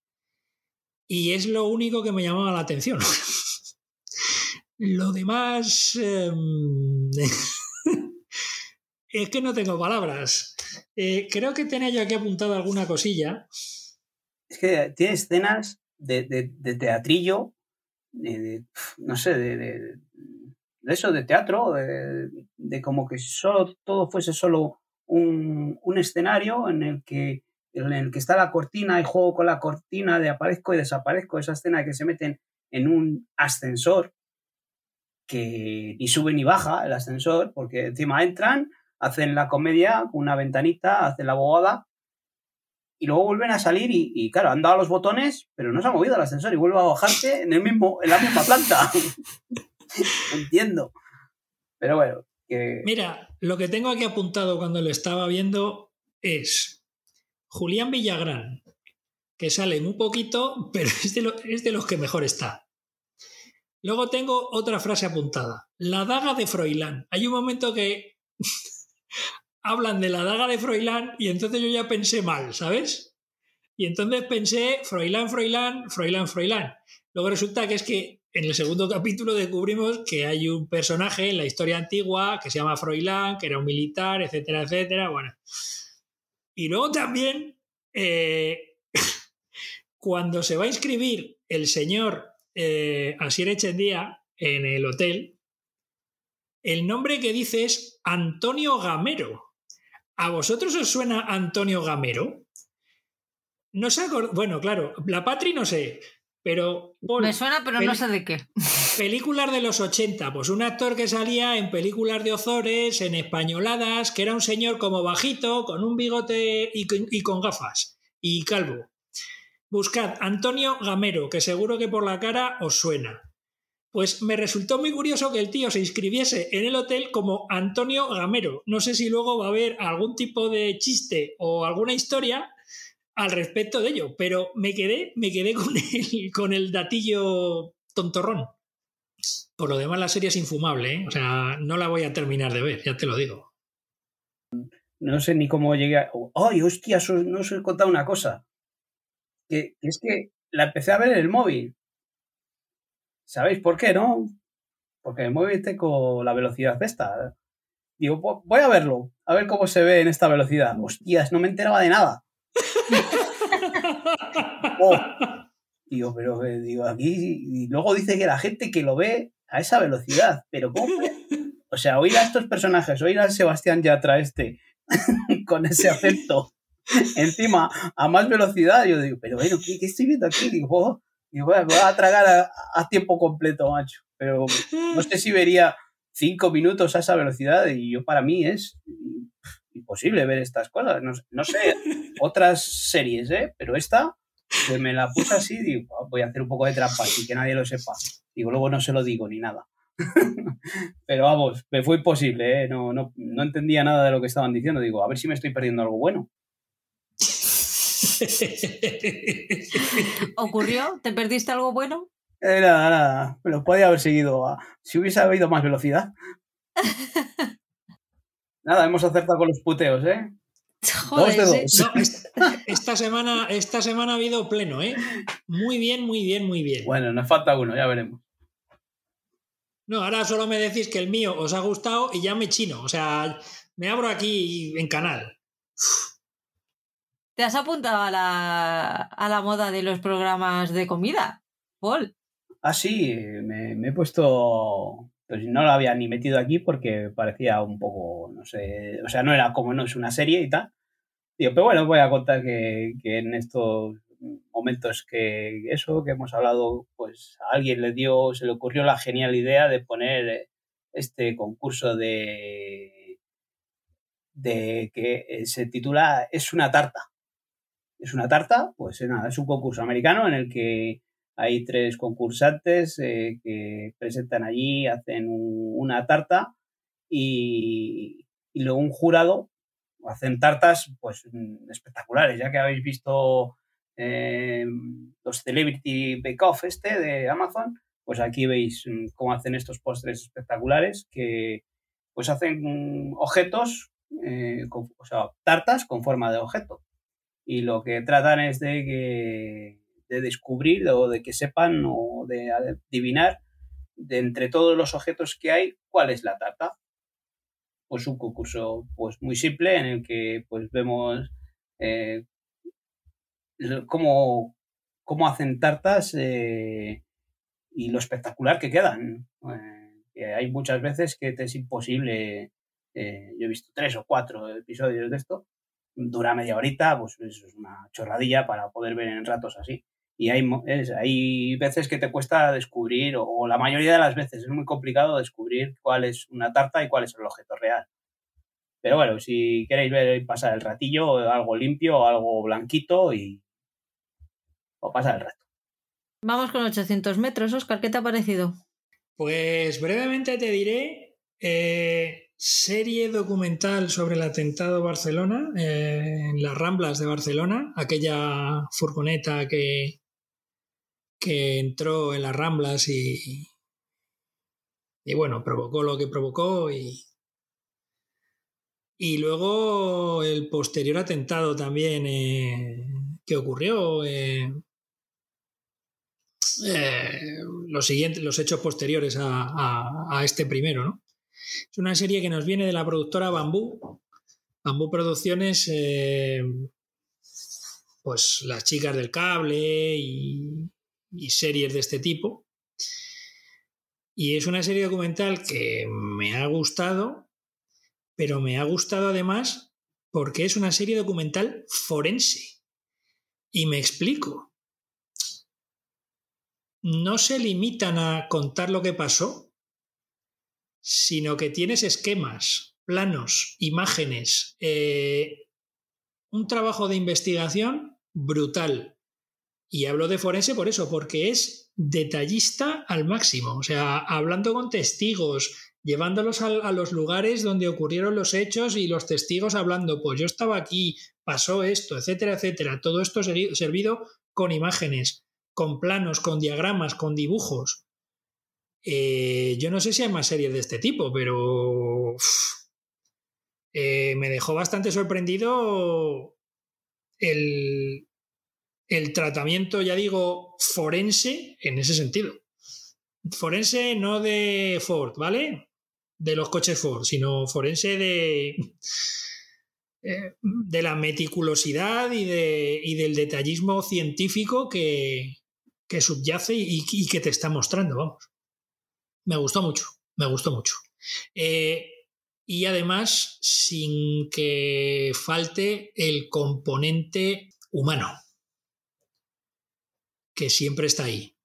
Y es lo único que me llamaba la atención. lo demás... Em, es que no tengo palabras. Eh, creo que tenía yo aquí apuntado alguna cosilla. Es que tiene escenas de, de, teatrillo, no sé, de, eso, de teatro, de, como que solo todo fuese solo un, un escenario en el que en el que está la cortina y juego con la cortina de aparezco y desaparezco, esa escena que se meten en un ascensor que ni sube ni baja el ascensor, porque encima entran, hacen la comedia, una ventanita, hacen la abogada y luego vuelven a salir y, claro, han dado los botones, pero no se ha movido el ascensor y vuelve a bajarse en, el mismo, en la misma planta. Entiendo. Pero bueno. Que... Mira, lo que tengo aquí apuntado cuando lo estaba viendo es Julián Villagrán, que sale muy poquito, pero es de, los que mejor está. Luego tengo otra frase apuntada. La daga de Froilán. Hay un momento que hablan de la daga de Froilán y entonces yo ya pensé mal, ¿sabes? Y entonces pensé, Froilán, Froilán, Froilán, Froilán. Luego resulta que es que en el segundo capítulo descubrimos que hay un personaje en la historia antigua que se llama Froilán, que era un militar, etcétera, etcétera. Bueno. Y luego también, eh, cuando se va a inscribir el señor eh, Asier Echendía en el hotel, el nombre que dice es Antonio Gamero. ¿A vosotros os suena Antonio Gamero? No sé, bueno, claro, la Patri no sé, pero... Me suena, pero no sé de qué. Películas de los 80, pues un actor que salía en películas de Ozores, en españoladas, que era un señor como bajito, con un bigote y con gafas, y calvo. Buscad Antonio Gamero, que seguro que por la cara os suena. Pues me resultó muy curioso que el tío se inscribiese en el hotel como Antonio Gamero. No sé si luego va a haber algún tipo de chiste o alguna historia al respecto de ello, pero me quedé, me quedé con el, con el datillo tontorrón. Por lo demás, la serie es infumable, ¿eh? o sea, no la voy a terminar de ver, ya te lo digo. No sé ni cómo llegué a... ¡Ay, hostia! No os he contado una cosa. Que, es que la empecé a ver en el móvil. ¿Sabéis por qué, no? Porque el móvil con la velocidad de esta. Digo, voy a verlo, a ver cómo se ve en esta velocidad. Hostias, no me enteraba de nada. Oh. Digo, pero eh, digo, aquí. Y luego dice que la gente que lo ve a esa velocidad. Pero ¿cómo? O sea, oír a estos personajes, oír a Sebastián Yatra este con ese acento encima a más velocidad, yo digo, pero bueno, ¿qué, estoy viendo aquí? Digo, oh, y voy a, tragar a, tiempo completo, macho. Pero no sé si vería cinco minutos a esa velocidad y yo para mí es imposible ver estas cosas. No, sé otras series, ¿eh? Pero esta, me la puse así, digo, voy a hacer un poco de trampa y que nadie lo sepa. Digo, luego no se lo digo ni nada. Pero vamos, me fue imposible, ¿eh? No, no, no entendía nada de lo que estaban diciendo. Digo, a ver si me estoy perdiendo algo bueno. ¿Ocurrió? ¿Te perdiste algo bueno? Eh, nada, nada. Pero podía haber seguido. si hubiese habido más velocidad. nada, hemos acertado con los puteos, ¿eh? dos de dos. esta, semana, esta semana ha habido pleno, ¿eh? Muy bien, muy bien, muy bien. Bueno, nos falta uno, ya veremos. No, ahora solo me decís que el mío os ha gustado y ya me chino. O sea, me abro aquí en canal. ¿Te has apuntado a la, a la moda de los programas de comida, Paul? Ah, sí, me, he puesto. Pues no lo había ni metido aquí porque parecía un poco, no sé, o sea, no era como no es una serie y tal. Digo, pero bueno, voy a contar que, que en estos momentos que eso, que hemos hablado, pues a alguien le dio, se le ocurrió la genial idea de poner este concurso de, de que se titula Es una tarta es una tarta, pues nada, es un concurso americano en el que hay tres concursantes eh, que presentan allí, hacen una tarta y, luego un jurado hacen tartas pues espectaculares, ya que habéis visto eh, los Celebrity Bake Off este de Amazon, pues aquí veis mm, cómo hacen estos postres espectaculares que pues hacen objetos, o sea, tartas con forma de objeto. Y lo que tratan es de, que, de descubrir o de que sepan o de adivinar de entre todos los objetos que hay cuál es la tarta. Pues un concurso pues muy simple en el que pues vemos eh, cómo, cómo, hacen tartas eh, y lo espectacular que quedan. Eh, hay muchas veces que te es imposible, yo he visto tres o cuatro episodios de esto, dura media horita, pues es una chorradilla para poder ver en ratos así. Y hay, hay veces que te cuesta descubrir, o, la mayoría de las veces es muy complicado descubrir cuál es una tarta y cuál es el objeto real. Pero bueno, si queréis ver pasar el ratillo, algo limpio, algo blanquito y. o pasar el rato. Vamos con 800 metros, Oscar, ¿qué te ha parecido? Pues brevemente te diré eh, serie documental sobre el atentado Barcelona, eh, en las Ramblas de Barcelona, aquella furgoneta que, que entró en las Ramblas y, y bueno, provocó lo que provocó y, y luego el posterior atentado también en, que ocurrió los, siguientes, los hechos posteriores a, este primero. ¿no? Es una serie que nos viene de la productora Bambú. Bambú Producciones, eh, pues las chicas del cable y, y series de este tipo. Y es una serie documental que me ha gustado, pero me ha gustado además porque es una serie documental forense. Y me explico no se limitan a contar lo que pasó, sino que tienes esquemas, planos, imágenes, eh, un trabajo de investigación brutal. Y hablo de forense por eso, porque es detallista al máximo, o sea, hablando con testigos, llevándolos a, los lugares donde ocurrieron los hechos y los testigos hablando, pues yo estaba aquí, pasó esto, etcétera, etcétera. Todo esto servido con imágenes con planos, con diagramas, con dibujos. Eh, yo no sé si hay más series de este tipo, pero eh, me dejó bastante sorprendido el, el tratamiento, ya digo, forense en ese sentido. Forense no de Ford, ¿vale? De los coches Ford, sino forense de, eh, de la meticulosidad y, de, y del detallismo científico que, que subyace y, que te está mostrando, vamos. Me gustó mucho, me gustó mucho. Eh, y además, sin que falte el componente humano, que siempre está ahí.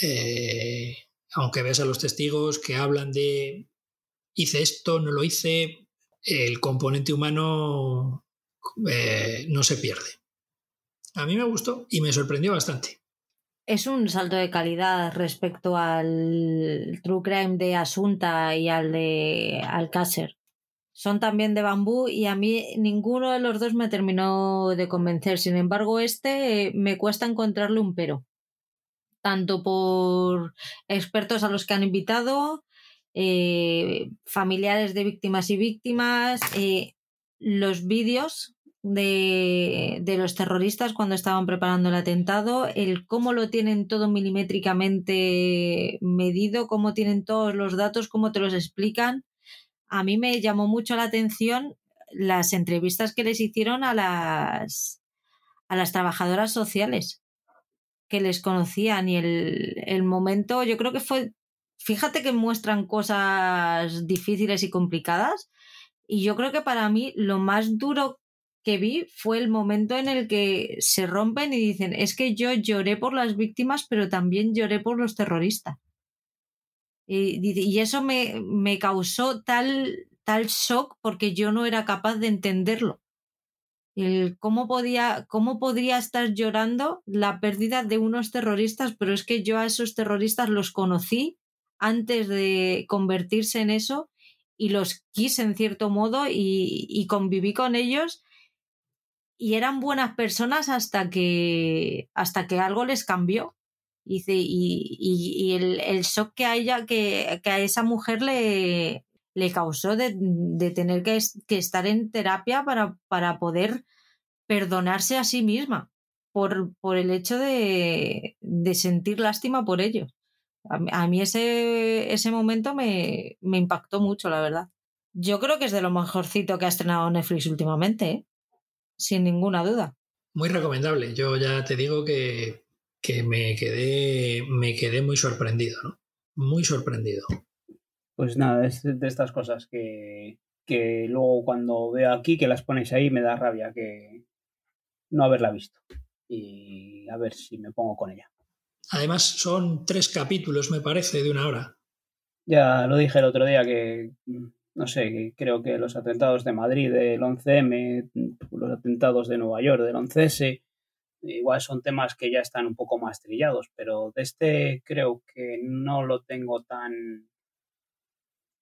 Eh, aunque ves a los testigos que hablan de hice esto, no lo hice, el componente humano eh, no se pierde. A mí me gustó y me sorprendió bastante es un salto de calidad respecto al True Crime de Asunta y al de Alcácer. Son también de bambú y a mí ninguno de los dos me terminó de convencer. Sin embargo, este eh, me cuesta encontrarle un pero. Tanto por expertos a los que han invitado, eh, familiares de víctimas y víctimas, eh, los vídeos de, los terroristas cuando estaban preparando el atentado, el cómo lo tienen todo milimétricamente medido, cómo tienen todos los datos, cómo te los explican. A mí me llamó mucho la atención las entrevistas que les hicieron a las, a las trabajadoras sociales que les conocían y el, el momento, yo creo que fue, fíjate que muestran cosas difíciles y complicadas. Y yo creo que para mí lo más duro que vi fue el momento en el que se rompen y dicen, es que yo lloré por las víctimas, pero también lloré por los terroristas. Y, eso me, me, causó tal, tal shock porque yo no era capaz de entenderlo. El cómo, podía, cómo podría estar llorando la pérdida de unos terroristas, pero es que yo a esos terroristas los conocí antes de convertirse en eso y los quise en cierto modo y, y conviví con ellos y eran buenas personas hasta que, hasta que algo les cambió. Y, y, el, el, shock que a ella, que, a esa mujer le, le causó de, tener que, estar en terapia para, para poder perdonarse a sí misma por, por el hecho de, sentir lástima por ello. A, mí ese, ese momento me, me impactó mucho, la verdad. Yo creo que es de lo mejorcito que ha estrenado Netflix últimamente. ¿eh? sin ninguna duda. Muy recomendable. Yo ya te digo que, me, quedé, me quedé muy sorprendido, ¿no? Muy sorprendido. Pues nada, es de estas cosas que, que luego cuando veo aquí que las ponéis ahí me da rabia que no haberla visto. Y a ver si me pongo con ella. Además, son tres capítulos, me parece, de una hora. Ya lo dije el otro día que no sé, creo que los atentados de Madrid del 11M, los atentados de Nueva York del 11S, igual son temas que ya están un poco más trillados, pero de este creo que no lo tengo tan,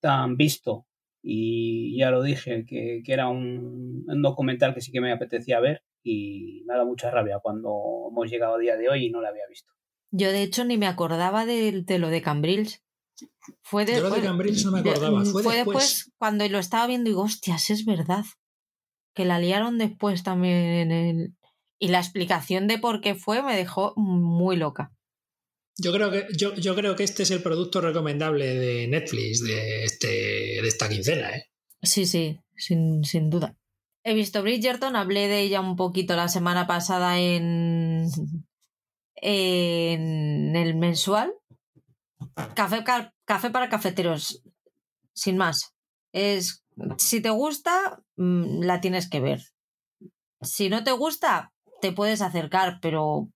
tan visto. Y ya lo dije, que, era un, documental que sí que me apetecía ver y me ha dado mucha rabia cuando hemos llegado a día de hoy y no lo había visto. Yo de hecho ni me acordaba de, de lo de Cambrils. Fue de, Yo de Cambrils no me acordaba. Fue, fue después. cuando lo estaba viendo y digo, hostias, es verdad. Que la liaron después también en el. Y la explicación de por qué fue me dejó muy loca. Yo creo que, yo, yo creo que este es el producto recomendable de Netflix de, este, de esta quincena. ¿eh? Sí, sí, sin, sin duda. He visto Bridgerton, hablé de ella un poquito la semana pasada en, en el mensual. Café, café para cafeteros, sin más. Es, si te gusta, mm, la tienes que ver. Si no te gusta, te puedes acercar, pero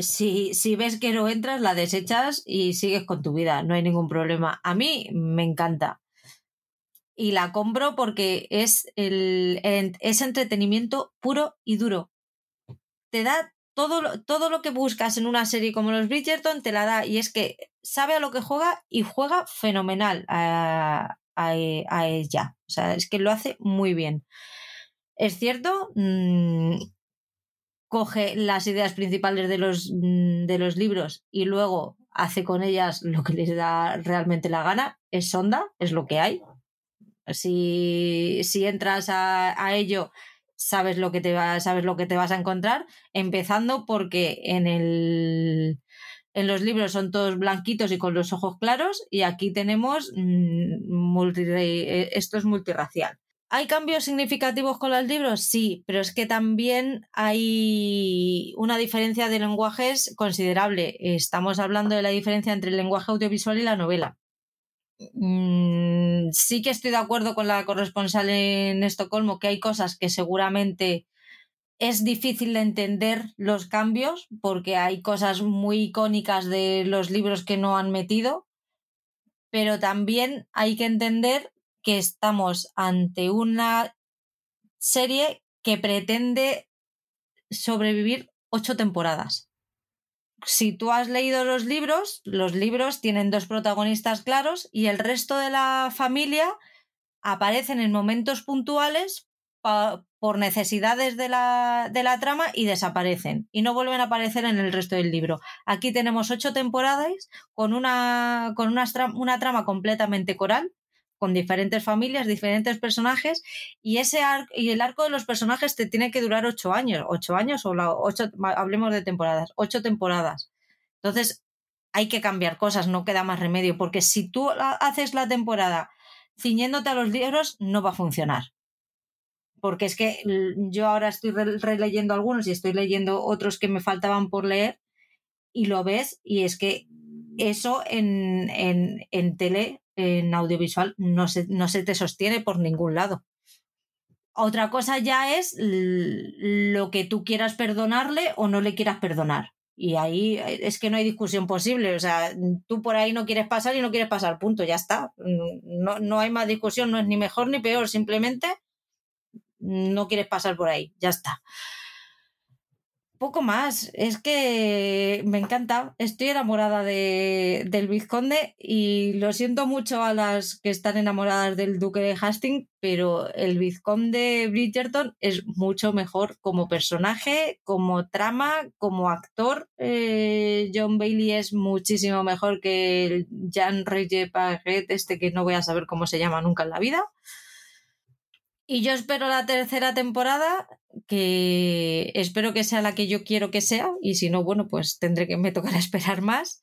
si, si ves que no entras, la desechas y sigues con tu vida, no hay ningún problema. A mí me encanta. Y la compro porque es, el, es entretenimiento puro y duro. Te da todo, todo lo que buscas en una serie como los Bridgerton, te la da. Y es que sabe a lo que juega y juega fenomenal a, a, ella. O sea, es que lo hace muy bien. Es cierto, mmm, coge las ideas principales de los, mm, de los libros y luego hace con ellas lo que les da realmente la gana, es sonda, es lo que hay. Si, si entras a, a ello, sabes lo, que te va, sabes lo que te vas a encontrar, empezando porque en, el, en los libros son todos blanquitos y con los ojos claros y aquí tenemos mm, multi, eh, esto es multirracial. ¿Hay cambios significativos con los libros? Sí, pero es que también hay una diferencia de lenguajes considerable. Estamos hablando de la diferencia entre el lenguaje audiovisual y la novela. Mm, sí que estoy de acuerdo con la corresponsal en Estocolmo que hay cosas que seguramente es difícil de entender los cambios porque hay cosas muy icónicas de los libros que no han metido, pero también hay que entender que estamos ante una serie que pretende sobrevivir ocho temporadas. Si tú has leído los libros, los libros tienen dos protagonistas claros y el resto de la familia aparecen en momentos puntuales por necesidades de la, de la, trama y desaparecen y no vuelven a aparecer en el resto del libro. Aquí tenemos ocho temporadas con una, con una, una trama completamente coral con diferentes familias, diferentes personajes, y ese y el arco de los personajes te tiene que durar ocho años, ocho años o ocho, hablemos de temporadas, ocho temporadas. Entonces, hay que cambiar cosas, no queda más remedio, porque si tú haces la temporada ciñéndote a los libros, no va a funcionar. Porque es que yo ahora estoy releyendo algunos y estoy leyendo otros que me faltaban por leer, y lo ves, y es que eso en, en, en tele en audiovisual no se, no se te sostiene por ningún lado. Otra cosa ya es lo que tú quieras perdonarle o no le quieras perdonar. Y ahí eh, es que no hay discusión posible. O sea, tú por ahí no quieres pasar y no quieres pasar, punto, ya está. No, no hay más discusión, no es ni mejor ni peor, simplemente no quieres pasar por ahí, ya está poco más. Es que me encanta. Estoy enamorada de, del vizconde y lo siento mucho a las que están enamoradas del duque de Hastings, pero el vizconde Bridgerton es mucho mejor como personaje, como trama, como actor. Eh, John Bailey es muchísimo mejor que el Jean Reye Paget, este que no voy a saber cómo se llama nunca en la vida. Y yo espero la tercera temporada, que espero que sea la que yo quiero que sea, y si no, bueno, pues tendré que me tocar esperar más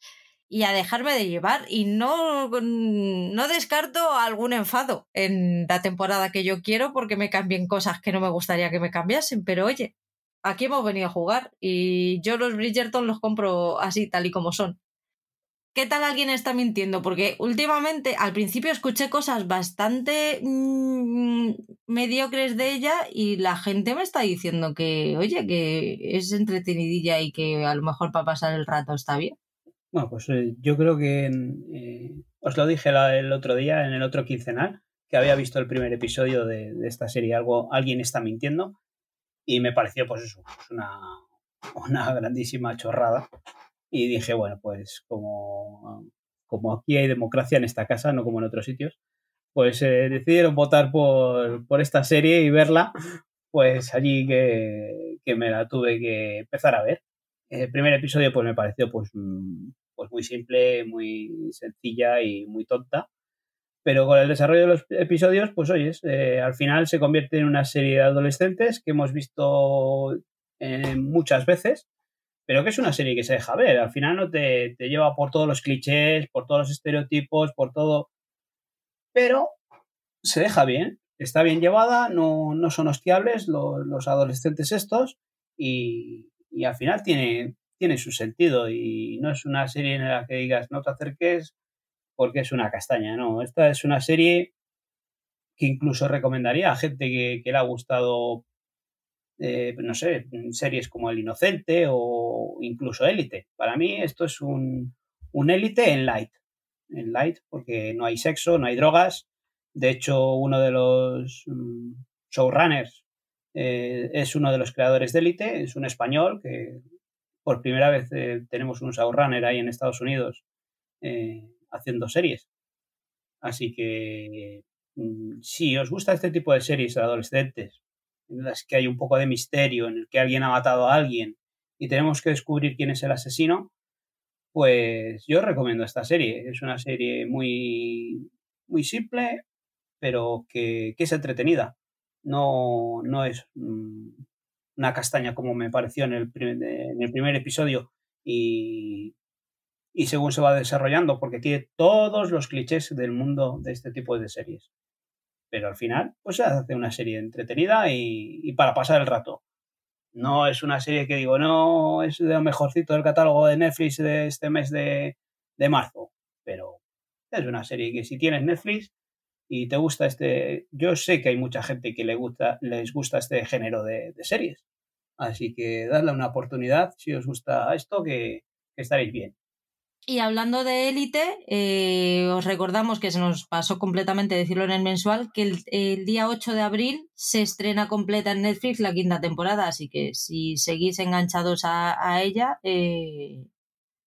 y a dejarme de llevar. Y no, no descarto algún enfado en la temporada que yo quiero porque me cambien cosas que no me gustaría que me cambiasen, pero oye, aquí hemos venido a jugar y yo los Bridgerton los compro así, tal y como son. ¿Qué tal alguien está mintiendo? Porque últimamente, al principio escuché cosas bastante mmm, mediocres de ella y la gente me está diciendo que, oye, que es entretenidilla y que a lo mejor para pasar el rato está bien. Bueno, pues eh, yo creo que eh, os lo dije el otro día en el otro quincenal, que había visto el primer episodio de, de esta serie, algo, alguien está mintiendo, y me pareció pues eso, pues una, una grandísima chorrada y dije, bueno, pues como, como aquí hay democracia en esta casa, no como en otros sitios, pues eh, decidieron votar por, por, esta serie y verla, pues allí que, que, me la tuve que empezar a ver. El primer episodio pues me pareció pues, mm, pues muy simple, muy sencilla y muy tonta. Pero con el desarrollo de los episodios, pues oyes, eh, al final se convierte en una serie de adolescentes que hemos visto eh, muchas veces, pero que es una serie que se deja ver. Al final no te, te lleva por todos los clichés, por todos los estereotipos, por todo. Pero se deja bien, está bien llevada, no, no son hostiables los, los adolescentes estos y, y, al final tiene, tiene su sentido y no es una serie en la que digas no te acerques porque es una castaña, no, esta es una serie que incluso recomendaría a gente que, que le ha gustado, eh, no sé, series como El Inocente o incluso Élite. Para mí esto es un, un Élite en light, en light porque no hay sexo, no hay drogas. De hecho, uno de los um, showrunners eh, es uno de los creadores de Élite, es un español que por primera vez eh, tenemos un showrunner ahí en Estados Unidos haciendo series. Así que mm, si os gusta este tipo de series adolescentes, en las que hay un poco de misterio, en el que alguien ha matado a alguien y tenemos que descubrir quién es el asesino, pues yo recomiendo esta serie. Es una serie muy, muy simple, pero que, que es entretenida. No, no es mmm, una castaña como me pareció en el, primer, en el primer episodio y, y según se va desarrollando, porque tiene todos los clichés del mundo de este tipo de series. Pero al final, pues se hace una serie entretenida y, para pasar el rato. No es una serie que digo, no, es de lo mejorcito del catálogo de Netflix de este mes de, de marzo. Pero es una serie que si tienes Netflix y te gusta este. Yo sé que hay mucha gente que le gusta, les gusta este género de, series. Así que dadle una oportunidad si os gusta esto, que estaréis bien. Y hablando de élite, eh, os recordamos que se nos pasó completamente decirlo en el mensual, que el, día 8 de abril se estrena completa en Netflix la quinta temporada, así que si seguís enganchados a, a ella, eh,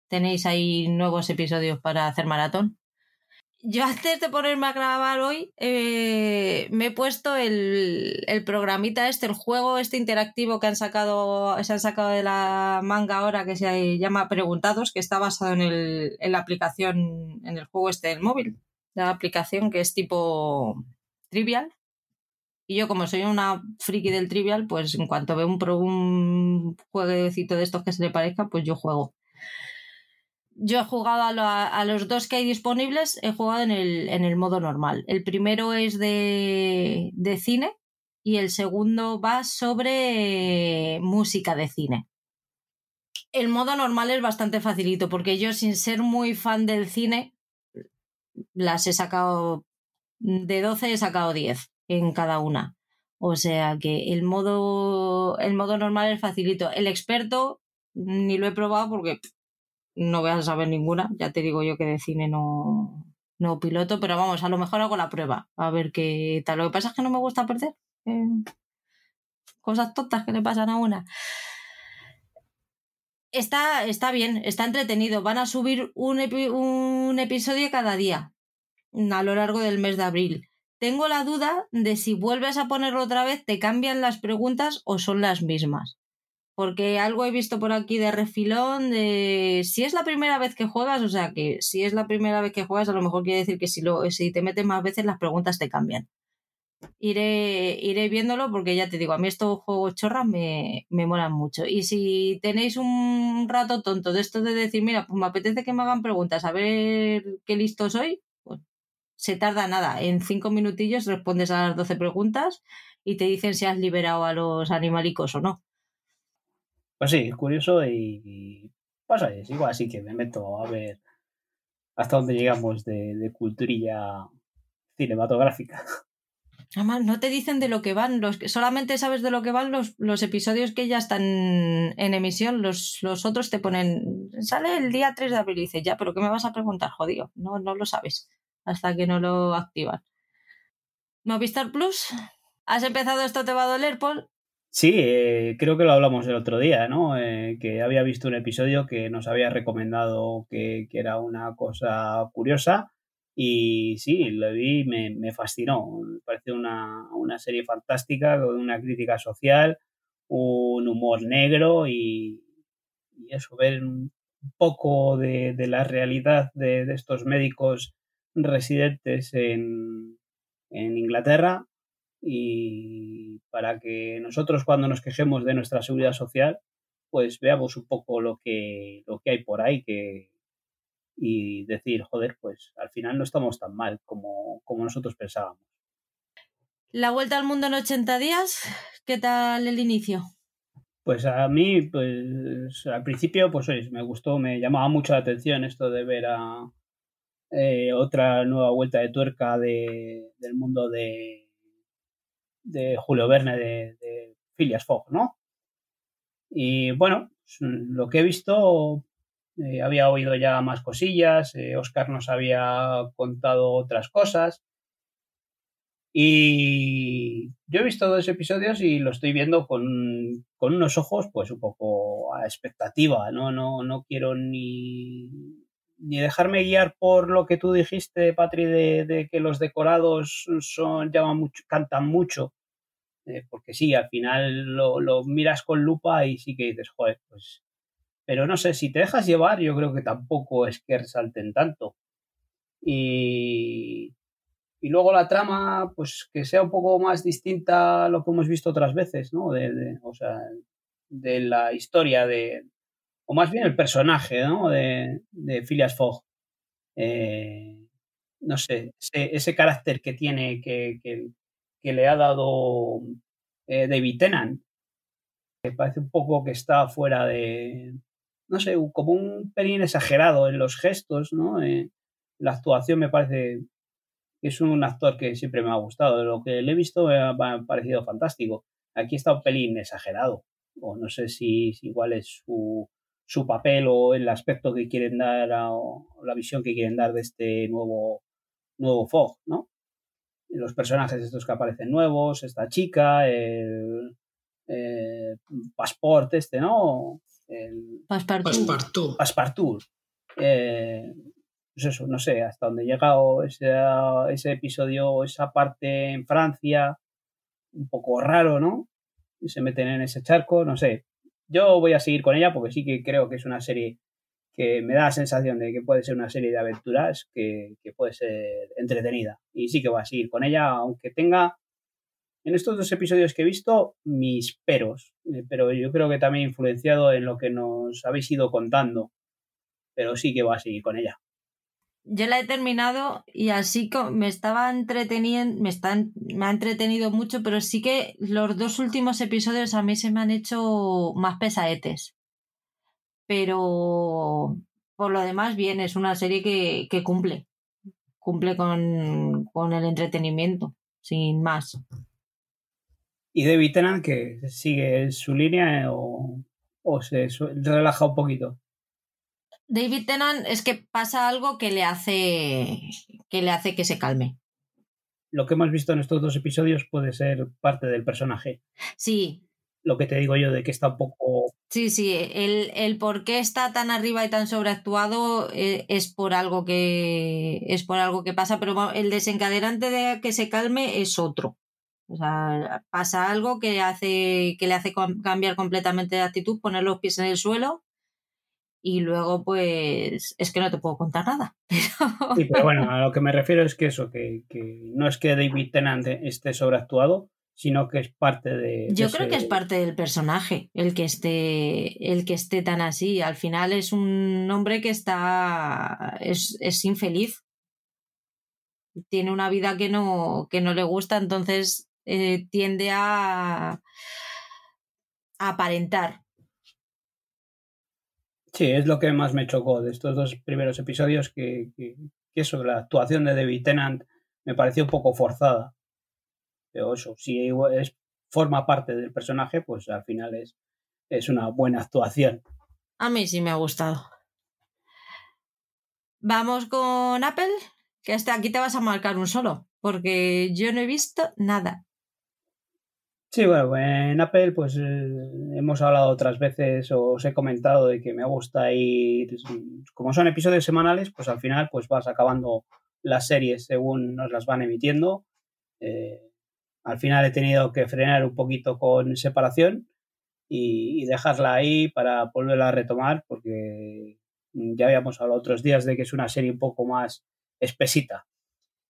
tenéis ahí nuevos episodios para hacer maratón. Yo antes de ponerme a grabar hoy, eh, me he puesto el, el, programita este, el juego este interactivo que han sacado, se han sacado de la manga ahora que se llama Preguntados, que está basado en, el, en la aplicación, en el juego este del móvil, la aplicación que es tipo trivial. Y yo, como soy una friki del trivial, pues en cuanto veo un, un jueguecito de estos que se le parezca, pues yo juego yo he jugado a, lo, a, los dos que hay disponibles, he jugado en el, en el modo normal. El primero es de, de cine y el segundo va sobre música de cine. El modo normal es bastante facilito porque yo sin ser muy fan del cine las he sacado de 12 he sacado 10 en cada una. O sea que el modo el modo normal es facilito. El experto ni lo he probado porque no voy a saber ninguna, ya te digo yo que de cine no, no piloto, pero vamos, a lo mejor hago la prueba, a ver qué tal. Lo que pasa es que no me gusta perder. Eh, cosas tontas que le pasan a una. Está, está bien, está entretenido. Van a subir un, epi un episodio cada día a lo largo del mes de abril. Tengo la duda de si vuelves a ponerlo otra vez, te cambian las preguntas o son las mismas porque algo he visto por aquí de refilón de si es la primera vez que juegas, o sea que si es la primera vez que juegas, a lo mejor quiere decir que si, lo, si te metes más veces las preguntas te cambian. Iré, iré viéndolo porque ya te digo, a mí estos juegos chorras me, me molan mucho. Y si tenéis un rato tonto de esto de decir, mira, pues me apetece que me hagan preguntas, a ver qué listo soy, pues se tarda nada. En cinco minutillos respondes a las 12 preguntas y te dicen si has liberado a los animalicos o no. Pues sí, es curioso y pasa es igual, así que me meto a ver hasta dónde llegamos de, de culturilla cinematográfica. Además, no te dicen de lo que van, solamente sabes de lo que van los, episodios que ya están en emisión, los, los otros te ponen, sale el día 3 de abril y dices, ya, pero ¿qué me vas a preguntar? Jodido, no, no lo sabes hasta que no lo activan. Movistar Plus, ¿has empezado esto te va a doler, Paul? Sí, eh, creo que lo hablamos el otro día, ¿no? Eh, que había visto un episodio que nos había recomendado que, que era una cosa curiosa y sí, lo vi y me, me, fascinó. Me parece una, una, serie fantástica con una crítica social, un humor negro y, y eso, ver un poco de, de la realidad de, de, estos médicos residentes en, en Inglaterra y para que nosotros cuando nos quejemos de nuestra seguridad social, pues veamos un poco lo que, lo que hay por ahí que, y decir, joder, pues al final no estamos tan mal como, como nosotros pensábamos. La vuelta al mundo en 80 días, ¿qué tal el inicio? Pues a mí, pues al principio, pues oye, me gustó, me llamaba mucho la atención esto de ver a eh, otra nueva vuelta de tuerca de, del mundo de, de Julio Verne, de, de Phileas Fogg, ¿no? Y bueno, lo que he visto, eh, había oído ya más cosillas, eh, Oscar nos había contado otras cosas. Y yo he visto dos episodios y lo estoy viendo con, con unos ojos, pues un poco a expectativa, ¿no? No, no quiero ni, ni dejarme guiar por lo que tú dijiste, Patri, de, que los decorados son, llaman mucho, cantan mucho. Eh, porque sí, al final lo, miras con lupa y sí que dices, joder, pues. Pero no sé, si te dejas llevar, yo creo que tampoco es que resalten tanto. Y, y luego la trama, pues que sea un poco más distinta a lo que hemos visto otras veces, ¿no? De, o sea, de la historia de, o más bien el personaje, ¿no? De, de Phileas Fogg. Eh, no sé, ese, carácter que tiene, que, que, que le ha dado eh, David Tennant. Me parece un poco que está fuera de, no sé, como un pelín exagerado en los gestos, ¿no? Eh, la actuación me parece que es un actor que siempre me ha gustado. Lo que le he visto me ha, me ha parecido fantástico. Aquí está un pelín exagerado. O no sé si, si igual es su, su, papel o el aspecto que quieren dar a, o la visión que quieren dar de este nuevo, nuevo Fog, ¿no? Los personajes estos que aparecen nuevos, esta chica, el, el Passport este, ¿no? El, Passepartout. Passepartout. Eh, pues eso, no sé, hasta dónde he llegado ese, ese episodio, esa parte en Francia, un poco raro, ¿no? Y se meten en ese charco, no sé. Yo voy a seguir con ella porque sí que creo que es una serie que me da la sensación de que puede ser una serie de aventuras que, puede ser entretenida. Y sí que voy a seguir con ella, aunque tenga en estos dos episodios que he visto mis peros, pero yo creo que también influenciado en lo que nos habéis ido contando. Pero sí que voy a seguir con ella yo la he terminado y así me estaba entreteniendo, me, está, me ha entretenido mucho, pero sí que los dos últimos episodios a mí se me han hecho más pesaetes. Pero por lo demás, bien, es una serie que, que cumple. Cumple con, con, el entretenimiento, sin más. ¿Y David Tennant que sigue su línea o, o se relaja un poquito? David Tennant es que pasa algo que le hace que le hace que se calme. Lo que hemos visto en estos dos episodios puede ser parte del personaje. Sí. Lo que te digo yo de que está un poco. Sí, sí. El, el por qué está tan arriba y tan sobreactuado es, es por algo que. es por algo que pasa, pero el desencadenante de que se calme es otro. O sea, pasa algo que hace, que le hace cambiar completamente de actitud, poner los pies en el suelo y luego pues es que no te puedo contar nada. Sí, pero bueno, a lo que me refiero es que eso, que, que no es que David Tennant esté sobreactuado, sino que es parte de... Yo de creo ese... que es parte del personaje el que esté el que esté tan así. Al final es un hombre que está es, es infeliz. Tiene una vida que no, que no le gusta, entonces eh, tiende a, a aparentar Sí, es lo que más me chocó de estos dos primeros episodios, que, que, eso, la actuación de David Tennant me pareció un poco forzada. Pero eso, si es, forma parte del personaje, pues al final es, es una buena actuación. A mí sí me ha gustado. Vamos con Apple, que hasta aquí te vas a marcar un solo, porque yo no he visto nada. Sí, bueno, en Apple pues eh, hemos hablado otras veces o os he comentado de que me gusta ir, como son episodios semanales, pues al final pues vas acabando las series según nos las van emitiendo. Eh, al final he tenido que frenar un poquito con separación y, dejarla ahí para volverla a retomar porque ya habíamos hablado otros días de que es una serie un poco más espesita.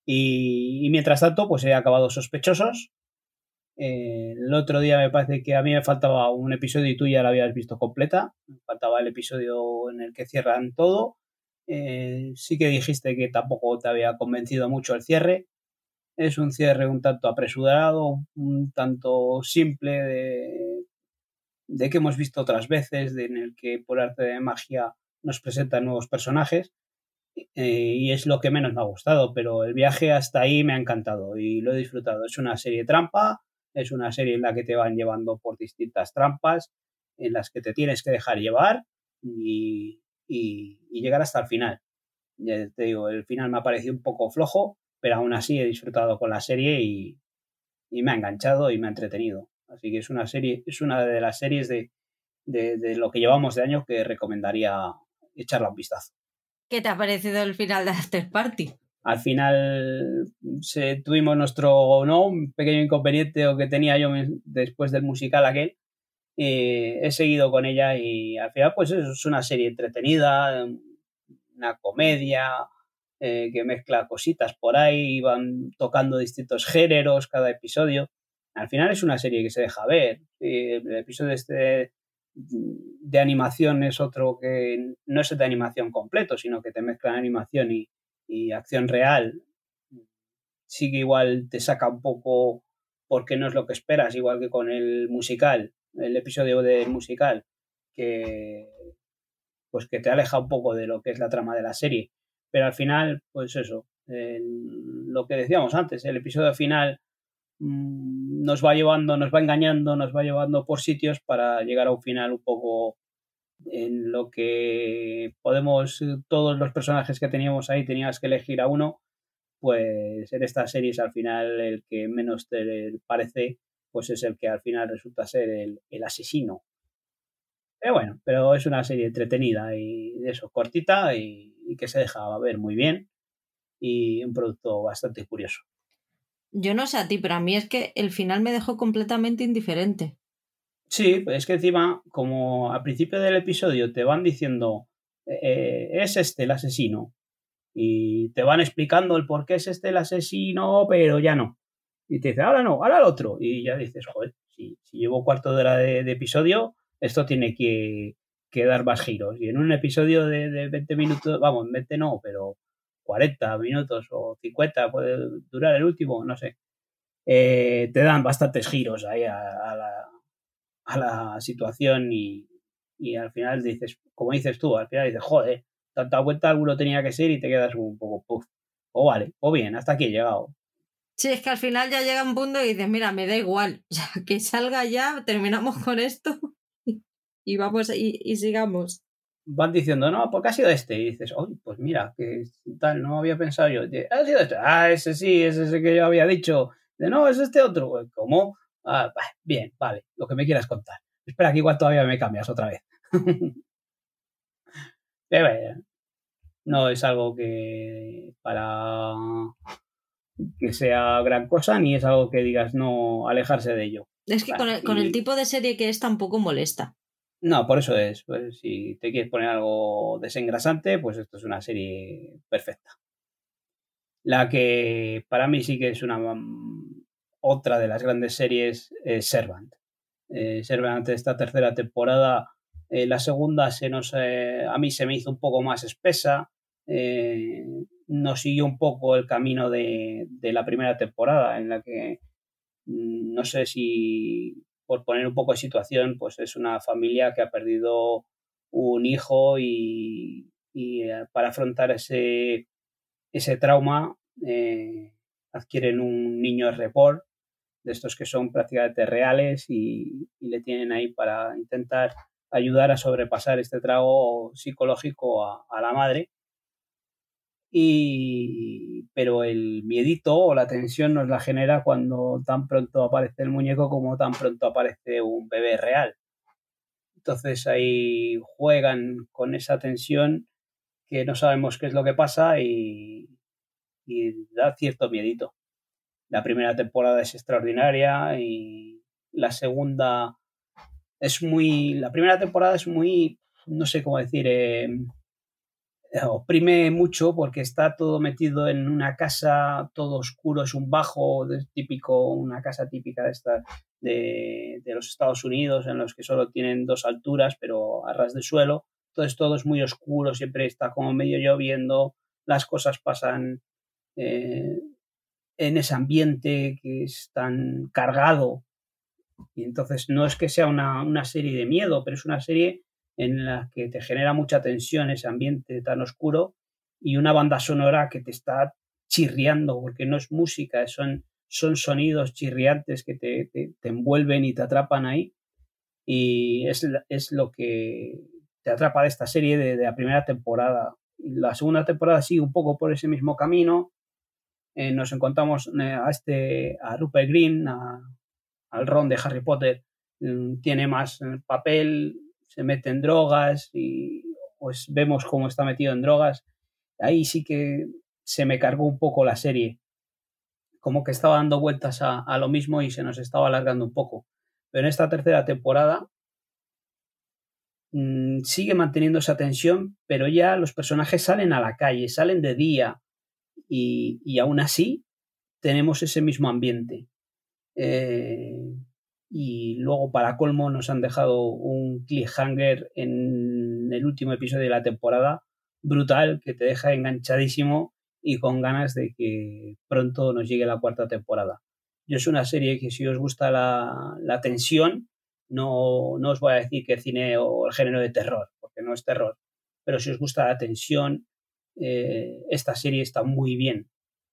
Y, y mientras tanto pues he acabado sospechosos el otro día me parece que a mí me faltaba un episodio y tú ya la habías visto completa. Me faltaba el episodio en el que cierran todo. sí que dijiste que tampoco te había convencido mucho el cierre. Es un cierre un tanto apresurado, un tanto simple de, de que hemos visto otras veces, en el que por arte de magia nos presentan nuevos personajes. Eh, y es lo que menos me ha gustado, pero el viaje hasta ahí me ha encantado y lo he disfrutado. Es una serie trampa, es una serie en la que te van llevando por distintas trampas, en las que te tienes que dejar llevar y, y, llegar hasta el final. Te digo, el final me ha parecido un poco flojo, pero aún así he disfrutado con la serie y, me ha enganchado y me ha entretenido. Así que es una serie, es una de las series de, de, lo que llevamos de año que recomendaría echarla un vistazo. ¿Qué te ha parecido el final de After Party? Al final se, tuvimos nuestro ¿no? pequeño inconveniente que tenía yo después del musical aquel. he seguido con ella y al final pues es una serie entretenida, una comedia, eh, que mezcla cositas por ahí, van tocando distintos géneros cada episodio. Al final es una serie que se deja ver. el episodio este de animación es otro que no es de animación completo, sino que te mezcla animación y, acción real. Sí que igual te saca un poco porque no es lo que esperas, igual que con el musical, el episodio del musical, que pues que te aleja un poco de lo que es la trama de la serie. Pero al final, pues eso, lo que decíamos antes, el episodio final mm, nos va llevando, nos va engañando, nos va llevando por sitios para llegar a un final un poco en lo que podemos, todos los personajes que teníamos ahí, tenías que elegir a uno, pues en estas series al final el que menos te parece, pues es el que al final resulta ser el, asesino. Pero bueno, pero es una serie entretenida y eso, cortita y y que se deja ver muy bien y un producto bastante curioso. Yo no sé a ti, pero a mí es que el final me dejó completamente indiferente. Sí, es que encima, como al principio del episodio te van diciendo eh, eh, es este el asesino y te van explicando el por qué es este el asesino, pero ya no. Y te dice, ahora no, ahora el otro. Y ya dices, joder, si, llevo cuarto de hora de episodio, esto tiene que, que dar más giros. Y en un episodio de, de 20 minutos, vamos, 20 no, pero 40 minutos o 50 puede durar el último, no sé. Eh, te dan bastantes giros ahí a, la, a la, situación y, y, al final dices, como dices tú, al final dices, joder, tanta vuelta alguno tenía que ser y te quedas un poco, puff. O vale, o bien, hasta aquí he llegado. Sí, es que al final ya llega un punto y dices, mira, me da igual, ya que salga ya, terminamos con esto y vamos y, sigamos. Van diciendo, no, porque ha sido este. Y dices, oye, pues mira, que tal, no había pensado yo. Ha sido este. Ah, ese sí, ese es el que yo había dicho. De no, es este otro. Pues, ¿Cómo? Ah, bien, vale, lo que me quieras contar. Espera, que igual todavía me cambias otra vez. Pero no es algo que para que sea gran cosa, ni es algo que digas no alejarse de ello. Es que con, el, con el tipo de serie que es tampoco molesta. No, por eso es. Pues, si te quieres poner algo desengrasante, pues esto es una serie perfecta. La que para mí sí que es una otra de las grandes series es Servant. Eh, Servant esta tercera temporada, eh, la segunda se nos, eh, a mí se me hizo un poco más espesa. Eh, no siguió un poco el camino de, la primera temporada, en la que mm, no sé si por poner un poco de situación, pues es una familia que ha perdido un hijo y, eh, para afrontar ese, ese trauma eh, adquieren un niño report de estos que son prácticamente reales y, le tienen ahí para intentar ayudar a sobrepasar este trago psicológico a la madre y, pero el miedito o la tensión nos la genera cuando tan pronto aparece el muñeco como tan pronto aparece un bebé real. Entonces ahí juegan con esa tensión que no sabemos qué es lo que pasa y, y da cierto miedito. La primera temporada es extraordinaria y la segunda es muy... La primera temporada es muy, no sé cómo decir, eh, oprime mucho porque está todo metido en una casa, todo oscuro, es un bajo típico, una casa típica de, esta, de, de, los Estados Unidos, en los que solo tienen dos alturas, pero a ras de suelo. Entonces todo es muy oscuro, siempre está como medio lloviendo, las cosas pasan eh, en ese ambiente que es tan cargado. Y entonces no es que sea una, una serie de miedo, pero es una serie en la que te genera mucha tensión ese ambiente tan oscuro y una banda sonora que te está chirriando, porque no es música, son, son sonidos chirriantes que te, te, envuelven y te atrapan ahí. Y es, es, lo que te atrapa de esta serie de, de la primera temporada. La segunda temporada sigue un poco por ese mismo camino. Eh, nos encontramos eh, a este a Rupert Green, al Ron de Harry Potter, mm, tiene más eh, papel, se mete en drogas y pues vemos cómo está metido en drogas. Ahí sí que se me cargó un poco la serie. Como que estaba dando vueltas a, a lo mismo y se nos estaba alargando un poco. Pero en esta tercera temporada mmm, sigue manteniendo esa tensión, pero ya los personajes salen a la calle, salen de día y, aún así tenemos ese mismo ambiente. Eh, y luego para colmo nos han dejado un cliffhanger en el último episodio de la temporada brutal que te deja enganchadísimo y con ganas de que pronto nos llegue la cuarta temporada. Yo es una serie que si os gusta la, la tensión, no, no, os voy a decir que cine o el género de terror, porque no es terror, pero si os gusta la tensión, eh, esta serie está muy bien.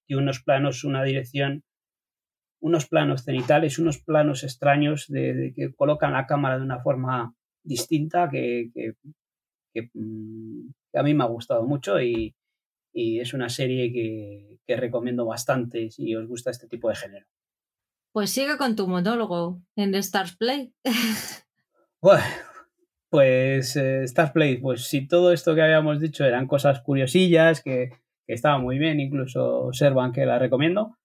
Tiene unos planos, una dirección unos planos cenitales, unos planos extraños de, que colocan la cámara de una forma distinta que, mm, que, a mí me ha gustado mucho y, y es una serie que, que, recomiendo bastante si os gusta este tipo de género. Pues sigue con tu monólogo en Stars Play. bueno, pues eh, Stars Play, pues si todo esto que habíamos dicho eran cosas curiosillas, que, estaba muy bien, incluso Servan que la recomiendo,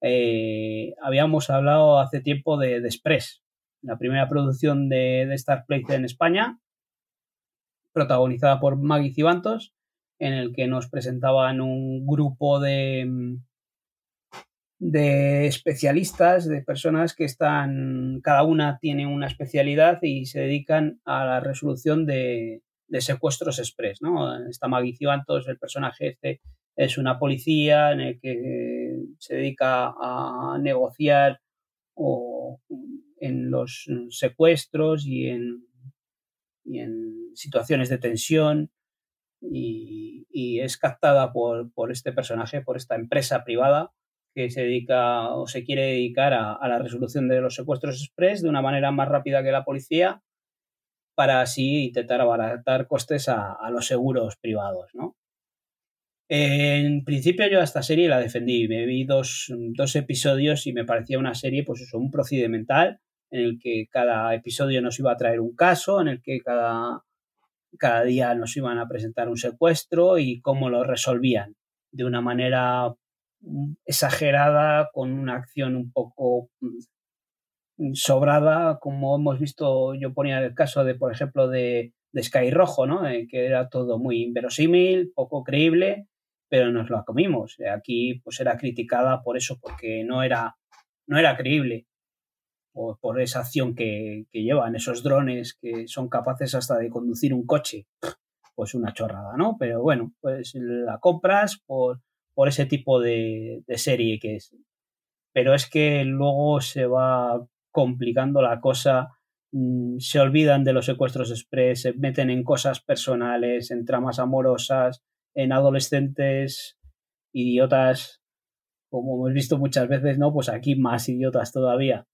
eh, habíamos hablado hace tiempo de, de, Express, la primera producción de, de Star Play en España, protagonizada por Maggie Cibantos, en el que nos presentaban un grupo de, de especialistas, de personas que están, cada una tiene una especialidad y se dedican a la resolución de, de secuestros express, ¿no? Está Maggie Cibantos, el personaje este es una policía en el que se dedica a negociar o en los secuestros y en, y en situaciones de tensión y, y es captada por, por, este personaje, por esta empresa privada que se dedica o se quiere dedicar a, la resolución de los secuestros express de una manera más rápida que la policía para así intentar abaratar costes a, a los seguros privados, ¿no? En principio yo a esta serie la defendí, me vi dos, dos episodios y me parecía una serie, pues eso, un procedimental en el que cada episodio nos iba a traer un caso, en el que cada, cada día nos iban a presentar un secuestro y cómo lo resolvían de una manera exagerada, con una acción un poco mm, sobrada, como hemos visto, yo ponía el caso de, por ejemplo, de, de Sky Rojo, ¿no? Eh, que era todo muy inverosímil, poco creíble, pero nos la comimos. Aquí pues era criticada por eso, porque no era, no era creíble por, por esa acción que, que, llevan esos drones que son capaces hasta de conducir un coche. Pues una chorrada, ¿no? Pero bueno, pues la compras por, por ese tipo de, de serie que es. Pero es que luego se va complicando la cosa mm, se olvidan de los secuestros express, se meten en cosas personales, en tramas amorosas, en adolescentes idiotas, como hemos visto muchas veces, ¿no? Pues aquí más idiotas todavía.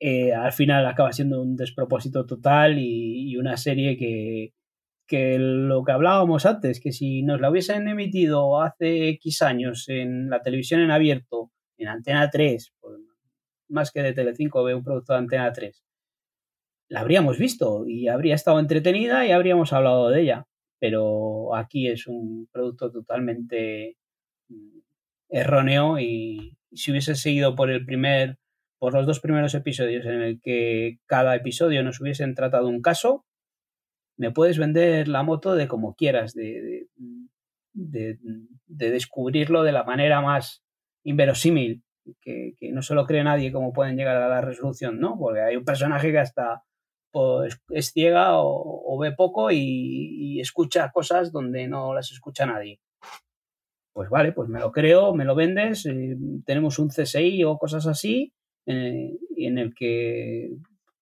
Eh, al final acaba siendo un despropósito total y, y una serie que, que, lo que hablábamos antes, que si nos la hubiesen emitido hace X años en la televisión en abierto, en Antena 3, pues más que de Telecinco, veo un producto de Antena 3, la habríamos visto y habría estado entretenida y habríamos hablado de ella. Pero aquí es un producto totalmente mm, erróneo y, si hubiese seguido por el primer por los dos primeros episodios en el que cada episodio nos hubiesen tratado un caso me puedes vender la moto de como quieras de, de, de, descubrirlo de la manera más inverosímil, que, no se lo cree nadie cómo pueden llegar a la resolución, ¿no? Porque hay un personaje que hasta pues, es ciega o, ve poco y, escucha cosas donde no las escucha nadie. Pues vale, pues me lo creo, me lo vendes, eh, tenemos un CSI o cosas así, eh, en el que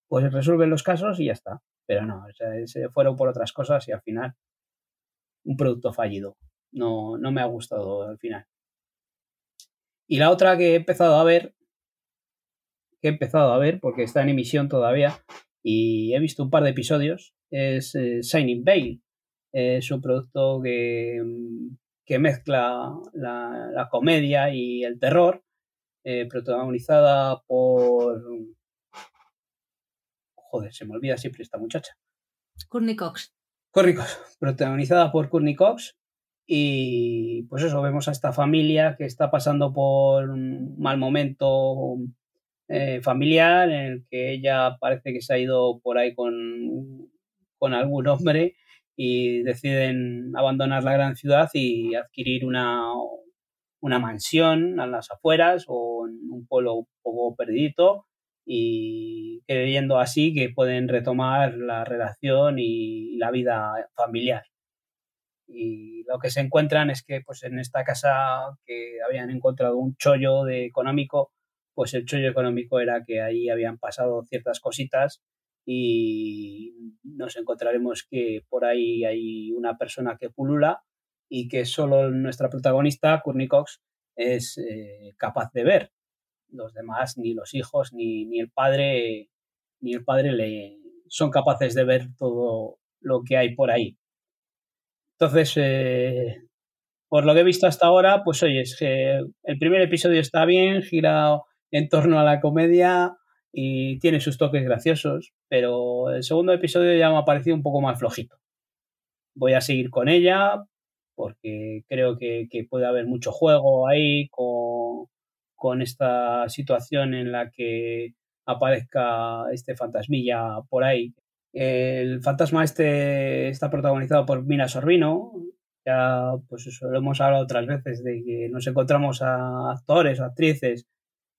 pues resuelven los casos y ya está. Pero no, se fueron por otras cosas y al final un producto fallido. No, no me ha gustado al final. Y la otra que he empezado a ver, que he empezado a ver porque está en emisión todavía y he visto un par de episodios, es eh, Veil. Es un producto que, que mezcla la, comedia y el terror, eh, protagonizada por... Joder, se me olvida siempre esta muchacha. Courtney Cox. Courtney protagonizada por Courtney Cox. Y pues eso, vemos a esta familia que está pasando por un mal momento eh, familiar en el que ella parece que se ha ido por ahí con, con algún hombre y deciden abandonar la gran ciudad y adquirir una, una mansión a las afueras o en un pueblo un poco perdido y creyendo así que pueden retomar la relación y la vida familiar. Y lo que se encuentran es que pues en esta casa que habían encontrado un chollo de económico, pues el chollo económico era que ahí habían pasado ciertas cositas y nos encontraremos que por ahí hay una persona que pulula y que solo nuestra protagonista, Courtney Cox, es eh, capaz de ver. Los demás, ni los hijos, ni, ni el padre, ni el padre le son capaces de ver todo lo que hay por ahí. Entonces, eh, por lo que he visto hasta ahora, pues oye, es que el primer episodio está bien, gira en torno a la comedia y tiene sus toques graciosos, pero el segundo episodio ya me ha parecido un poco más flojito. Voy a seguir con ella porque creo que, puede haber mucho juego ahí con, con esta situación en la que aparezca este fantasmilla por ahí el fantasma este está protagonizado por Mina Sorbino. Ya, pues eso, lo hemos hablado otras veces de que nos encontramos a actores o actrices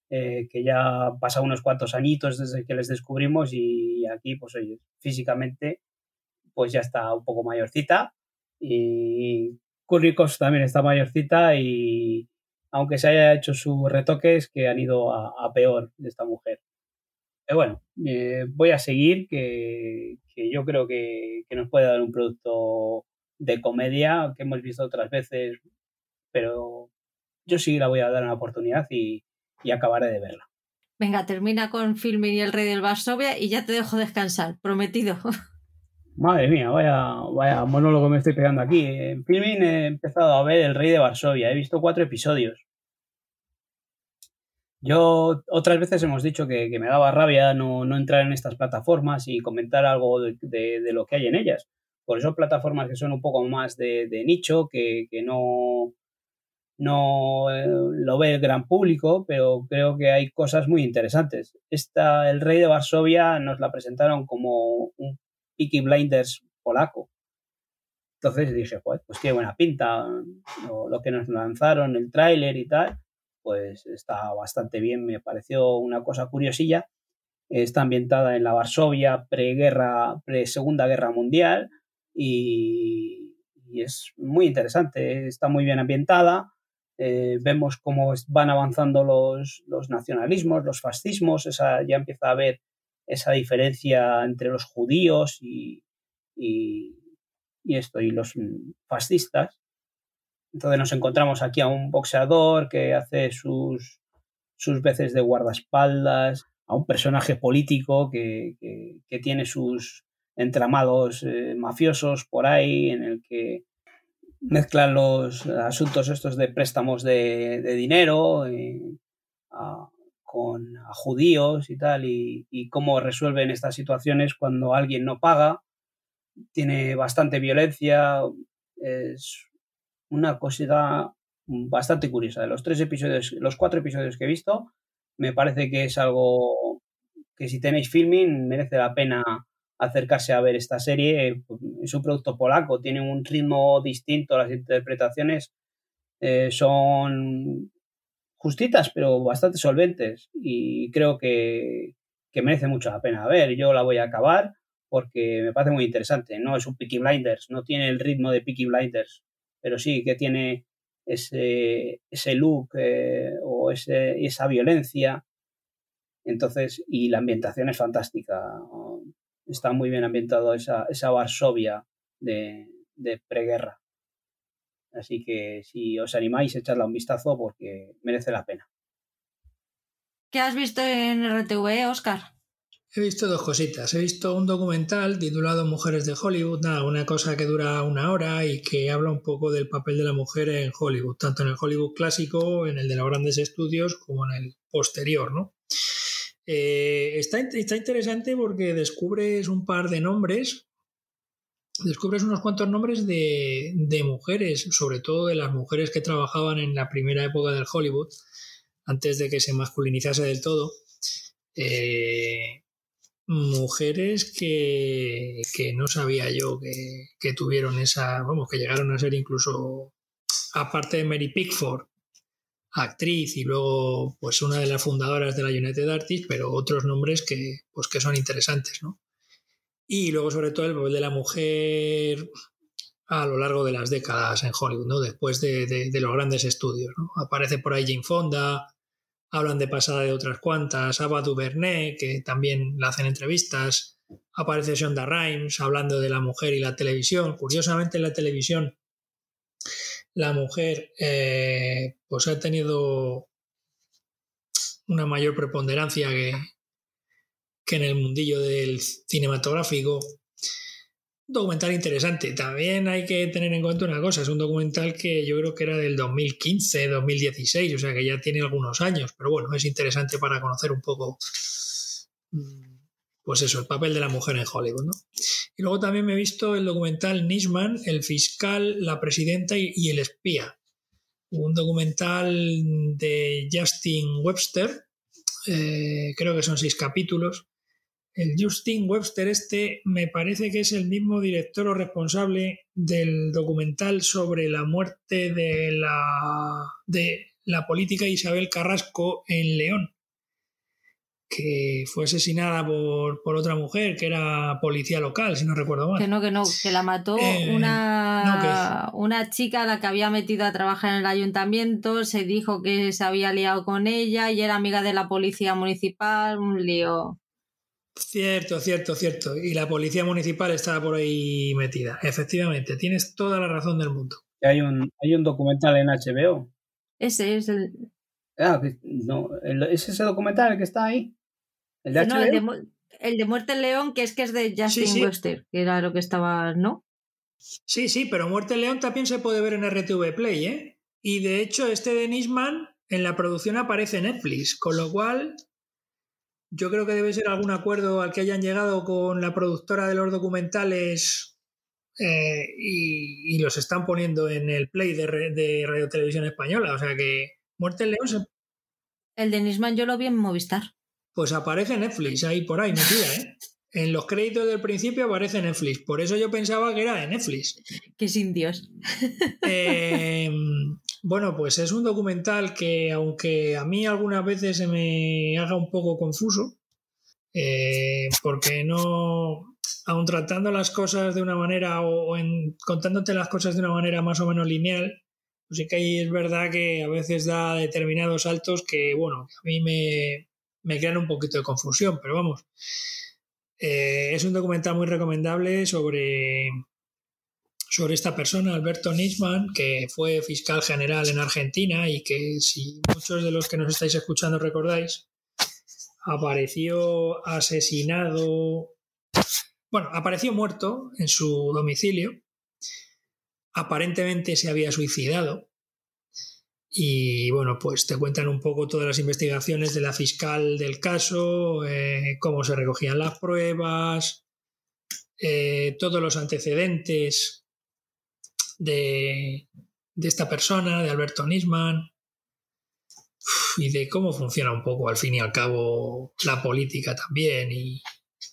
eh, que ya pasan unos cuantos añitos desde que les descubrimos y aquí, pues oye, físicamente, pues ya está un poco mayorcita. Y Curricos también está mayorcita y aunque se haya hecho sus retoques que han ido a peor de esta mujer. Bueno, eh, voy a seguir, que, yo creo que, nos puede dar un producto de comedia que hemos visto otras veces, pero yo sí la voy a dar una oportunidad y, acabaré de verla. Venga, termina con Filmin y el Rey del Varsovia y ya te dejo descansar, prometido. Madre mía, vaya, vaya monólogo me estoy pegando aquí. En Filmin he empezado a ver El Rey de Varsovia, he visto cuatro episodios. Yo otras veces hemos dicho que, me daba rabia no, entrar en estas plataformas y comentar algo de, lo que hay en ellas. Por eso plataformas que son un poco más de, nicho, que, no, no eh, lo ve el gran público, pero creo que hay cosas muy interesantes. Esta, el Rey de Varsovia nos la presentaron como un Peaky Blinders polaco. Entonces dije, pues, pues tiene buena pinta lo, que nos lanzaron, el tráiler y tal pues está bastante bien, me pareció una cosa curiosilla. Está ambientada en la Varsovia preguerra, pre-segunda guerra mundial y, es muy interesante, está muy bien ambientada. Eh, vemos cómo van avanzando los, nacionalismos, los fascismos, esa, ya empieza a haber esa diferencia entre los judíos y, y, esto, y los fascistas. Entonces nos encontramos aquí a un boxeador que hace sus, sus veces de guardaespaldas, a un personaje político que, tiene sus entramados eh, mafiosos por ahí, en el que mezclan los asuntos estos de préstamos de, dinero eh, con judíos y tal, y, y, cómo resuelven estas situaciones cuando alguien no paga. Tiene bastante violencia, es una cosita bastante curiosa. De los tres episodios, los cuatro episodios que he visto, me parece que es algo que si tenéis filming merece la pena acercarse a ver esta serie. Pues, es un producto polaco, tiene un ritmo distinto, las interpretaciones eh, son justitas, pero bastante solventes y creo que, merece mucho la pena ver. Yo la voy a acabar porque me parece muy interesante. No es un Peaky Blinders, no tiene el ritmo de Peaky Blinders, pero sí que tiene ese, ese look eh, o ese, esa violencia. Entonces, y la ambientación es fantástica. Está muy bien ambientado esa, esa Varsovia de preguerra. Así que si os animáis, echadla un vistazo porque merece la pena. ¿Qué has visto en RTV, Oscar? He visto dos cositas. He visto un documental titulado Mujeres de Hollywood, nada, una cosa que dura una hora y que habla un poco del papel de la mujer en Hollywood, tanto en el Hollywood clásico, en el de los grandes estudios, como en el posterior, ¿no? Eh, está, está interesante porque descubres un par de nombres, descubres unos cuantos nombres de, de, mujeres, sobre todo de las mujeres que trabajaban en la primera época del Hollywood, antes de que se masculinizase del todo. Eh, mujeres que, que no sabía yo que, que, tuvieron esa, vamos, que llegaron a ser incluso, aparte de Mary Pickford, actriz y luego pues una de las fundadoras de la United Artists, pero otros nombres que, pues, que son interesantes, ¿no? Y luego sobre todo el papel de la mujer a lo largo de las décadas en Hollywood, ¿no? Después de, los grandes estudios, ¿no? Aparece por ahí Jane Fonda, hablan de pasada de otras cuantas, Ava DuVernay, que también le hacen entrevistas, aparece Shonda Rhimes hablando de la mujer y la televisión. Curiosamente en la televisión la mujer eh, pues ha tenido una mayor preponderancia que, que en el mundillo del cinematográfico documental interesante. También hay que tener en cuenta una cosa, es un documental que yo creo que era del 2015, 2016, o sea que ya tiene algunos años, pero bueno, es interesante para conocer un poco, mm, pues eso, el papel de la mujer en Hollywood, ¿no? Y luego también me he visto el documental Nisman, el fiscal, la presidenta y, el espía. Un documental de Justin Webster, eh, creo que son seis capítulos, el Justin Webster este me parece que es el mismo director o responsable del documental sobre la muerte de la, de la política Isabel Carrasco en León, que fue asesinada por, por, otra mujer que era policía local, si no recuerdo mal. Que no, que no, que la mató eh, una, no, una chica a la que había metido a trabajar en el ayuntamiento, se dijo que se había liado con ella y era amiga de la policía municipal, un lío. Cierto, cierto, cierto. Y la policía municipal estaba por ahí metida. Efectivamente, tienes toda la razón del mundo. Hay un, hay un documental en HBO. Ese es el. Ah, no, ¿es ese documental el que está ahí? ¿El de no, HBO? El de, el de, Muerte en León, que es que es de Justin sí, sí. Webster, que era lo que estaba, ¿no? Sí, sí, pero Muerte en León también se puede ver en RTV Play, ¿eh? Y de hecho, este de Nisman en la producción aparece en Netflix, con lo cual yo creo que debe ser algún acuerdo al que hayan llegado con la productora de los documentales eh, y, y, los están poniendo en el play de, de Radio Televisión Española. O sea que Muerte en León se... El de Nisman yo lo vi en Movistar. Pues aparece en Netflix, ahí por ahí, metida, ¿eh? En los créditos del principio aparece Netflix. Por eso yo pensaba que era de Netflix. Qué sin Dios. Eh, bueno, pues es un documental que, aunque a mí algunas veces se me haga un poco confuso, eh, porque no, aun tratando las cosas de una manera o, en, contándote las cosas de una manera más o menos lineal, pues sí que ahí es verdad que a veces da determinados saltos que, bueno, a mí me, me crean un poquito de confusión, pero vamos. Eh, es un documental muy recomendable sobre, sobre esta persona, Alberto Nisman, que fue fiscal general en Argentina y que, si muchos de los que nos estáis escuchando recordáis, apareció asesinado, bueno, apareció muerto en su domicilio, aparentemente se había suicidado y bueno, pues te cuentan un poco todas las investigaciones de la fiscal del caso, eh, cómo se recogían las pruebas, eh, todos los antecedentes de, de, esta persona, de Alberto Nisman, y de cómo funciona un poco al fin y al cabo la política también y,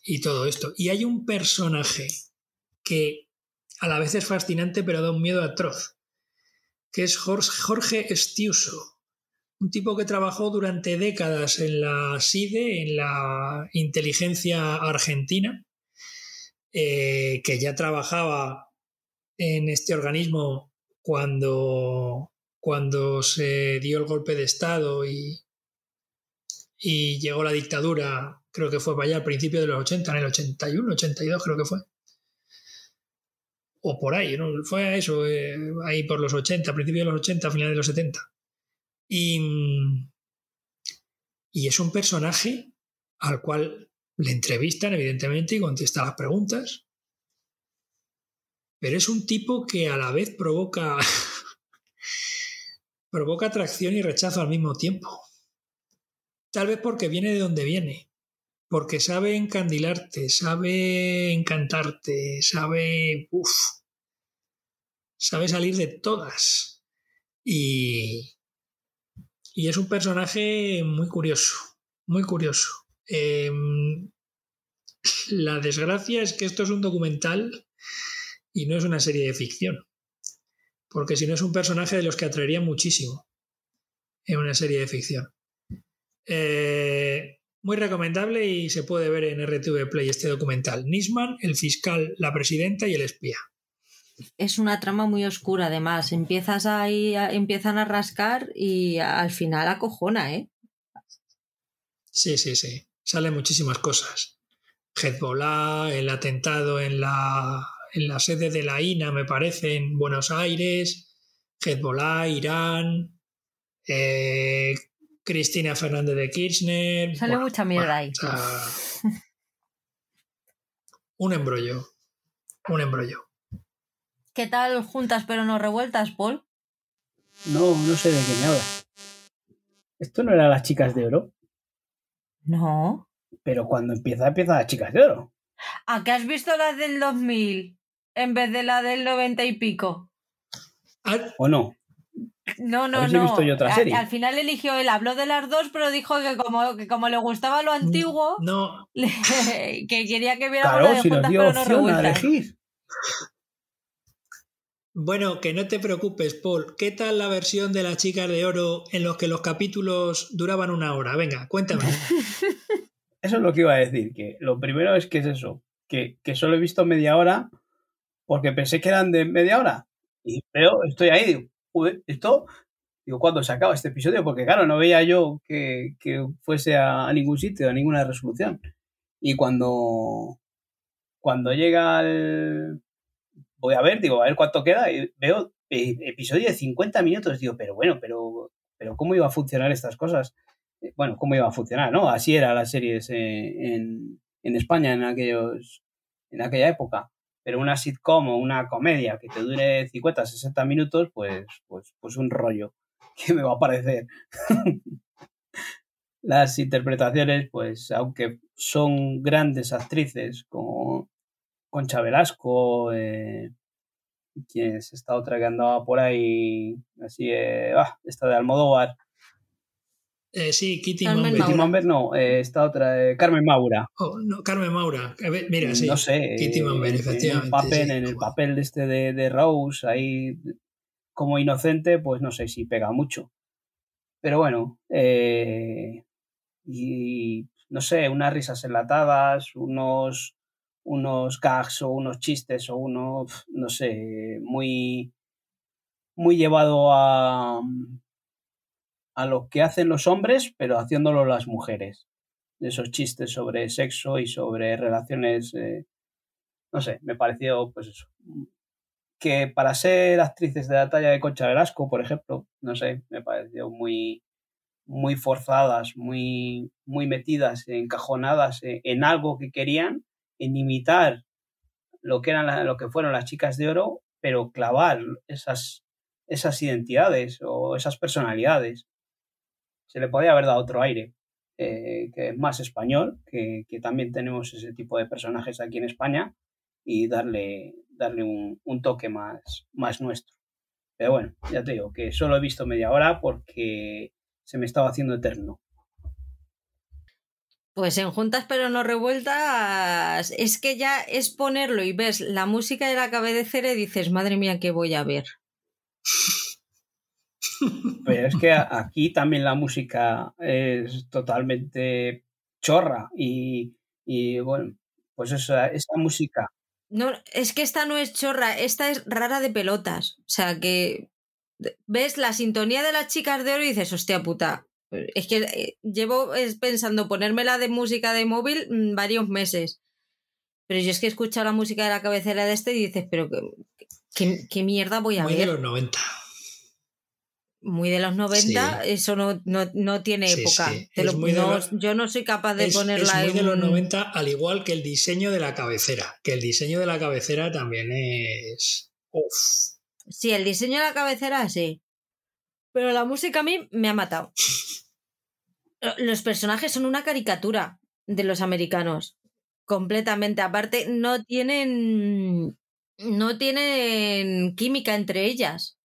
y todo esto. Y hay un personaje que a la vez es fascinante, pero da un miedo atroz, que es Jorge Estiuso, un tipo que trabajó durante décadas en la SIDE, en la inteligencia argentina, eh, que ya trabajaba en este organismo cuando, cuando se dio el golpe de Estado y, y llegó la dictadura, creo que fue para allá al principio de los 80, en el 81, 82 creo que fue. O por ahí, ¿no? fue eso, eh, ahí por los 80, principio de los 80, finales de los 70. Y, y es un personaje al cual le entrevistan, evidentemente, y contesta las preguntas. Pero es un tipo que a la vez provoca, provoca atracción y rechazo al mismo tiempo. Tal vez porque viene de donde viene, porque sabe encandilarte, sabe encantarte, sabe... Uf, sabe salir de todas. Y, y es un personaje muy curioso, muy curioso. Em, la desgracia es que esto es un documental y no es una serie de ficción. Porque si no es un personaje de los que atraería muchísimo en una serie de ficción. Eh, muy recomendable y se puede ver en RTV Play este documental. Nisman, el fiscal, la presidenta y el espía. Es una trama muy oscura, además. Empiezas ahí, empiezan a rascar y al final acojona, ¿eh? Sí, sí, sí. Salen muchísimas cosas. Hezbollah, el atentado en la, en la sede de la INA, me parece, en Buenos Aires, Hezbollah, Irán, eh, Cristina Fernández de Kirchner. Sale mucha mierda ahí. un embrollo. Un embrollo. ¿Qué tal juntas pero no revueltas, Paul? No, no sé de qué me hablas. ¿Esto no era las chicas de oro? No. Pero cuando empieza, empieza las chicas de oro. ¿A qué has visto las del 2000 en vez de la del 90 y pico? ¿O no? No, no, no. Al, final eligió él, habló de las dos, pero dijo que como, que como le gustaba lo antiguo, no. que quería que viera claro, de si juntas, pero no elegir. Bueno, que no te preocupes, Paul. ¿Qué tal la versión de las chicas de oro en los que los capítulos duraban una hora? Venga, cuéntame. eso es lo que iba a decir, que lo primero es que es eso, que, que solo he visto media hora porque pensé que eran de media hora. Y veo, estoy ahí, digo, esto, digo, ¿cuándo se acaba este episodio? Porque claro, no veía yo que, fuese a, ningún sitio, a ninguna resolución. Y cuando, cuando llega el... Voy a ver, digo, a ver cuánto queda, y veo eh, episodio de 50 minutos, digo, pero bueno, pero, pero ¿cómo iba a funcionar estas cosas? Eh, bueno, ¿cómo iba a funcionar? ¿No? Así era las series eh, en, en España en aquellos en aquella época pero una sitcom o una comedia que te dure 50, 60 minutos, pues, pues, pues un rollo que me va a parecer. Las interpretaciones, pues, aunque son grandes actrices como Concha Velasco, eh, quien es esta otra que andaba por ahí, así, eh, ah, esta de Almodóvar, eh, sí, Kitty Mamber. Kitty Mamber no, eh, esta otra, eh, Carmen Maura. Oh, no, Carmen Maura. mira, sí. No sé. Kitty Mamber, efectivamente. En el papel, en el papel de este de, de, Rose, ahí como inocente, pues no sé si pega mucho. Pero bueno, y no sé, unas risas enlatadas, unos, unos gags o unos chistes o uno, no sé, muy, muy llevado a a lo que hacen los hombres, pero haciéndolo las mujeres. Esos chistes sobre sexo y sobre relaciones, eh, no sé, me pareció, pues eso, que para ser actrices de la talla de Concha Velasco, por ejemplo, no sé, me pareció muy, muy forzadas, muy, muy metidas, encajonadas en, algo que querían, en imitar lo que eran lo que fueron las chicas de oro, pero clavar esas, esas identidades o esas personalidades se le podía haber dado otro aire, eh, que es más español, que, también tenemos ese tipo de personajes aquí en España, y darle, darle un, toque más, más nuestro. Pero bueno, ya te digo que solo he visto media hora porque se me estaba haciendo eterno. Pues en juntas pero no revueltas, es que ya es ponerlo y ves la música de la cabecera y dices, madre mía, ¿qué voy a ver? Pero es que aquí también la música es totalmente chorra y, y bueno, pues esa, esa música. No, es que esta no es chorra, esta es rara de pelotas. O sea que ves la sintonía de las chicas de oro y dices, hostia puta. Es que eh, llevo pensando ponérmela de música de móvil mm, varios meses. Pero yo es que he escuchado la música de la cabecera de este y dices, pero ¿qué, qué, mierda voy a Muy ver? de los 90. Muy de los 90, eso no, no, no tiene Sí, época. sí. Lo- no- yo no soy capaz de Es, ponerla es muy de los un- 90, al igual que el diseño de la cabecera. Que el diseño de la cabecera también es. Uf. Sí, el diseño de la cabecera sí. Pero la música a mí me ha matado. Los personajes son una caricatura de los americanos. Completamente. Aparte, no tienen. No tienen química entre ellas.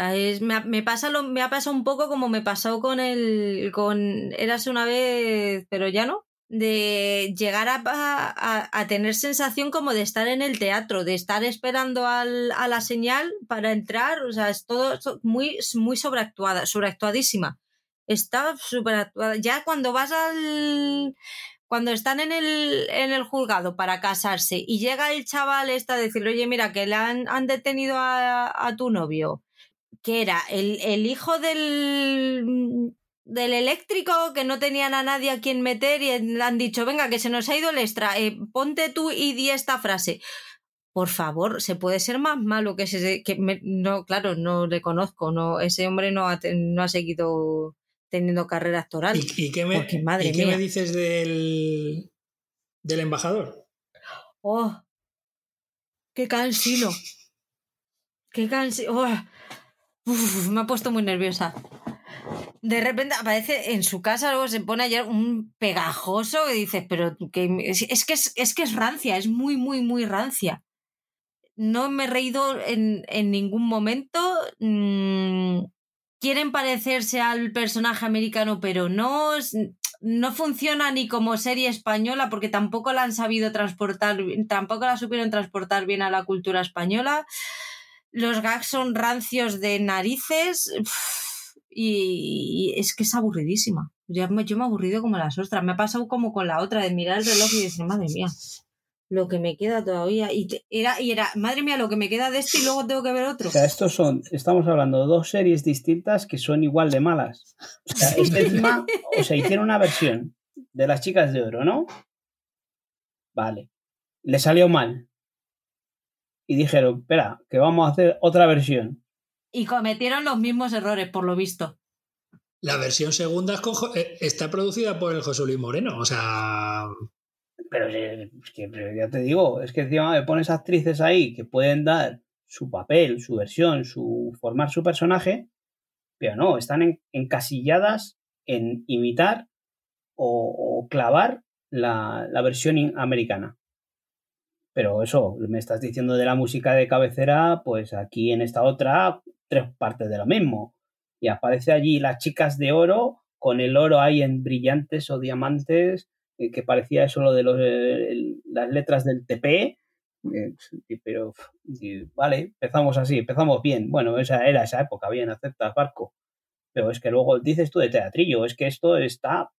Es- me, me pasa lo, me ha pasado un poco como me pasó con el. con Érase una vez, pero ya no. De llegar a, a- tener sensación como de estar en el teatro, de estar esperando al- a la señal para entrar. O sea, es todo muy, muy sobreactuada, sobreactuadísima. Está sobreactuada. Ya cuando vas al. Cuando están en el, en el juzgado para casarse y llega el chaval este a decirle, oye, mira, que le han, han detenido a, a tu novio, que era el, el hijo del, del eléctrico que no tenían a nadie a quien meter y le han dicho, venga, que se nos ha ido el extra, eh, ponte tú y di esta frase. Por favor, se puede ser más malo que ese que me- no, claro, no le conozco, no, ese hombre no ha, no ha seguido teniendo carrera actoral. ¿Y, y qué, me, Porque, madre ¿y qué me dices del, del embajador? ¡Oh! ¡Qué cansino! ¡Qué cansino! ¡Oh! Me ha puesto muy nerviosa. De repente aparece en su casa, luego se pone ayer un pegajoso y dices, pero que es, que es, es que es rancia, es muy, muy, muy rancia. No me he reído en, en ningún momento. Mm, quieren parecerse al personaje americano, pero no, no funciona ni como serie española porque tampoco la han sabido transportar, tampoco la supieron transportar bien a la cultura española. Los gags son rancios de narices y, es que es aburridísima. Yo me, yo me he aburrido como las ostras. Me ha pasado como con la otra de mirar el reloj y decir, madre mía, lo que me queda todavía. Y era, y era, madre mía, lo que me queda de este y luego tengo que ver otro. O sea, estos son, estamos hablando de dos series distintas que son igual de malas. O sea, encima, o sea, hicieron una versión de las chicas de oro, ¿no? Vale. Le salió mal. Y dijeron, espera, que vamos a hacer otra versión. Y cometieron los mismos errores, por lo visto. La versión segunda es con Jo- eh, está producida por el José Luis Moreno. O sea, Pero eh, es que pero ya te digo, es que encima me pones actrices ahí que pueden dar su papel, su versión, su formar su personaje, pero no, están en- encasilladas en imitar o, o clavar la, la versión in- americana. Pero eso, me estás diciendo de la música de cabecera, pues aquí en esta otra, tres partes de lo mismo. Y aparece allí las chicas de oro, con el oro ahí en brillantes o diamantes, eh, que parecía eso lo de los, eh, las letras del TP. eh, pero, vale, empezamos así, empezamos bien. Bueno, esa era esa época, bien, aceptas barco. Pero es que luego dices tú de teatrillo, es que esto está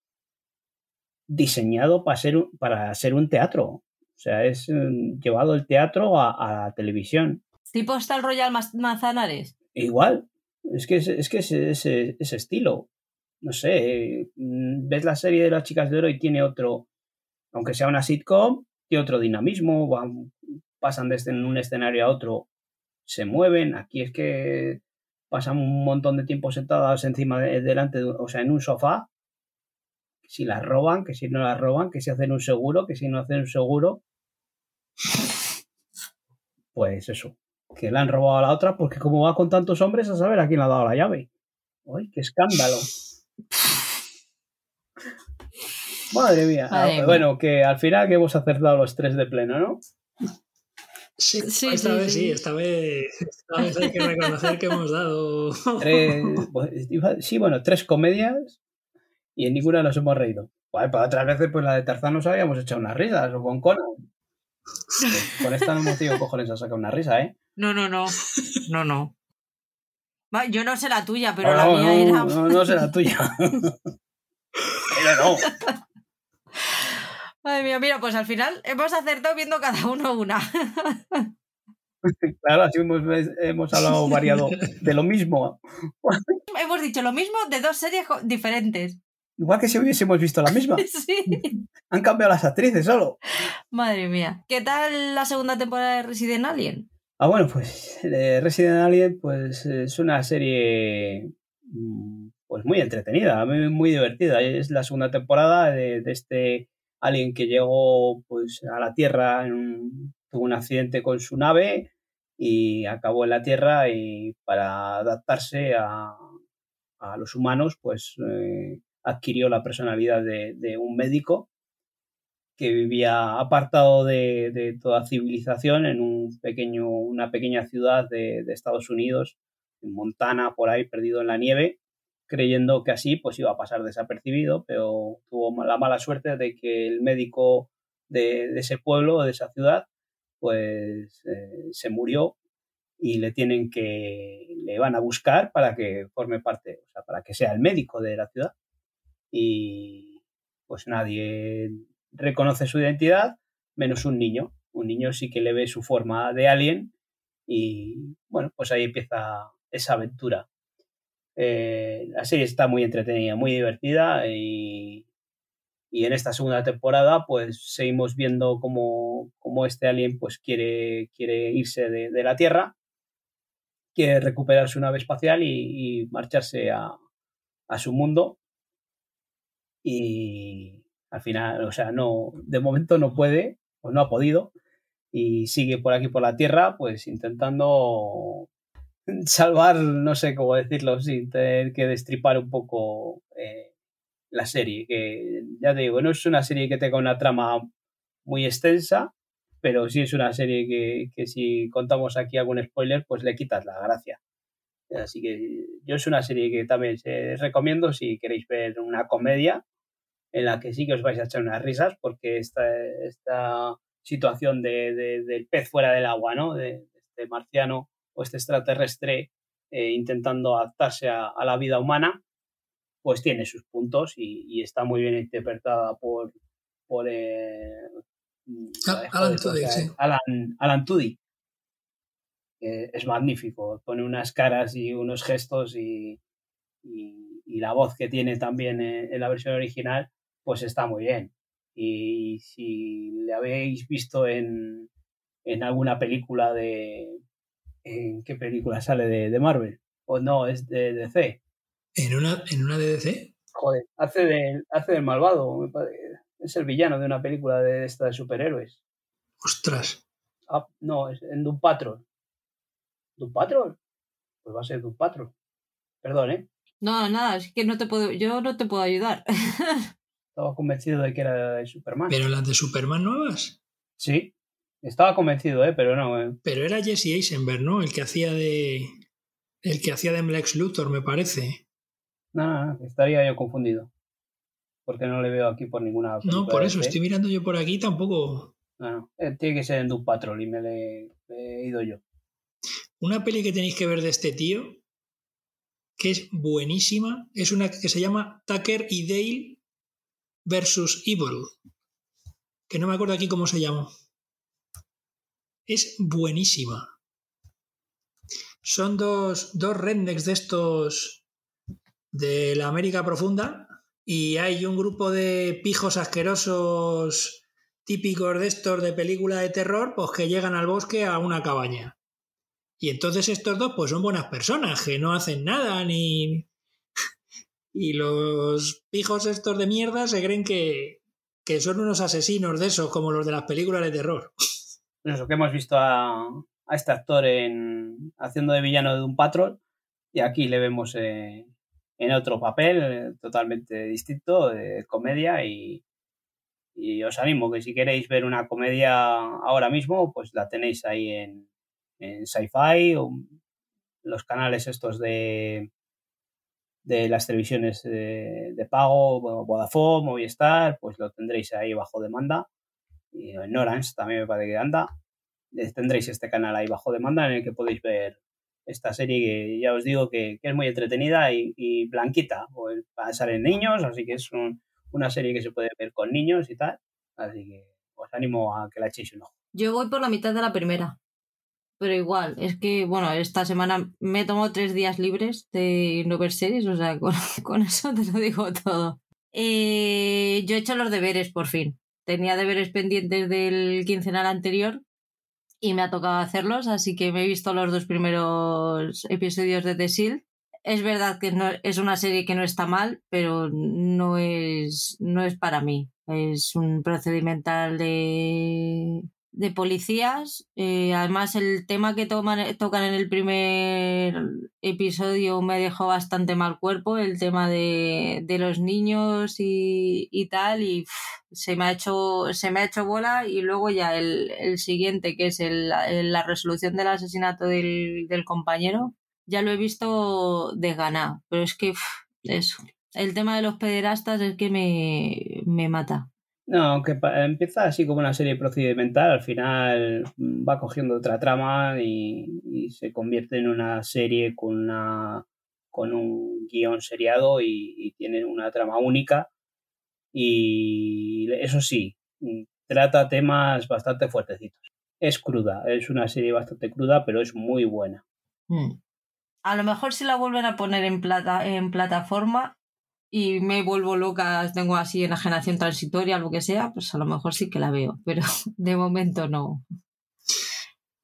diseñado para ser, para ser un teatro. O sea, es mm, llevado el teatro a, a la televisión. Tipo está el Royal Manzanares. Igual, es que es, es que es ese, ese estilo. No sé, mm, ves la serie de las chicas de oro y tiene otro, aunque sea una sitcom, tiene otro dinamismo, van- pasan de este- un escenario a otro, se mueven. Aquí es que pasan un montón de tiempo sentadas encima de, delante, de- o sea, en un sofá. Si las roban, que si no las roban, que si hacen un seguro, que si no hacen un seguro. Pues eso, que le han robado a la otra, porque como va con tantos hombres, a saber a quién le ha dado la llave. ¡Ay, qué escándalo! Madre mía. Madre Ah, mía. Bueno, que al final que hemos acertado los tres de pleno, ¿no? sí, Sí, esta sí, vez sí. sí, esta vez, esta vez hay que reconocer que hemos dado. Tres, pues, sí, bueno, tres comedias y en ninguna nos hemos reído. Vale, para otras veces, pues la de Tarzán nos habíamos echado unas risas, o con Conan. Pues con esta no tenido cojones a sacar una risa, ¿eh? No, no, no. No, no. Yo no sé la tuya, pero No, la no, mía no, era. no, no será tuya. Pero no. Madre mía, mira, pues al final hemos acertado viendo cada uno una. Claro, así hemos, hemos hablado variado de lo mismo. hemos dicho lo mismo de dos series diferentes. Igual que si hubiésemos visto la misma. Sí. Han cambiado las actrices solo. Madre mía. ¿Qué tal la segunda temporada de Resident Alien? Ah, bueno, pues Resident Alien pues es una serie mm, pues muy entretenida, muy divertida. Es la segunda temporada de, de este alien que llegó pues a la Tierra en un, tuvo un accidente con su nave y acabó en la Tierra y para adaptarse a, a los humanos pues eh, adquirió la personalidad de, un médico que vivía apartado de, toda civilización en un pequeño, una pequeña ciudad de, Estados Unidos, en Montana, por ahí, perdido en la nieve, creyendo que así pues iba a pasar desapercibido, pero tuvo la mala suerte de que el médico de, ese pueblo, de esa ciudad, pues eh, se murió y le tienen que, le van a buscar para que forme parte, para que sea el médico de la ciudad. Y pues nadie reconoce su identidad, menos un niño. Un niño sí que le ve su forma de alien y bueno, pues ahí empieza esa aventura. Eh, la serie está muy entretenida, muy divertida y, y en esta segunda temporada pues seguimos viendo cómo, cómo este alien pues quiere, quiere irse de, la Tierra, quiere recuperar su nave espacial y, y marcharse a, a su mundo y al final, o sea, no, de momento no puede, o no ha podido, y sigue por aquí por la Tierra, pues intentando salvar, no sé cómo decirlo, sin tener que destripar un poco eh, la serie, que ya te digo, no es una serie que tenga una trama muy extensa, pero sí es una serie que, que si contamos aquí algún spoiler, pues le quitas la gracia. Así que yo es una serie que también se recomiendo si queréis ver una comedia en la que sí que os vais a echar unas risas porque esta, esta situación de, de, del pez fuera del agua, ¿no? De, de este marciano o este extraterrestre eh, intentando adaptarse a, a, la vida humana, pues tiene sus puntos y, y está muy bien interpretada por, por eh, Alan, Tudyk, sí. Alan, Alan Tudyk. Eh, es magnífico, pone unas caras y unos gestos y, y, y la voz que tiene también en, en, la versión original, pues está muy bien. Y si le habéis visto en, en alguna película de... ¿En qué película sale de, de Marvel? O no, es de DC. ¿En una, en una de DC? Joder, hace, de, hace del malvado. Es el villano de una película de esta de superhéroes. Ostras. Ah, no, es en Doom Patrol. ¿Doom Patrol? Pues va a ser Doom Patrol. Perdón, ¿eh? No, nada, es que no te puedo, yo no te puedo ayudar. Estaba convencido de que era de Superman. ¿Pero las de Superman nuevas? Sí, estaba convencido, ¿eh? Pero no. ¿eh? Pero era Jesse Eisenberg, ¿no? El que hacía de. El que hacía de Lex Luthor, me parece. No, no, no, estaría yo confundido. Porque no le veo aquí por ninguna. No, por eso, estoy mirando yo por aquí tampoco. No, no. Eh, tiene que ser en Doom Patrol y me le, le he ido yo. Una peli que tenéis que ver de este tío, que es buenísima, es una que se llama Tucker y Dale versus Evil. Que no me acuerdo aquí cómo se llama. Es buenísima. Son dos, dos rednecks de estos de la América Profunda y hay un grupo de pijos asquerosos típicos de estos de película de terror pues que llegan al bosque a una cabaña. Y entonces estos dos pues son buenas personas, que no hacen nada ni... Y los pijos estos de mierda se creen que, que son unos asesinos de esos, como los de las películas de terror. Eso que hemos visto a, a este actor en, haciendo de villano de un patrón y aquí le vemos eh, en otro papel eh, totalmente distinto, de comedia y, y os animo que si queréis ver una comedia ahora mismo, pues la tenéis ahí en, en Sci-Fi o los canales estos de de las televisiones de, pago, Vodafone, Movistar, pues lo tendréis ahí bajo demanda. Y en Orange también me parece que anda. Tendréis este canal ahí bajo demanda en el que podéis ver esta serie que ya os digo que, es muy entretenida y, blanquita. Pues, pasar en niños, así que es una serie que se puede ver con niños y tal. Así que os animo a que la echéis un ojo. Yo voy por la mitad de la primera. Pero igual, es que, bueno, esta semana me tomo tres días libres de no ver series, o sea, con, eso te lo digo todo. Eh, yo he hecho los deberes, por fin. Tenía deberes pendientes del quincenal anterior y me ha tocado hacerlos, así que me he visto los dos primeros episodios de The Shield. Es verdad que no, es una serie que no está mal, pero no es, no es para mí. Es un procedimental de, de policías. Eh, además, el tema que toman, tocan en el primer episodio me dejó bastante mal cuerpo, el tema de, de los niños y, y tal, y se, me ha hecho, se me ha hecho bola. Y luego ya el, el siguiente, que es el, la resolución del asesinato del, del, compañero, ya lo he visto desganado. Pero es que eso. El tema de los pederastas es que me, me mata. No, aunque empieza así como una serie procedimental, al final va cogiendo otra trama y, se convierte en una serie con, una, con un guion seriado y, tiene una trama única. Y eso sí, trata temas bastante fuertecitos. Es cruda, es una serie bastante cruda, pero es muy buena. Hmm. A lo mejor si la vuelven a poner en, plata, en plataforma, y me vuelvo loca, tengo así enajenación transitoria, lo que sea, pues a lo mejor sí que la veo, pero de momento no.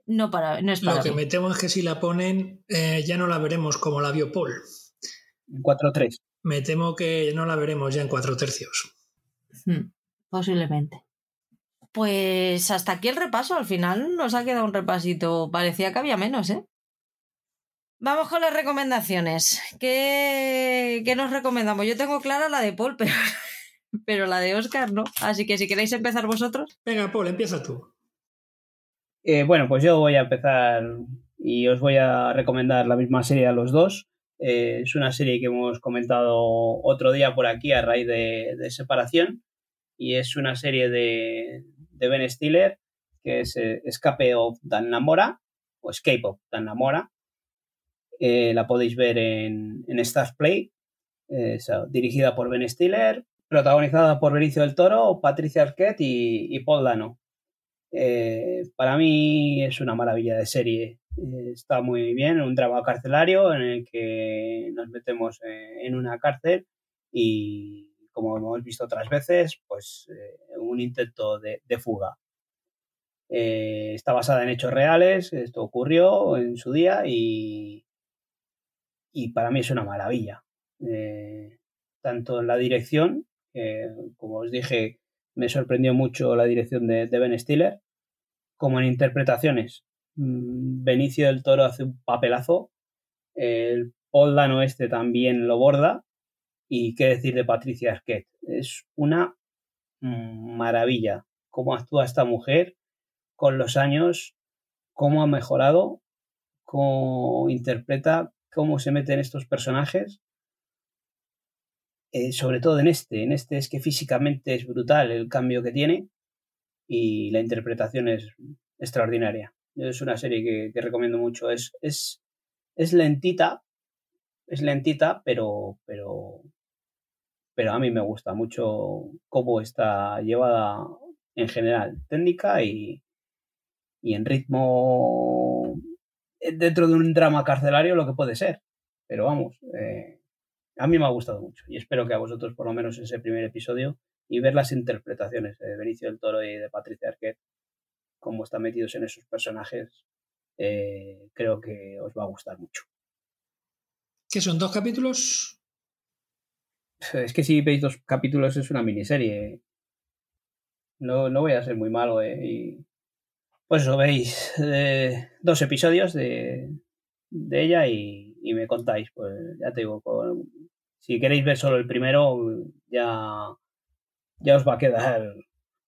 No, para, no es para Lo que me temo es que si la ponen eh, ya no la veremos como la vio Paul. En 4-3. Me temo que no la veremos ya en 4 tercios. Hmm, posiblemente. Pues hasta aquí el repaso. Al final nos ha quedado un repasito. Parecía que había menos, ¿eh? Vamos con las recomendaciones. ¿Qué, nos recomendamos? Yo tengo clara la de Paul, pero, pero la de Oscar no. Así que si queréis empezar vosotros. Venga, Paul, empieza tú. Eh, bueno, pues yo voy a empezar y os voy a recomendar la misma serie a los dos. Eh, es una serie que hemos comentado otro día por aquí a raíz de, separación y es una serie de, de Ben Stiller que es eh, Escape of Dan Namora o Escape of Dan Namora eh, la podéis ver en, en Stars Play, eh, dirigida por Ben Stiller, protagonizada por Benicio del Toro, Patricia Arquette y, Paul Dano. Eh, para mí es una maravilla de serie. está muy bien, un drama carcelario en el que nos metemos en una cárcel y, como hemos visto otras veces, pues un intento de, de fuga. está basada en hechos reales, esto ocurrió en su día y, y para mí es una maravilla. Eh, tanto en la dirección, como os dije, me sorprendió mucho la dirección de, Ben Stiller, como en interpretaciones. Mm, Benicio del Toro hace un papelazo, el Paul este también lo borda, y qué decir de Patricia Arquette. Es una maravilla cómo actúa esta mujer con los años, cómo ha mejorado, cómo interpreta, cómo se meten estos personajes. Eh, sobre todo en este. En este es que físicamente es brutal el cambio que tiene y la interpretación es extraordinaria. Es una serie que, recomiendo mucho. Es, es, es, lentita, es lentita, pero, pero, pero a mí me gusta mucho cómo está llevada en general, técnica y, y en ritmo dentro de un drama carcelario lo que puede ser. Pero vamos, eh, a mí me ha gustado mucho y espero que a vosotros, por lo menos ese primer episodio, y ver las interpretaciones de Benicio del Toro y de Patricia Arquette, cómo están metidos en esos personajes, eh, creo que os va a gustar mucho. ¿Qué son dos capítulos? Es que si veis dos capítulos es una miniserie. No, no voy a ser muy malo, Y pues eso, veis eh, dos episodios de, ella y, me contáis. Pues ya te digo, si queréis ver solo el primero, ya, ya os va a quedar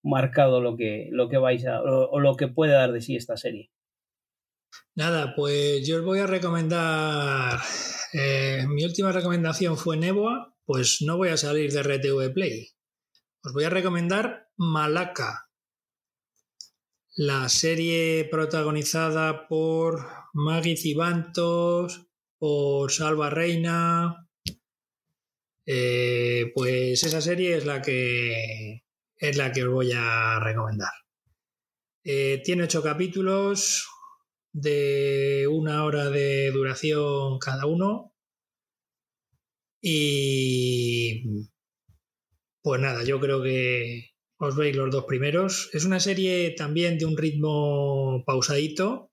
marcado lo que, lo que vais a, o, lo que puede dar de sí esta serie. Nada, pues yo os voy a recomendar. eh, mi última recomendación fue Neboa, pues no voy a salir de RTV Play. Os voy a recomendar Malaca, la serie protagonizada por Maggie Cibantos, por Salva Reina. Eh, pues esa serie es la que es la que os voy a recomendar. Eh, tiene ocho capítulos de una hora de duración cada uno. Y pues nada, yo creo que os veis los dos primeros. Es una serie también de un ritmo pausadito.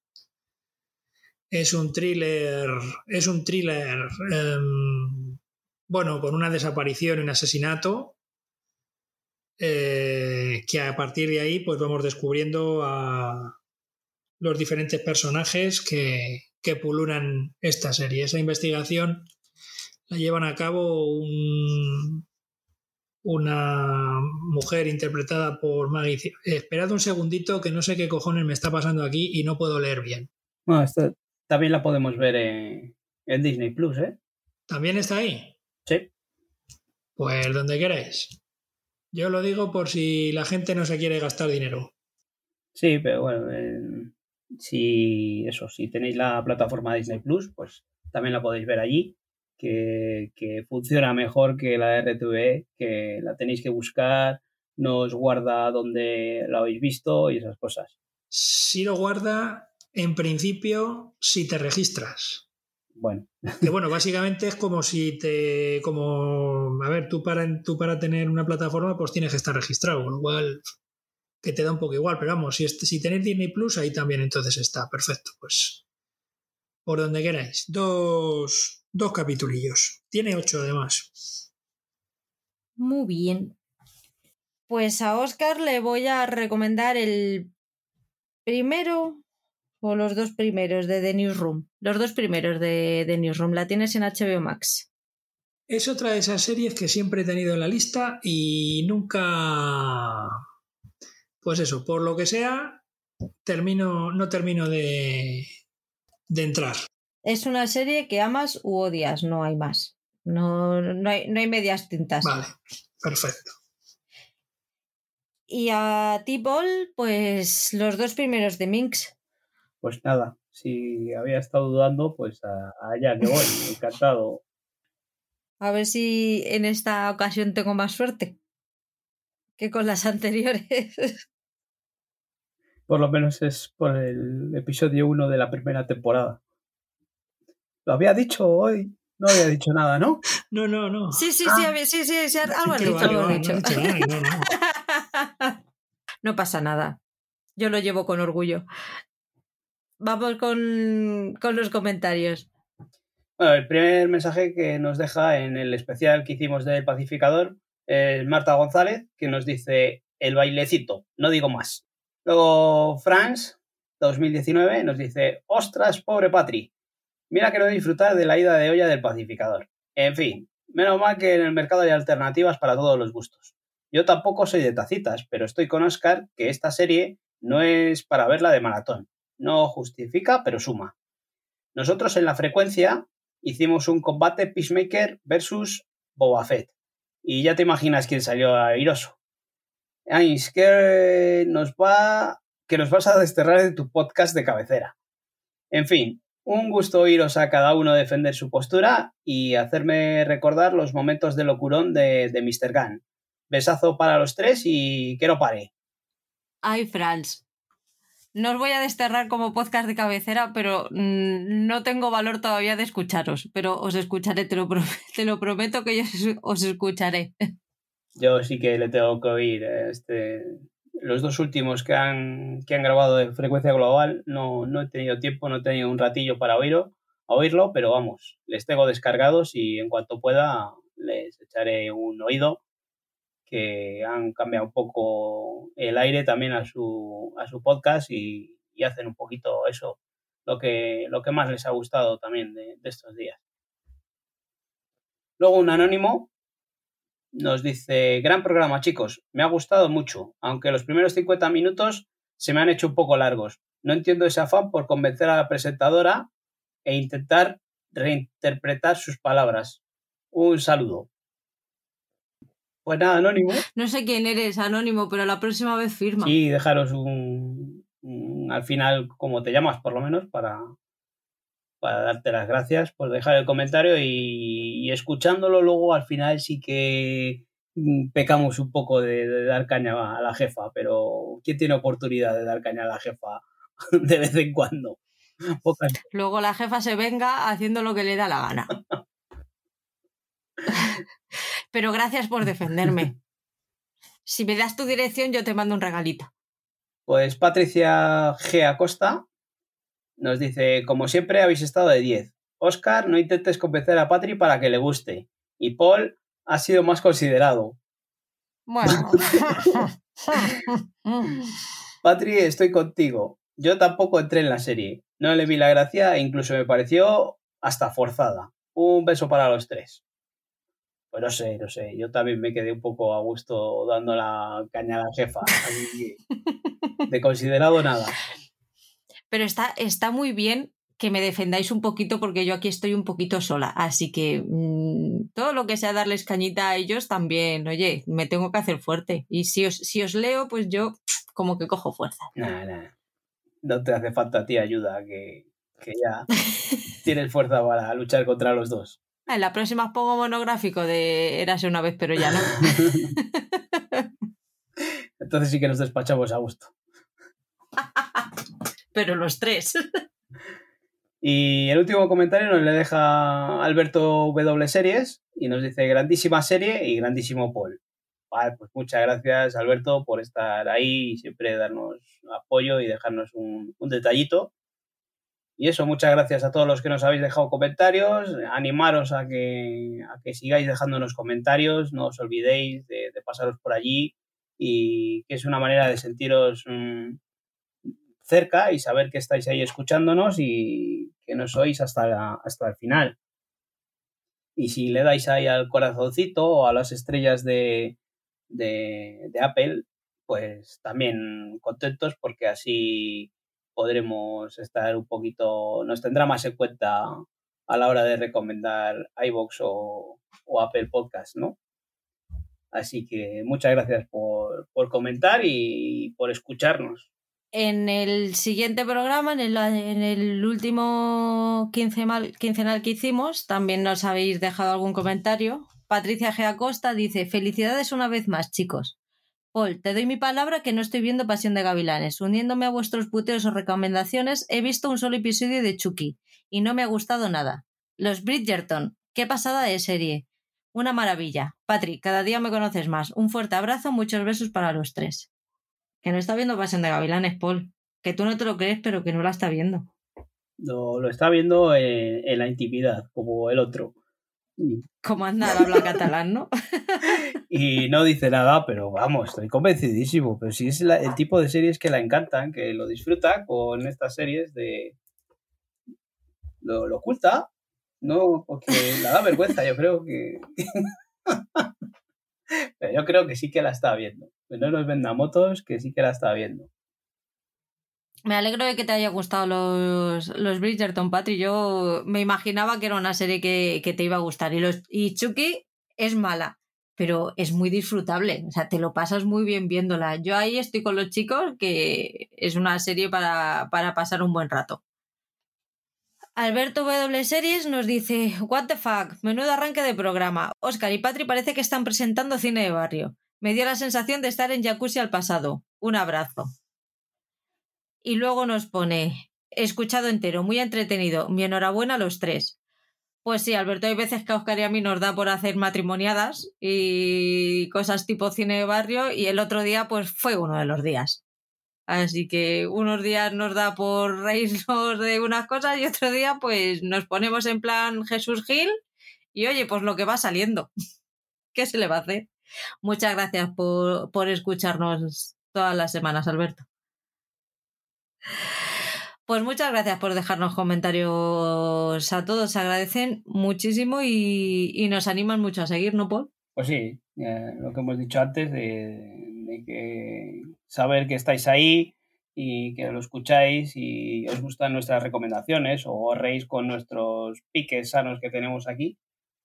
Es un thriller. Es un thriller. em, bueno, con una desaparición un asesinato. eh, que a partir de ahí, pues vamos descubriendo a los diferentes personajes que, que pululan esta serie. Esa investigación la llevan a cabo un, una mujer interpretada por Maggie. Esperad un segundito que no sé qué cojones me está pasando aquí y no puedo leer bien. Bueno, esta también la podemos ver en, en Disney Plus, ¿eh? ¿También está ahí? Sí. Pues donde queráis. Yo lo digo por si la gente no se quiere gastar dinero. Sí, pero bueno, eh, si eso, si tenéis la plataforma Disney Plus, pues también la podéis ver allí, que, que funciona mejor que la RTV, que la tenéis que buscar, no os guarda donde la habéis visto y esas cosas. Si lo guarda, en principio, si te registras. Bueno, Que bueno, básicamente es como si te. como. A ver, tú para, tú para tener una plataforma, pues tienes que estar registrado, con lo cual. que te da un poco igual, pero vamos, si, es- si tenéis Disney Plus, ahí también entonces está, perfecto, pues. Por donde queráis. Dos. Dos capitulillos. Tiene ocho además. Muy bien. Pues a Oscar le voy a recomendar el primero o los dos primeros de The Newsroom. Los dos primeros de The Newsroom. La tienes en HBO Max. Es otra de esas series que siempre he tenido en la lista y nunca. Pues eso, por lo que sea, termino, no termino de, de entrar. Es una serie que amas u odias, no hay más. No, no, hay, no hay medias tintas. Vale, perfecto. Y a ti, Paul, pues los dos primeros de Minx. pues nada, si había estado dudando, pues a- allá que voy, encantado. A ver si en esta ocasión tengo más suerte que con las anteriores. Por lo menos es por el episodio 1 de la primera temporada. Lo había dicho hoy, no había dicho nada, ¿no? No, no, no. Sí, sí, Ah. sí, a ver, sí, sí, sí, algo has dicho, algo dicho. No pasa nada. Yo lo llevo con orgullo. Vamos con, con los comentarios. Bueno, el primer mensaje que nos deja en el especial que hicimos del pacificador es Marta González, que nos dice el bailecito, no digo más. Luego Franz, 2019, nos dice, ostras, pobre Patri, mira que no disfrutar de la ida de olla del pacificador. En fin, menos mal que en el mercado hay alternativas para todos los gustos. Yo tampoco soy de tacitas, pero estoy con Oscar que esta serie no es para verla de maratón. No justifica, pero suma. Nosotros en la frecuencia hicimos un combate Peacemaker versus Boba Fett. Y ya te imaginas quién salió airoso. Ains, que nos va. que nos vas a desterrar de tu podcast de cabecera. En fin, un gusto oíros a cada uno defender su postura y hacerme recordar los momentos de locurón de, de Mr. Gunn. Besazo para los tres y que no pare. Ay, Franz. No os voy a desterrar como podcast de cabecera, pero mm, no tengo valor todavía de escucharos. Pero os escucharé, te lo, te lo prometo que yo os- escucharé. Yo sí que le tengo que oír. Este, los dos últimos que han, que han grabado de frecuencia global, no, no he tenido tiempo, no he tenido un ratillo para oírlo, oírlo, pero vamos, les tengo descargados y en cuanto pueda les echaré un oído que han cambiado un poco el aire también a su, a su podcast y, hacen un poquito eso, lo que, lo que más les ha gustado también de estos días. Luego un anónimo nos dice, gran programa chicos, me ha gustado mucho, aunque los primeros 50 minutos se me han hecho un poco largos, No entiendo ese afán por convencer a la presentadora e intentar reinterpretar sus palabras. Un saludo. Pues nada, Anónimo. No sé quién eres, Anónimo, pero la próxima vez firma. Sí, dejaros un, al final, como te llamas, por lo menos, para, para darte las gracias por dejar el comentario y, escuchándolo luego al final sí que mm, pecamos un poco de, dar caña a la jefa, pero ¿quién tiene oportunidad de dar caña a la jefa de vez en cuando? Luego la jefa se venga haciendo lo que le da la gana. pero gracias por defenderme. Si me das tu dirección, yo te mando un regalito. Pues Patricia G. Acosta nos dice, como siempre habéis estado de 10. Oscar, no intentes convencer a Patri para que le guste. Y Paul ha sido más considerado. Bueno. Patri, estoy contigo. Yo tampoco entré en la serie. No le vi la gracia e incluso me pareció hasta forzada. Un beso para los tres. Pues no sé, no sé. Yo también me quedé un poco a gusto dando la caña a la jefa. de considerado nada. Pero está, está muy bien que me defendáis un poquito porque yo aquí estoy un poquito sola. Así que mm, todo lo que sea darles cañita a ellos también, oye, me tengo que hacer fuerte. Y si os, si os leo, pues yo como que cojo fuerza. No te hace falta a ti ayuda, que, que ya tienes fuerza para luchar contra los dos. En la próxima pongo monográfico de Érase una vez, pero ya no. Entonces sí que nos despachamos a gusto. pero los tres. Y el último comentario nos le deja Alberto W Series y nos dice grandísima serie y grandísimo Paul. Vale, pues muchas gracias Alberto por estar ahí y siempre darnos apoyo y dejarnos un, detallito. Y eso, muchas gracias a todos los que nos habéis dejado comentarios. Animaros a que, a que sigáis dejándonos comentarios. No os olvidéis de, pasaros por allí y que es una manera de sentiros mm, cerca y saber que estáis ahí escuchándonos y que nos oís hasta, hasta el final. Y si le dais ahí al corazoncito o a las estrellas de, de, Apple, pues también contentos porque así podremos estar un poquito, nos tendrá más en cuenta a la hora de recomendar iBox o, o Apple Podcast, ¿no? Así que muchas gracias por, por comentar y por escucharnos. En el siguiente programa, en el, último quincenal, quincenal que hicimos, también nos habéis dejado algún comentario. Patricia G. Acosta dice: Felicidades una vez más, chicos. Paul, te doy mi palabra que no estoy viendo Pasión de Gavilanes. Uniéndome a vuestros puteos o recomendaciones, he visto un solo episodio de Chucky y no me ha gustado nada. Los Bridgerton, qué pasada de serie. Una maravilla. Patri, cada día me conoces más. Un fuerte abrazo, muchos besos para los tres. Que no está viendo Pasión de Gavilanes, Paul. Que tú no te lo crees, pero que no la está viendo. Lo, lo está viendo en, la intimidad, como el otro. Como anda, habla catalán, ¿no? y no dice nada, pero vamos, estoy convencidísimo. Pero si es el tipo de series que la encantan, que lo disfruta con estas series de. Lo, lo oculta, no, porque la da vergüenza, yo creo que. pero yo creo que sí que la está viendo no los motos que sí que la estaba viendo. Me alegro de que te haya gustado los, los Bridgerton, Patri. Yo me imaginaba que era una serie que, te iba a gustar. Y, los, y Chucky es mala, pero es muy disfrutable. O sea, te lo pasas muy bien viéndola. Yo ahí estoy con los chicos, que es una serie para, para pasar un buen rato. Alberto W Series nos dice: What the fuck, menudo arranque de programa. Oscar y Patri parece que están presentando cine de barrio. Me dio la sensación de estar en jacuzzi al pasado. Un abrazo. Y luego nos pone, escuchado entero, muy entretenido. Mi enhorabuena a los tres. Pues sí, Alberto, hay veces que a Oscar y a mí nos da por hacer matrimoniadas y cosas tipo cine de barrio y el otro día pues fue uno de los días. Así que unos días nos da por reírnos de unas cosas y otro día pues nos ponemos en plan Jesús Gil y oye, pues lo que va saliendo. ¿Qué se le va a hacer? Muchas gracias por, escucharnos todas las semanas, Alberto. Pues muchas gracias por dejarnos comentarios a todos, se agradecen muchísimo y, nos animan mucho a seguir, ¿no, Paul? Pues sí, lo que hemos dicho antes de, que saber que estáis ahí y que lo escucháis y os gustan nuestras recomendaciones o os reís con nuestros piques sanos que tenemos aquí,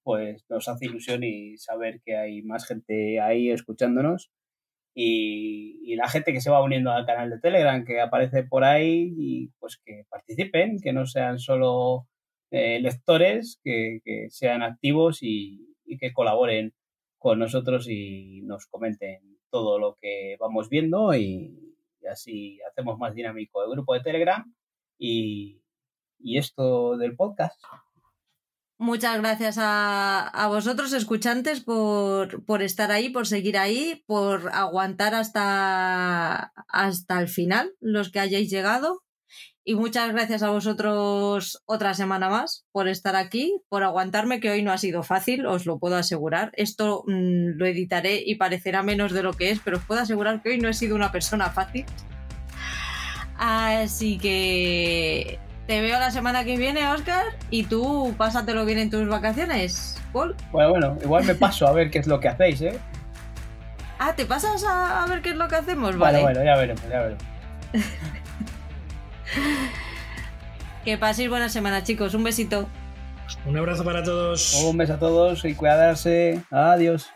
pues nos hace ilusión y saber que hay más gente ahí escuchándonos y, la gente que se va uniendo al canal de Telegram que aparece por ahí y pues que participen, que no sean solo eh, lectores, que, sean activos y, que colaboren con nosotros y nos comenten todo lo que vamos viendo y, así hacemos más dinámico el grupo de Telegram y, y esto del podcast. Muchas gracias a, vosotros, escuchantes, por, por, estar ahí, por seguir ahí, por aguantar hasta, hasta el final, los que hayáis llegado. Y muchas gracias a vosotros otra semana más por estar aquí, por aguantarme, que hoy no ha sido fácil, os lo puedo asegurar. Esto mm, lo editaré y parecerá menos de lo que es, pero os puedo asegurar que hoy no he sido una persona fácil. Así que te veo la semana que viene, Oscar, y tú pásatelo bien en tus vacaciones, Paul. Bueno, bueno, igual me paso a ver qué es lo que hacéis, ¿eh? Ah, ¿te pasas a, ver qué es lo que hacemos? Vale, bueno, bueno ya veremos, ya veremos. que paséis buena semana, chicos. Un besito. Un abrazo para todos. Un beso a todos y cuidarse. Adiós.